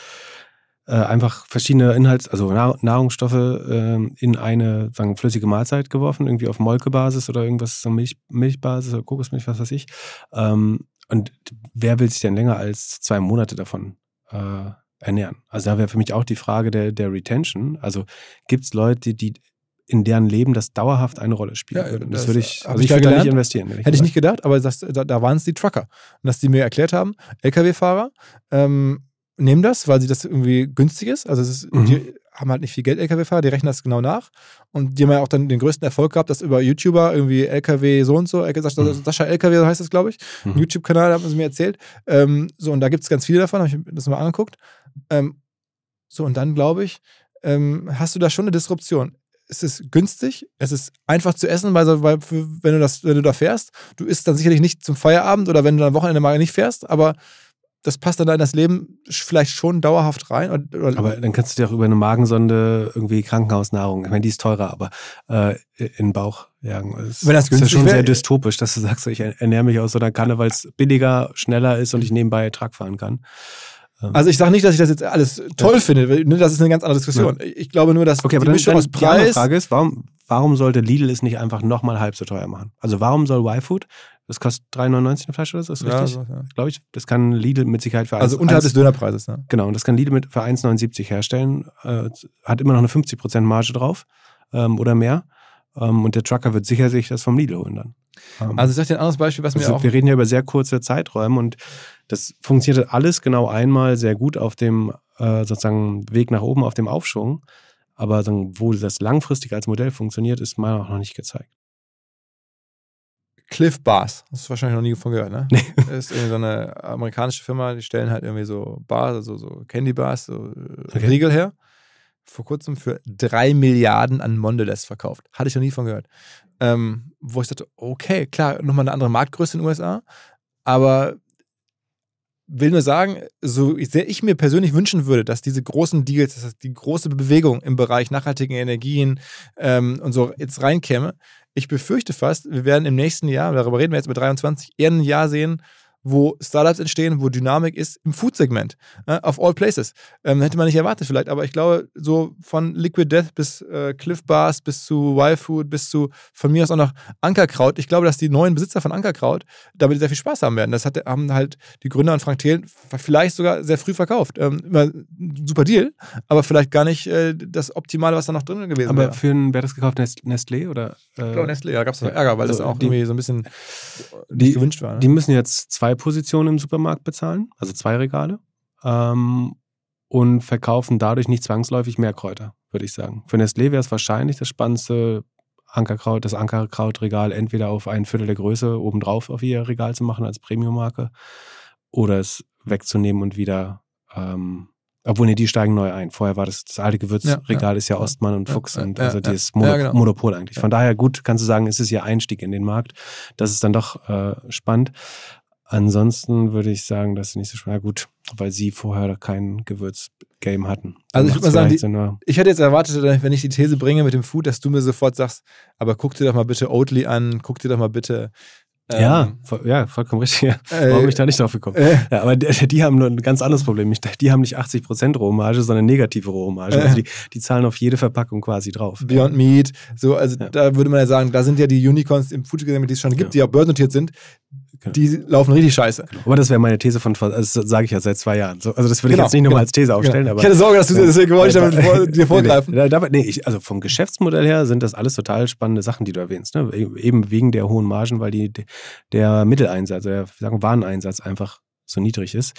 äh, einfach verschiedene Inhalts-, also Nahr Nahrungsstoffe ähm, in eine sagen, flüssige Mahlzeit geworfen, irgendwie auf Molkebasis oder irgendwas, so Milch, Milchbasis oder Kokosmilch, was weiß ich. Ähm, und wer will sich denn länger als zwei Monate davon äh, ernähren? Also da wäre für mich auch die Frage der, der Retention. Also gibt es Leute, die in deren Leben das dauerhaft eine Rolle spielt? Ja, das das würde ich, also ich ich würde da nicht investieren. Hätte ich nicht gedacht, aber das, da, da waren es die Trucker. Und dass die mir erklärt haben, Lkw-Fahrer ähm, nehmen das, weil sie das irgendwie günstig ist. Also ist, Mhm. die haben halt nicht viel Geld, Lkw-Fahrer, die rechnen das genau nach. Und die haben ja auch dann den größten Erfolg gehabt, dass über YouTuber irgendwie Lkw so und so, Sascha, Mhm. Sascha Lkw so heißt das, glaube ich, Mhm. YouTube-Kanal, haben sie mir erzählt. Ähm, so, und da gibt es ganz viele davon, habe ich mir das mal angeguckt. Ähm, so, und dann glaube ich, ähm, hast du da schon eine Disruption. Es ist günstig, es ist einfach zu essen, weil, weil wenn, du das, wenn du da fährst, du isst dann sicherlich nicht zum Feierabend oder wenn du am Wochenende mal nicht fährst, aber das passt dann in das Leben vielleicht schon dauerhaft rein. Oder, aber dann kannst du dir auch über eine Magensonde irgendwie Krankenhausnahrung, ich meine, die ist teurer, aber äh, in den Bauch jagen. Das Wenn das ist ja schon wär, sehr dystopisch, dass du sagst, ich ernähre mich aus so einer Kanne, weil es billiger, schneller ist und ich nebenbei Truck fahren kann. Ähm. Also ich sage nicht, dass ich das jetzt alles toll ja. finde. Ne, das ist eine ganz andere Diskussion. Ja. Ich glaube nur, dass okay, aber die dann, Mischung dann aus Preis. Die Frage ist, warum, warum sollte Lidl es nicht einfach nochmal halb so teuer machen? Also warum soll Y-Food das kostet 3,99 ein Fleisch oder so, ist ja, richtig? So, ja. Glaube ich. Das kann Lidl mit Sicherheit für Also 1, unterhalb des Dönerpreises, ne? Genau, und das kann Lidl mit für 1,79 herstellen. Äh, hat immer noch eine 50% Marge drauf ähm, oder mehr. Ähm, und der Trucker wird sicher sich das vom Lidl holen dann. Ähm, also ich sage dir ein anderes Beispiel, was also mir auch... Wir reden ja über sehr kurze Zeiträume und das funktioniert alles genau einmal sehr gut auf dem äh, sozusagen Weg nach oben, auf dem Aufschwung. Aber wo das langfristig als Modell funktioniert, ist meiner auch noch nicht gezeigt. Cliff Bars. Hast du wahrscheinlich noch nie von gehört, ne? Nee. Das ist irgendwie so eine amerikanische Firma, die stellen halt irgendwie so Bars, also so Candy Bars, so äh, okay. Riegel her. Vor kurzem für drei Milliarden an Mondelez verkauft. Hatte ich noch nie von gehört. Ähm, wo ich dachte, okay, klar, nochmal eine andere Marktgröße in den USA, aber will nur sagen, so sehr ich mir persönlich wünschen würde, dass diese großen Deals, dass die große Bewegung im Bereich nachhaltigen Energien ähm, und so jetzt reinkäme, ich befürchte fast, wir werden im nächsten Jahr, darüber reden wir jetzt mit 23, eher ein Jahr sehen, wo Startups entstehen, wo Dynamik ist im Food-Segment, äh, auf all places. Ähm, hätte man nicht erwartet vielleicht, aber ich glaube, so von Liquid Death bis äh, Cliff Bars bis zu Y-Food bis zu von mir aus auch noch Ankerkraut. Ich glaube, dass die neuen Besitzer von Ankerkraut damit sehr viel Spaß haben werden. Das hat, haben halt die Gründer und Frank Thelen vielleicht sogar sehr früh verkauft. Ähm, super Deal, aber vielleicht gar nicht äh, das Optimale, was da noch drin gewesen aber wäre. Aber für einen, wer das gekauft? Nestlé oder? Äh, ich glaube Nestlé, ja, da gab es Ärger, weil also das auch die, irgendwie so ein bisschen die, gewünscht war. Ne? Die müssen jetzt zwei Positionen im Supermarkt bezahlen, also zwei Regale, ähm, und verkaufen dadurch nicht zwangsläufig mehr Kräuter, würde ich sagen. Für Nestlé wäre es wahrscheinlich das spannendste Ankerkraut, das Ankerkrautregal entweder auf ein Viertel der Größe obendrauf auf ihr Regal zu machen als Premium-Marke oder es wegzunehmen und wieder ähm, obwohl, nee, die steigen neu ein. Vorher war das, das alte Gewürzregal ja, ja. ist ja Ostmann und Fuchs und also dieses Mono genau. Monopol eigentlich. Von daher gut, kannst du sagen, ist es ihr Einstieg in den Markt. Das ist dann doch äh, spannend. Ansonsten würde ich sagen, dass sie nicht so schwer gut, weil sie vorher kein Gewürzgame hatten. Also ich würde mal sagen, die, ich hätte jetzt erwartet, wenn ich die These bringe mit dem Food, dass du mir sofort sagst, aber guck dir doch mal bitte Oatly an, guck dir doch mal bitte ja, ähm, voll, ja, vollkommen richtig. Ja. Äh, Warum bin ich da nicht drauf gekommen? Äh, ja, aber die, die, haben nur ein ganz anderes Problem. Die haben nicht 80% Rohmarge, sondern negative Rohmarge. Also die, die zahlen auf jede Verpackung quasi drauf. Beyond Meat, so, also ja. da würde man ja sagen, da sind ja die Unicorns im Food die es schon gibt, die auch börsennotiert sind, Genau. Die laufen richtig scheiße. Genau. Aber das wäre meine These von, also das sage ich ja seit zwei Jahren. also das würde ich genau, jetzt nicht nochmal als These aufstellen. Aber ich hatte Sorge, dass du deswegen wollte ich damit vor, dir vorgreifen. Nee, nee, nee ich, also vom Geschäftsmodell her sind das alles total spannende Sachen, die du erwähnst. Ne? Eben wegen der hohen Margen, weil die, der Mitteleinsatz, der sagen Wareneinsatz einfach so niedrig ist.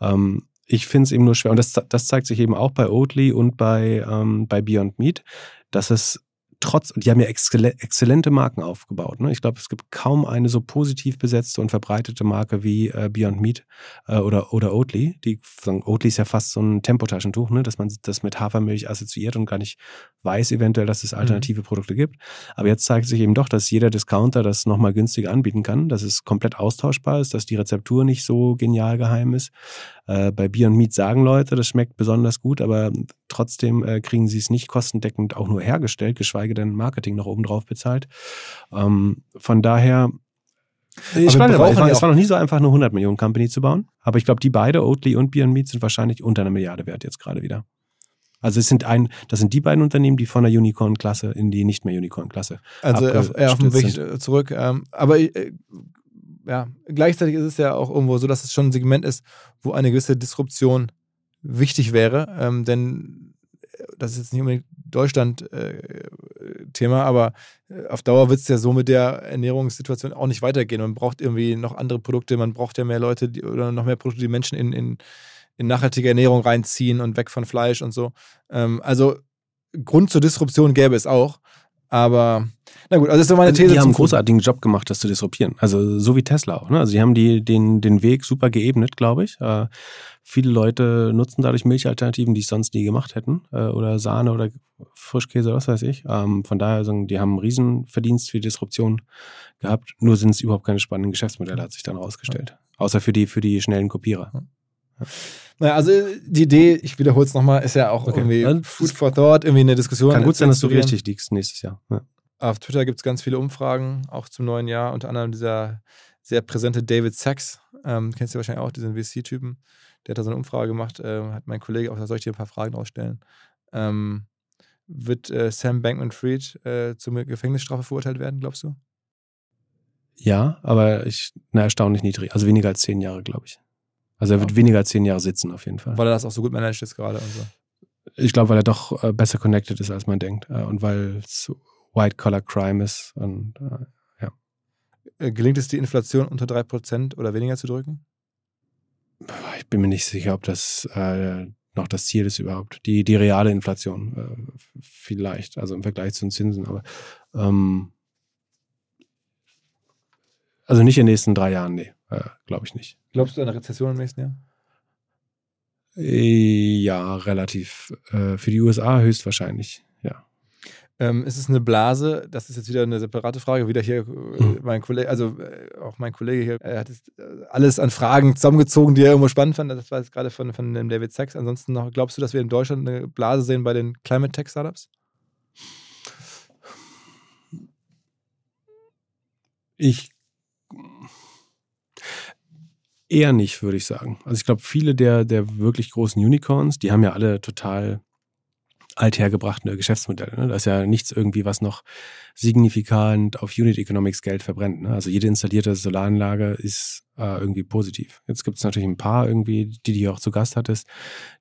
Ähm, ich finde es eben nur schwer, und das, das zeigt sich eben auch bei Oatly und bei, ähm, bei Beyond Meat, dass es trotz, die haben ja exzellente Marken aufgebaut. Ne? Ich glaube, es gibt kaum eine so positiv besetzte und verbreitete Marke wie äh, Beyond Meat äh, oder, oder Oatly. Die, Oatly ist ja fast so ein Tempotaschentuch, ne? dass man das mit Hafermilch assoziiert und gar nicht weiß eventuell, dass es mhm. alternative mhm. Produkte gibt. Aber jetzt zeigt sich eben doch, dass jeder Discounter das nochmal günstiger anbieten kann, dass es komplett austauschbar ist, dass die Rezeptur nicht so genial geheim ist. Äh, bei Beyond Meat sagen Leute, das schmeckt besonders gut, aber trotzdem äh, kriegen sie es nicht kostendeckend auch nur hergestellt, geschweige denn Marketing noch oben drauf bezahlt. Ähm, von daher ich meine, es war, es war noch nie so einfach, eine 100 Millionen Company zu bauen. Aber ich glaube, die beide, Oatly und Beyond Meat, sind wahrscheinlich unter einer Milliarde wert jetzt gerade wieder. Also es sind ein, das sind die beiden Unternehmen, die von der Unicorn-Klasse in die nicht mehr Unicorn-Klasse. Also auf, auf dem Weg zurück. Ähm, aber äh, ja, gleichzeitig ist es ja auch irgendwo so, dass es schon ein Segment ist, wo eine gewisse Disruption wichtig wäre. Ähm, denn äh, das ist jetzt nicht unbedingt Deutschland-Thema, äh, aber äh, auf Dauer wird es ja so mit der Ernährungssituation auch nicht weitergehen. Man braucht irgendwie noch andere Produkte, man braucht ja mehr Leute die, oder noch mehr Produkte, die Menschen in, in in nachhaltige Ernährung reinziehen und weg von Fleisch und so. Ähm, also Grund zur Disruption gäbe es auch. Aber na gut, also das ist so meine These. Die haben einen großartigen Job gemacht, das zu disruptieren. Also so wie Tesla auch. Ne? Also die haben die, den, den Weg super geebnet, glaube ich. Äh, viele Leute nutzen dadurch Milchalternativen, die es sonst nie gemacht hätten. Äh, oder Sahne oder Frischkäse, was weiß ich. Ähm, von daher, sagen, die haben einen Riesenverdienst für die Disruption gehabt. Nur sind es überhaupt keine spannenden Geschäftsmodelle, hat sich dann rausgestellt. Außer für die, für die schnellen Kopierer. Naja, also die Idee, ich wiederhole es nochmal, ist ja auch Okay. irgendwie Dann- Food for Thought, irgendwie eine Diskussion. Kann gut sein, dass du richtig liegst nächstes Jahr. Ja. Auf Twitter gibt es ganz viele Umfragen, auch zum neuen Jahr, unter anderem dieser sehr präsente David Sachs, ähm, kennst du wahrscheinlich auch, diesen VC-Typen, der hat da so eine Umfrage gemacht, ähm, hat mein Kollege auch, da soll ich dir ein paar Fragen ausstellen. Ähm, wird äh, Sam Bankman-Fried äh, zur Gefängnisstrafe verurteilt werden, glaubst du? ja, aber ich, na, erstaunlich niedrig. Also weniger als zehn Jahre, glaube ich. Also er wird Ja. weniger als zehn Jahre sitzen, auf jeden Fall. Weil er das auch so gut managt jetzt gerade und so. Ich glaube, weil er doch äh, besser connected ist, als man denkt. Äh, und weil es White-Collar-Crime ist. Und äh, Äh, gelingt es, die Inflation unter 3% oder weniger zu drücken? ich bin mir nicht sicher, ob das äh, noch das Ziel ist überhaupt. Die, die reale Inflation äh, vielleicht, also im Vergleich zu den Zinsen, aber ähm, also nicht in den nächsten drei Jahren, nee, äh, glaube ich nicht. Glaubst du an eine Rezession im nächsten Jahr? Äh, Ja, relativ. Äh, für die USA höchstwahrscheinlich, ja. Ähm, ist es eine Blase? Das ist jetzt wieder eine separate Frage. Wieder hier, äh, Hm. mein Kollege, also äh, auch mein Kollege hier, er hat jetzt, äh, alles an Fragen zusammengezogen, die er irgendwo spannend fand. Das war jetzt gerade von, von dem David Sachs. Ansonsten noch, glaubst du, dass wir in Deutschland eine Blase sehen bei den Climate Tech Startups? Ich eher nicht, würde ich sagen. Also ich glaube, viele der, der wirklich großen Unicorns, die haben ja alle total althergebrachte Geschäftsmodelle. Ne? Da ist ja nichts irgendwie, was noch signifikant auf Unit Economics Geld verbrennt. Ne? Also jede installierte Solaranlage ist äh, irgendwie positiv. Jetzt gibt es natürlich ein paar irgendwie, die du hier auch zu Gast hattest,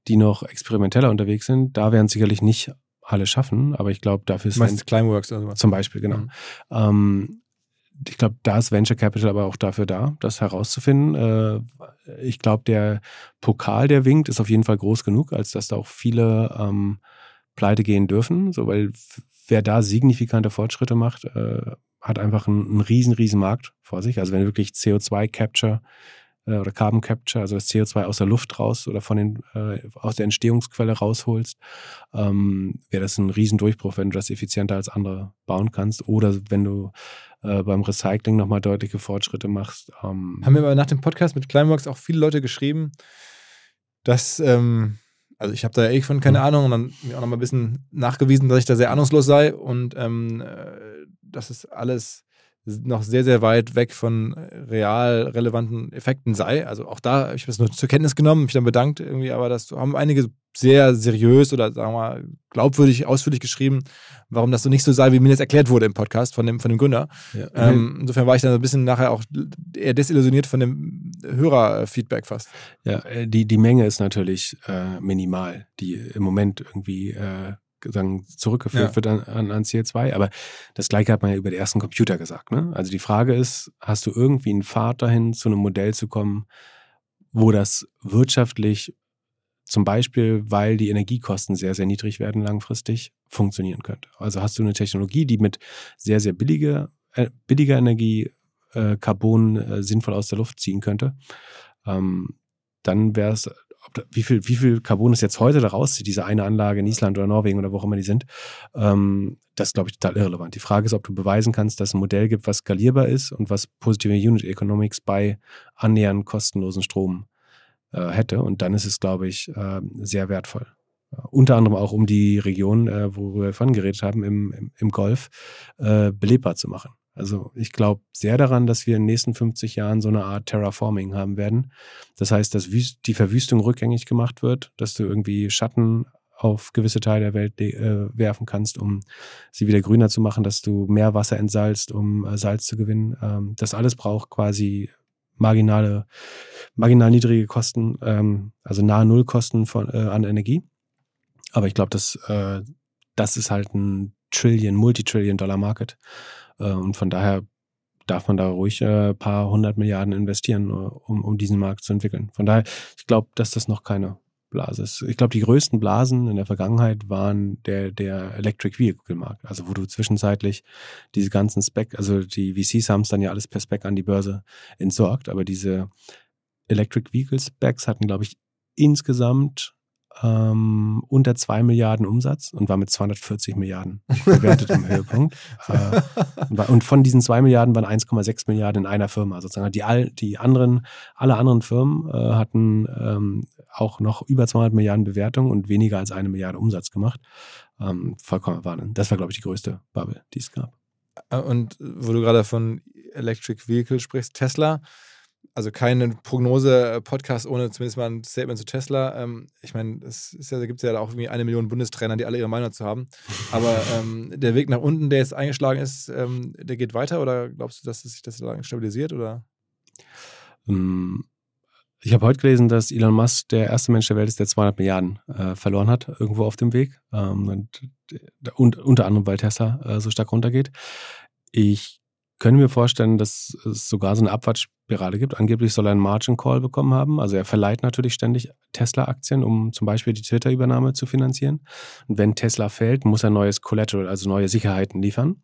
die noch experimenteller unterwegs sind. Da werden sicherlich nicht alle schaffen, aber ich glaube, dafür ist meinst Climeworks oder sowas? zum Beispiel, genau. Mhm. Ähm, ich glaube, da ist Venture Capital aber auch dafür da, das herauszufinden. Äh, ich glaube, der Pokal, der winkt, ist auf jeden Fall groß genug, als dass da auch viele ähm, pleite gehen dürfen. So, weil wer da signifikante Fortschritte macht, äh, hat einfach einen, einen riesen, riesen Markt vor sich. Also wenn wirklich CO2-Capture äh, oder Carbon Capture, also das CO2 aus der Luft raus oder von den, äh, aus der Entstehungsquelle rausholst, ähm, wäre das ein Riesendurchbruch, wenn du das effizienter als andere bauen kannst. Oder wenn du äh, beim Recycling nochmal deutliche Fortschritte machst. Ähm, Haben mir aber nach dem Podcast mit Climeworks auch viele Leute geschrieben, dass, ähm, also ich habe da eh von keine Mhm. Ahnung und dann mir auch noch mal ein bisschen nachgewiesen, dass ich da sehr ahnungslos sei und ähm, äh, dass es alles noch sehr, sehr weit weg von real relevanten Effekten sei. Also auch da, ich habe das nur zur Kenntnis genommen, mich dann bedankt irgendwie, aber das haben einige sehr seriös oder sagen wir mal glaubwürdig, ausführlich geschrieben, warum das so nicht so sei, wie mir das erklärt wurde im Podcast von dem, von dem Gründer. ja. Ähm, insofern war ich dann so ein bisschen nachher auch eher desillusioniert von dem Hörerfeedback fast. Ja, äh, die, die Menge ist natürlich äh, minimal, die im Moment irgendwie äh, sagen, zurückgeführt Ja. wird an, an, an CO2. Aber das gleiche hat man ja über die ersten Computer gesagt. Ne? Also die Frage ist, hast du irgendwie einen Pfad dahin, zu einem Modell zu kommen, wo das wirtschaftlich zum Beispiel, weil die Energiekosten sehr, sehr niedrig werden langfristig, funktionieren könnte. Also hast du eine Technologie, die mit sehr, sehr billiger, äh, billiger Energie äh, Carbon äh, sinnvoll aus der Luft ziehen könnte, ähm, dann wäre es, wie viel, wie viel Carbon es jetzt heute da rauszieht, diese eine Anlage in Island oder Norwegen oder wo auch immer die sind, ähm, das ist, glaube ich, total irrelevant. Die Frage ist, ob du beweisen kannst, dass es ein Modell gibt, was skalierbar ist und was positive Unit Economics bei annähernd kostenlosen Strom äh, hätte. Und dann ist es, glaube ich, äh, sehr wertvoll. Äh, unter anderem auch, um die Region, äh, worüber wir vorhin geredet haben, im, im, im Golf, äh, belebbar zu machen. Also ich glaube sehr daran, dass wir in den nächsten 50 Jahren so eine Art Terraforming haben werden. Das heißt, dass die Verwüstung rückgängig gemacht wird, dass du irgendwie Schatten auf gewisse Teile der Welt äh, werfen kannst, um sie wieder grüner zu machen, dass du mehr Wasser entsalzt, um äh, Salz zu gewinnen. Ähm, das alles braucht quasi marginale, marginal niedrige Kosten, ähm, also nahe Nullkosten von, äh, an Energie. Aber ich glaube, dass äh, das ist halt ein Trillion, Multitrillion-Dollar-Market. Äh, und von daher darf man da ruhig ein äh, paar hundert Milliarden investieren, äh, um, um diesen Markt zu entwickeln. Von daher, ich glaube, dass das noch keine Blase ist. Ich glaube, die größten Blasen in der Vergangenheit waren der, der Electric Vehicle Markt, also wo du zwischenzeitlich diese ganzen Spec, also die VCs haben es dann ja alles per Spec an die Börse entsorgt, aber diese Electric Vehicle Specs hatten, glaube ich, insgesamt ähm, unter zwei Milliarden Umsatz und war mit 240 Milliarden bewertet im Höhepunkt. Äh, und von diesen zwei Milliarden waren 1,6 Milliarden in einer Firma. Sozusagen die, all, die anderen, alle anderen Firmen äh, hatten ähm, auch noch über 200 Milliarden Bewertung und weniger als eine Milliarde Umsatz gemacht. Ähm, vollkommen warnen. Das war, glaube ich, die größte Bubble, die es gab. Äh, und wo du gerade von Electric Vehicle sprichst, Tesla, also keine Prognose-Podcast ohne zumindest mal ein Statement zu Tesla. Ähm, ich meine, es ja, da gibt es ja auch irgendwie eine Million Bundestrainer, die alle ihre Meinung zu haben. Aber ähm, der Weg nach unten, der jetzt eingeschlagen ist, ähm, der geht weiter oder glaubst du, dass sich das stabilisiert oder? Ähm, ich habe heute gelesen, dass Elon Musk der erste Mensch der Welt ist, der 200 Milliarden äh, verloren hat, irgendwo auf dem Weg. Ähm, und, und, unter anderem, weil Tesla äh, so stark runtergeht. Ich könnte mir vorstellen, dass es sogar so eine Abwärts Spirale gibt. Angeblich soll er einen Margin Call bekommen haben. Also er verleiht natürlich ständig Tesla-Aktien, um zum Beispiel die Twitter-Übernahme zu finanzieren. Und wenn Tesla fällt, muss er neues Collateral, also neue Sicherheiten liefern.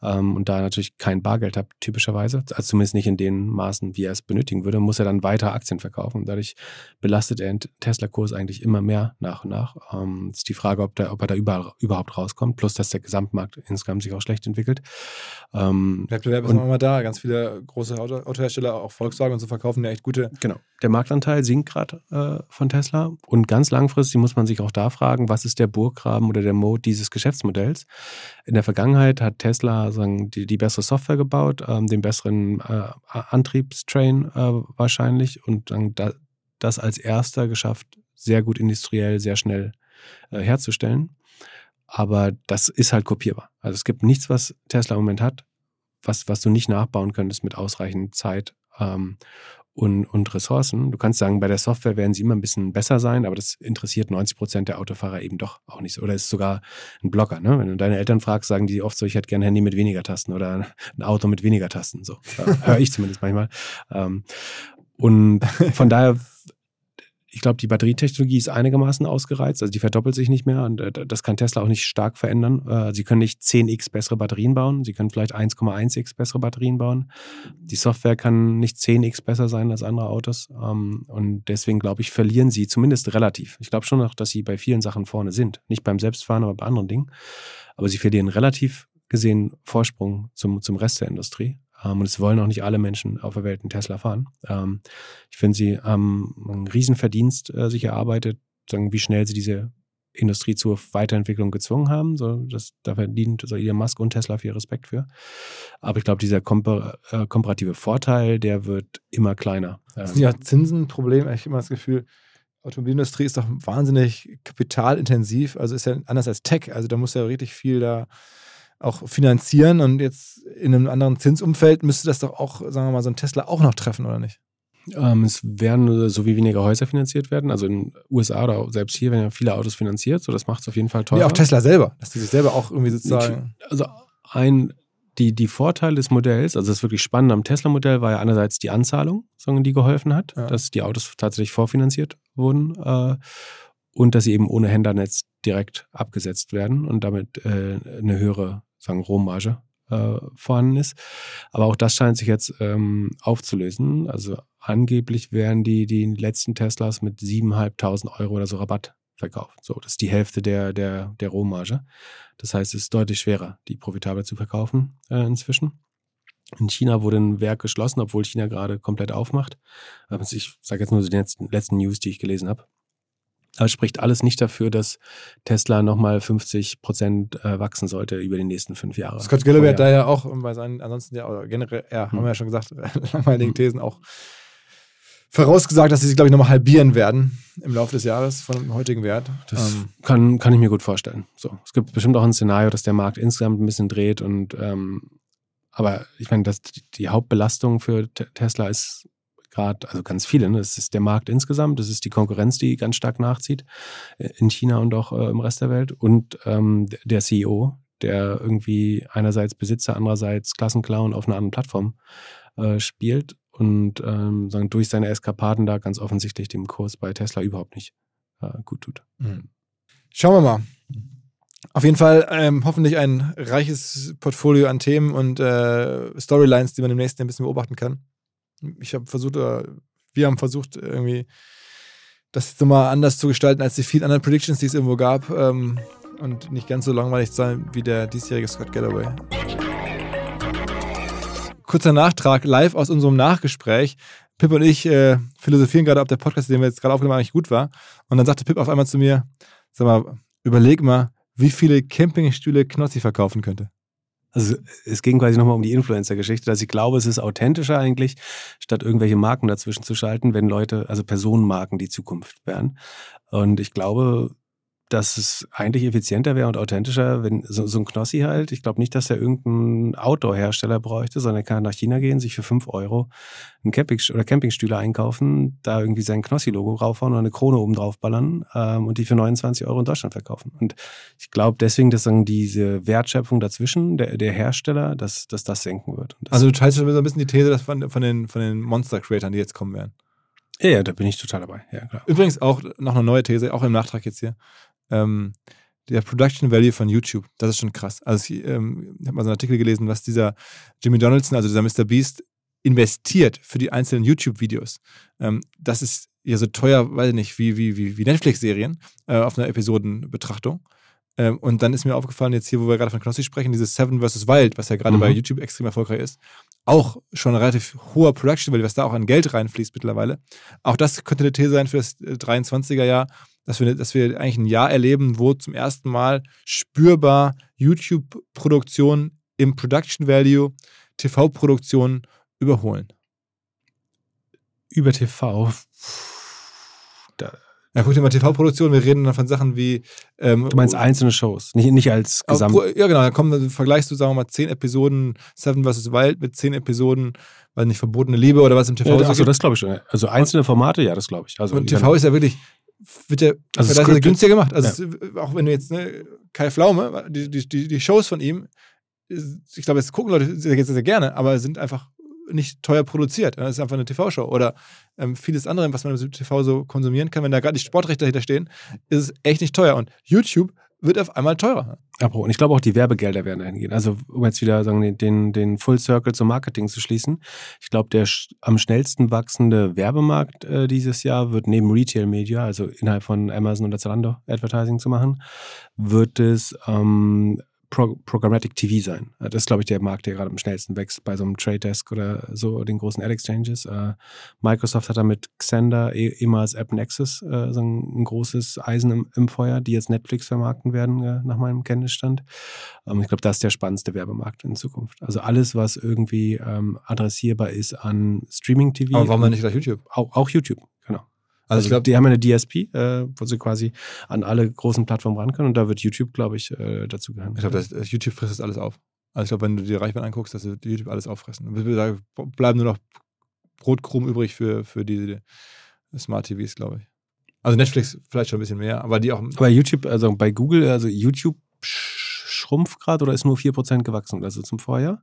Ähm, und da er natürlich kein Bargeld hat, typischerweise, also zumindest nicht in den Maßen, wie er es benötigen würde, muss er dann weiter Aktien verkaufen. Und dadurch belastet er den Tesla-Kurs eigentlich immer mehr nach und nach. Ähm, ist die Frage, ob, der, ob er da überall, überhaupt rauskommt, plus dass der Gesamtmarkt insgesamt sich auch schlecht entwickelt. Ähm, Wettbewerb ist immer da. Ganz viele große Auto Autohersteller auch Volkswagen und so verkaufen ja echt gute. Genau. Der Marktanteil sinkt gerade äh, von Tesla. Und ganz langfristig muss man sich auch da fragen, was ist der Burggraben oder der Mode dieses Geschäftsmodells? In der Vergangenheit hat Tesla sagen, die, die bessere Software gebaut, ähm, den besseren äh, Antriebstrain äh, wahrscheinlich und dann da, das als erster geschafft, sehr gut industriell, sehr schnell äh, herzustellen. Aber das ist halt kopierbar. Also es gibt nichts, was Tesla im Moment hat, was, was du nicht nachbauen könntest mit ausreichend Zeit ähm, und, und Ressourcen. Du kannst sagen, bei der Software werden sie immer ein bisschen besser sein, aber das interessiert 90 Prozent der Autofahrer eben doch auch nicht so. Oder ist sogar ein Blocker. Ne? Wenn du deine Eltern fragst, sagen die oft so, ich hätte gerne ein Handy mit weniger Tasten oder ein Auto mit weniger Tasten. So höre ich zumindest manchmal. Ähm, und von daher ich glaube, die Batterietechnologie ist einigermaßen ausgereizt, also die verdoppelt sich nicht mehr und äh, das kann Tesla auch nicht stark verändern. Äh, sie können nicht 10x bessere Batterien bauen, sie können vielleicht 1,1x bessere Batterien bauen. Die Software kann nicht 10x besser sein als andere Autos ähm, und deswegen glaube ich, verlieren sie zumindest relativ. Ich glaube schon noch, dass sie bei vielen Sachen vorne sind, nicht beim Selbstfahren, aber bei anderen Dingen. Aber sie verlieren relativ gesehen Vorsprung zum, zum Rest der Industrie. Ähm, und es wollen auch nicht alle Menschen auf der Welt einen Tesla fahren. Ähm, ich finde, sie haben einen Riesenverdienst äh, sich erarbeitet, sagen, wie schnell sie diese Industrie zur Weiterentwicklung gezwungen haben. So, das, da verdient so Elon Musk und Tesla viel Respekt für. Aber ich glaube, dieser kompar äh, komparative Vorteil, der wird immer kleiner. Das ist ja Zinsen ein Problem. Ich habe immer das Gefühl, Automobilindustrie ist doch wahnsinnig kapitalintensiv. Also ist ja anders als Tech. Also da muss ja richtig viel da auch finanzieren und jetzt in einem anderen Zinsumfeld müsste das doch auch, sagen wir mal, so ein Tesla auch noch treffen, oder nicht? Ähm, es werden so wie weniger Häuser finanziert werden. Also in den USA oder selbst hier werden ja viele Autos finanziert, so das macht es auf jeden Fall teurer. Ja, auch Tesla selber, dass die sich selber auch irgendwie sozusagen. Also ein, die, die Vorteile des Modells, also das wirklich Spannende am Tesla-Modell war ja einerseits die Anzahlung, die geholfen hat, ja. dass die Autos tatsächlich vorfinanziert wurden. Äh, und dass sie eben ohne Händlernetz direkt abgesetzt werden und damit äh, eine höhere sagen Rohmarge äh, vorhanden ist. Aber auch das scheint sich jetzt ähm, aufzulösen. Also angeblich werden die, die letzten Teslas mit 7.500 Euro oder so Rabatt verkauft. So, das ist die Hälfte der, der, der Rohmarge. Das heißt, es ist deutlich schwerer, die profitabel zu verkaufen äh, inzwischen. In China wurde ein Werk geschlossen, obwohl China gerade komplett aufmacht. Ich sage jetzt nur die letzten, letzten News, die ich gelesen habe. Aber es spricht alles nicht dafür, dass Tesla nochmal 50 Prozent äh, wachsen sollte über die nächsten fünf Jahre. Scott Gilloway hat da ja auch bei seinen, ansonsten ja, oder generell, ja, hm. haben wir ja schon gesagt, langweiligen hm. Thesen auch vorausgesagt, dass sie sich, glaube ich, nochmal halbieren werden im Laufe des Jahres von dem heutigen Wert. Das ähm. kann, kann ich mir gut vorstellen. So, es gibt bestimmt auch ein Szenario, dass der Markt insgesamt ein bisschen dreht und ähm, aber ich meine, dass die Hauptbelastung für Tesla ist gerade, also ganz viele, ne? das ist der Markt insgesamt, das ist die Konkurrenz, die ganz stark nachzieht äh, in China und auch äh, im Rest der Welt und ähm, der CEO, der irgendwie einerseits Besitzer, andererseits Klassenclown auf einer anderen Plattform äh, spielt und ähm, sagen, durch seine Eskapaden da ganz offensichtlich dem Kurs bei Tesla überhaupt nicht äh, gut tut. Mhm. Schauen wir mal. Auf jeden Fall ähm, hoffentlich ein reiches Portfolio an Themen und äh, Storylines, die man im nächsten ein bisschen beobachten kann. Ich habe versucht, oder wir haben versucht, irgendwie das jetzt nochmal anders zu gestalten als die vielen anderen Predictions, die es irgendwo gab. Ähm, und nicht ganz so langweilig sein wie der diesjährige Scott Galloway. Kurzer Nachtrag, live aus unserem Nachgespräch. Pip und ich äh, philosophieren gerade, ob der Podcast, den wir jetzt gerade aufgenommen haben, eigentlich gut war. Und dann sagte Pip auf einmal zu mir, sag mal, überleg mal, wie viele Campingstühle Knossi verkaufen könnte. Also es ging quasi nochmal um die Influencer-Geschichte, dass ich glaube, es ist authentischer eigentlich, statt irgendwelche Marken dazwischen zu schalten, wenn Leute, also Personenmarken die Zukunft wären. Und ich glaube, dass es eigentlich effizienter wäre und authentischer, wenn so, so ein Knossi halt, ich glaube nicht, dass er irgendeinen Outdoor-Hersteller bräuchte, sondern er kann nach China gehen, sich für fünf Euro einen Camping oder Campingstühle einkaufen, da irgendwie sein Knossi-Logo raufhauen oder eine Krone oben drauf ballern ähm, und die für 29 Euro in Deutschland verkaufen. Und ich glaube deswegen, dass dann diese Wertschöpfung dazwischen, der, der Hersteller, dass, dass das senken wird. Das also du teilst schon so ein bisschen die These dass von, von den, von den Monster-Creatern, die jetzt kommen werden. Ja, ja, da bin ich total dabei. Ja. Übrigens auch noch eine neue These, auch im Nachtrag jetzt hier ähm, der Production Value von YouTube, das ist schon krass. Also ich ähm, habe mal so einen Artikel gelesen, was dieser Jimmy Donaldson, also dieser Mr. Beast, investiert für die einzelnen YouTube-Videos. Ähm, das ist ja so teuer, weiß ich nicht, wie, wie, wie, wie Netflix-Serien äh, auf einer Episodenbetrachtung. Ähm, und dann ist mir aufgefallen, jetzt hier, wo wir gerade von Knossi sprechen, dieses Seven vs. Wild, was ja gerade mhm. bei YouTube extrem erfolgreich ist, auch schon relativ hoher Production Value, was da auch an Geld reinfließt mittlerweile. Auch das könnte eine These sein für das 23er äh, Jahr dass wir, dass wir eigentlich ein Jahr erleben, wo zum ersten Mal spürbar YouTube-Produktion im Production Value TV-Produktionen überholen. Über TV. Ja, guck dir mal TV-Produktion, wir reden dann von Sachen wie. Ähm, du meinst einzelne Shows, nicht, nicht als Gesamt. Ja, genau, dann kommen, dann vergleichst du, sagen wir mal, zehn Episoden Seven vs. Wild mit zehn Episoden, weil nicht verbotene Liebe oder was im TV ja, Achso, das glaube ich schon. Also einzelne Formate, ja, das glaube ich. Also, und TV ist ja wirklich wird ja also das günstiger gemacht. Also ja. auch wenn du jetzt, ne, Kai Flaume, die, die, die Shows von ihm, ich glaube, jetzt gucken Leute sehr, sehr gerne, aber sind einfach nicht teuer produziert. Das ist einfach eine TV-Show. Oder ähm, vieles andere, was man im TV so konsumieren kann, wenn da gerade die Sportrechte dahinter stehen, ist es echt nicht teuer. Und YouTube wird auf einmal teurer. Und ich glaube auch die Werbegelder werden dahin gehen. Also um jetzt wieder sagen, den, den Full Circle zum Marketing zu schließen. Ich glaube, der am schnellsten wachsende Werbemarkt äh, dieses Jahr wird neben Retail Media, also innerhalb von Amazon oder Zalando Advertising zu machen, wird es ähm, Pro Programmatic TV sein. Äh, das ist, glaube ich, der Markt, der gerade am schnellsten wächst bei so einem Trade Desk oder so, den großen Ad Exchanges. Äh, Microsoft hat da mit Xender, eh, ehemals App Nexus, äh, so ein, großes Eisen im, im, Feuer, die jetzt Netflix vermarkten werden, nach meinem Kenntnisstand. Ähm, ich glaube, das ist der spannendste Werbemarkt in Zukunft. Also alles, was irgendwie ähm, adressierbar ist an Streaming-TV. Aber warum nicht gleich YouTube? Auch, auch YouTube, genau. Also, also ich glaube, die haben eine DSP, äh, wo sie quasi an alle großen Plattformen ran können und da wird YouTube, glaube ich, äh, dazu gehören. Ich glaube, YouTube frisst das alles auf. Also ich glaube, wenn du die Reichweite anguckst, dass YouTube alles auffressen. Da bleiben nur noch Brotkrumen übrig für, für die Smart TVs, glaube ich. Also Netflix vielleicht schon ein bisschen mehr, aber die auch. Aber YouTube, also bei Google, also YouTube schrumpft gerade oder ist nur 4% gewachsen, also zum Vorjahr.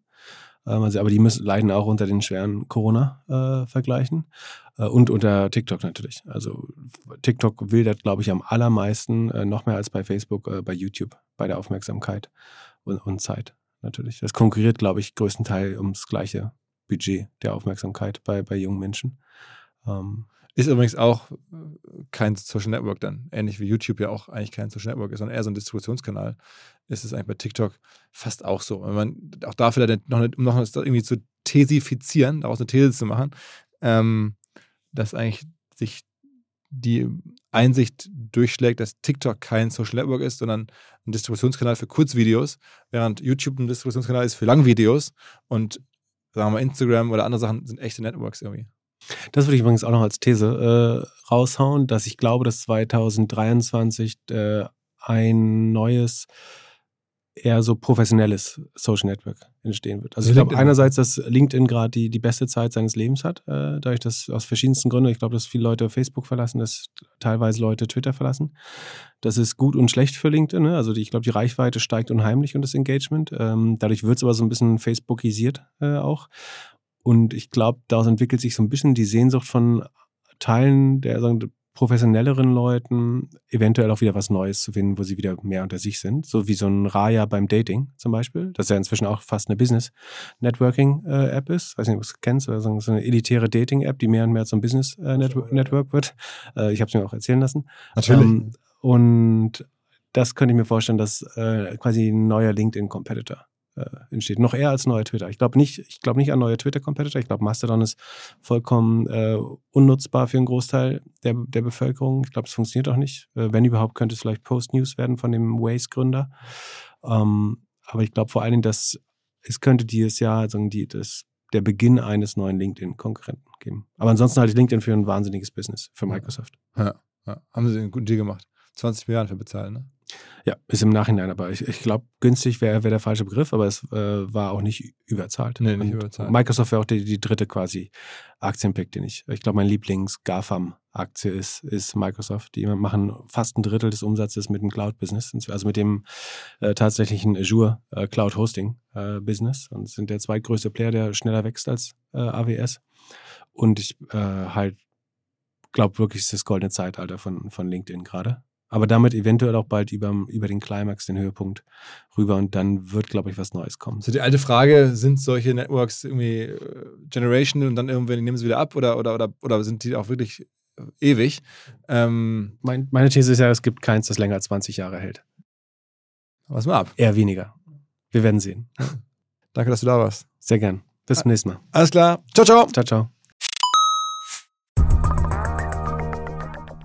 Ähm, also, aber die müssen, leiden auch unter den schweren Corona-Vergleichen äh, äh, und unter TikTok natürlich. Also TikTok wildert, glaube ich, am allermeisten, äh, noch mehr als bei Facebook, äh, bei YouTube, bei der Aufmerksamkeit und, und Zeit natürlich. Das konkurriert, glaube ich, größtenteils ums gleiche Budget der Aufmerksamkeit bei, bei jungen Menschen. Ähm, ist übrigens auch kein Social Network dann. Ähnlich wie YouTube ja auch eigentlich kein Social Network ist, sondern eher so ein Distributionskanal. Ist es eigentlich bei TikTok fast auch so. Wenn man auch da vielleicht noch, um noch irgendwie zu tesifizieren, daraus eine These zu machen, ähm, dass eigentlich sich die Einsicht durchschlägt, dass TikTok kein Social Network ist, sondern ein Distributionskanal für Kurzvideos, während YouTube ein Distributionskanal ist für Langvideos und sagen wir mal Instagram oder andere Sachen sind echte Networks irgendwie. Das würde ich übrigens auch noch als These äh, raushauen, dass ich glaube, dass 2023 äh, ein neues, eher so professionelles Social Network entstehen wird. Also ich glaube einerseits, dass LinkedIn gerade die, die beste Zeit seines Lebens hat, äh, dadurch, dass aus verschiedensten Gründen, ich glaube, dass viele Leute Facebook verlassen, dass teilweise Leute Twitter verlassen. Das ist gut und schlecht für LinkedIn. Ne? Also die, ich glaube, die Reichweite steigt unheimlich und das Engagement. Ähm, dadurch wird es aber so ein bisschen Facebookisiert äh, auch. Und ich glaube, daraus entwickelt sich so ein bisschen die Sehnsucht von Teilen der, professionelleren Leuten eventuell auch wieder was Neues zu finden, wo sie wieder mehr unter sich sind. So wie so ein Raya beim Dating zum Beispiel, das ja inzwischen auch fast eine Business-Networking-App äh, ist. Weiß nicht, ob du es kennst, oder so eine elitäre Dating-App, die mehr und mehr zum Business-Network äh, wird. Äh, ich habe es mir auch erzählen lassen. Natürlich. Ähm, und das könnte ich mir vorstellen, dass äh, quasi ein neuer LinkedIn-Competitor äh, entsteht. Noch eher als neuer Twitter. Ich glaube nicht, ich glaube nicht an neue Twitter-Competitor. Ich glaube, Mastodon ist vollkommen äh, unnutzbar für einen Großteil der, der Bevölkerung. Ich glaube, es funktioniert auch nicht. Äh, wenn überhaupt, könnte es vielleicht Post-News werden von dem Waze-Gründer. Ähm, aber ich glaube vor allen Dingen, dass es könnte dieses Jahr also die, das, der Beginn eines neuen LinkedIn-Konkurrenten geben. Aber ansonsten halte ich LinkedIn für ein wahnsinniges Business für Microsoft. Ja, ja. Haben sie einen guten Deal gemacht. 20 Milliarden für bezahlen, ne? Ja, ist im Nachhinein, aber ich, ich glaube, günstig wäre wär der falsche Begriff, aber es äh, war auch nicht überzahlt. Nee, nicht überzahlt. Microsoft wäre auch die, die dritte quasi Aktienpick, den ich, ich glaube, mein Lieblings-GAFAM-Aktie ist, ist Microsoft. Die machen fast ein Drittel des Umsatzes mit dem Cloud-Business, also mit dem äh, tatsächlichen Azure äh, Cloud-Hosting-Business äh, und sind der zweitgrößte Player, der schneller wächst als äh, AWS. Und ich äh, halt glaube wirklich, es ist das goldene Zeitalter von, von LinkedIn gerade aber damit eventuell auch bald über, über den Climax, den Höhepunkt rüber und dann wird, glaube ich, was Neues kommen. So die alte Frage, sind solche Networks irgendwie äh, generational und dann irgendwann nehmen sie wieder ab oder, oder, oder, oder sind die auch wirklich äh, ewig? Ähm, mein, meine These ist ja, es gibt keins, das länger als 20 Jahre hält. Was mal ab. Eher weniger. Wir werden sehen. Danke, dass du da warst. Sehr gern. Bis zum nächsten Mal. Alles klar. Ciao, ciao. Ciao, ciao.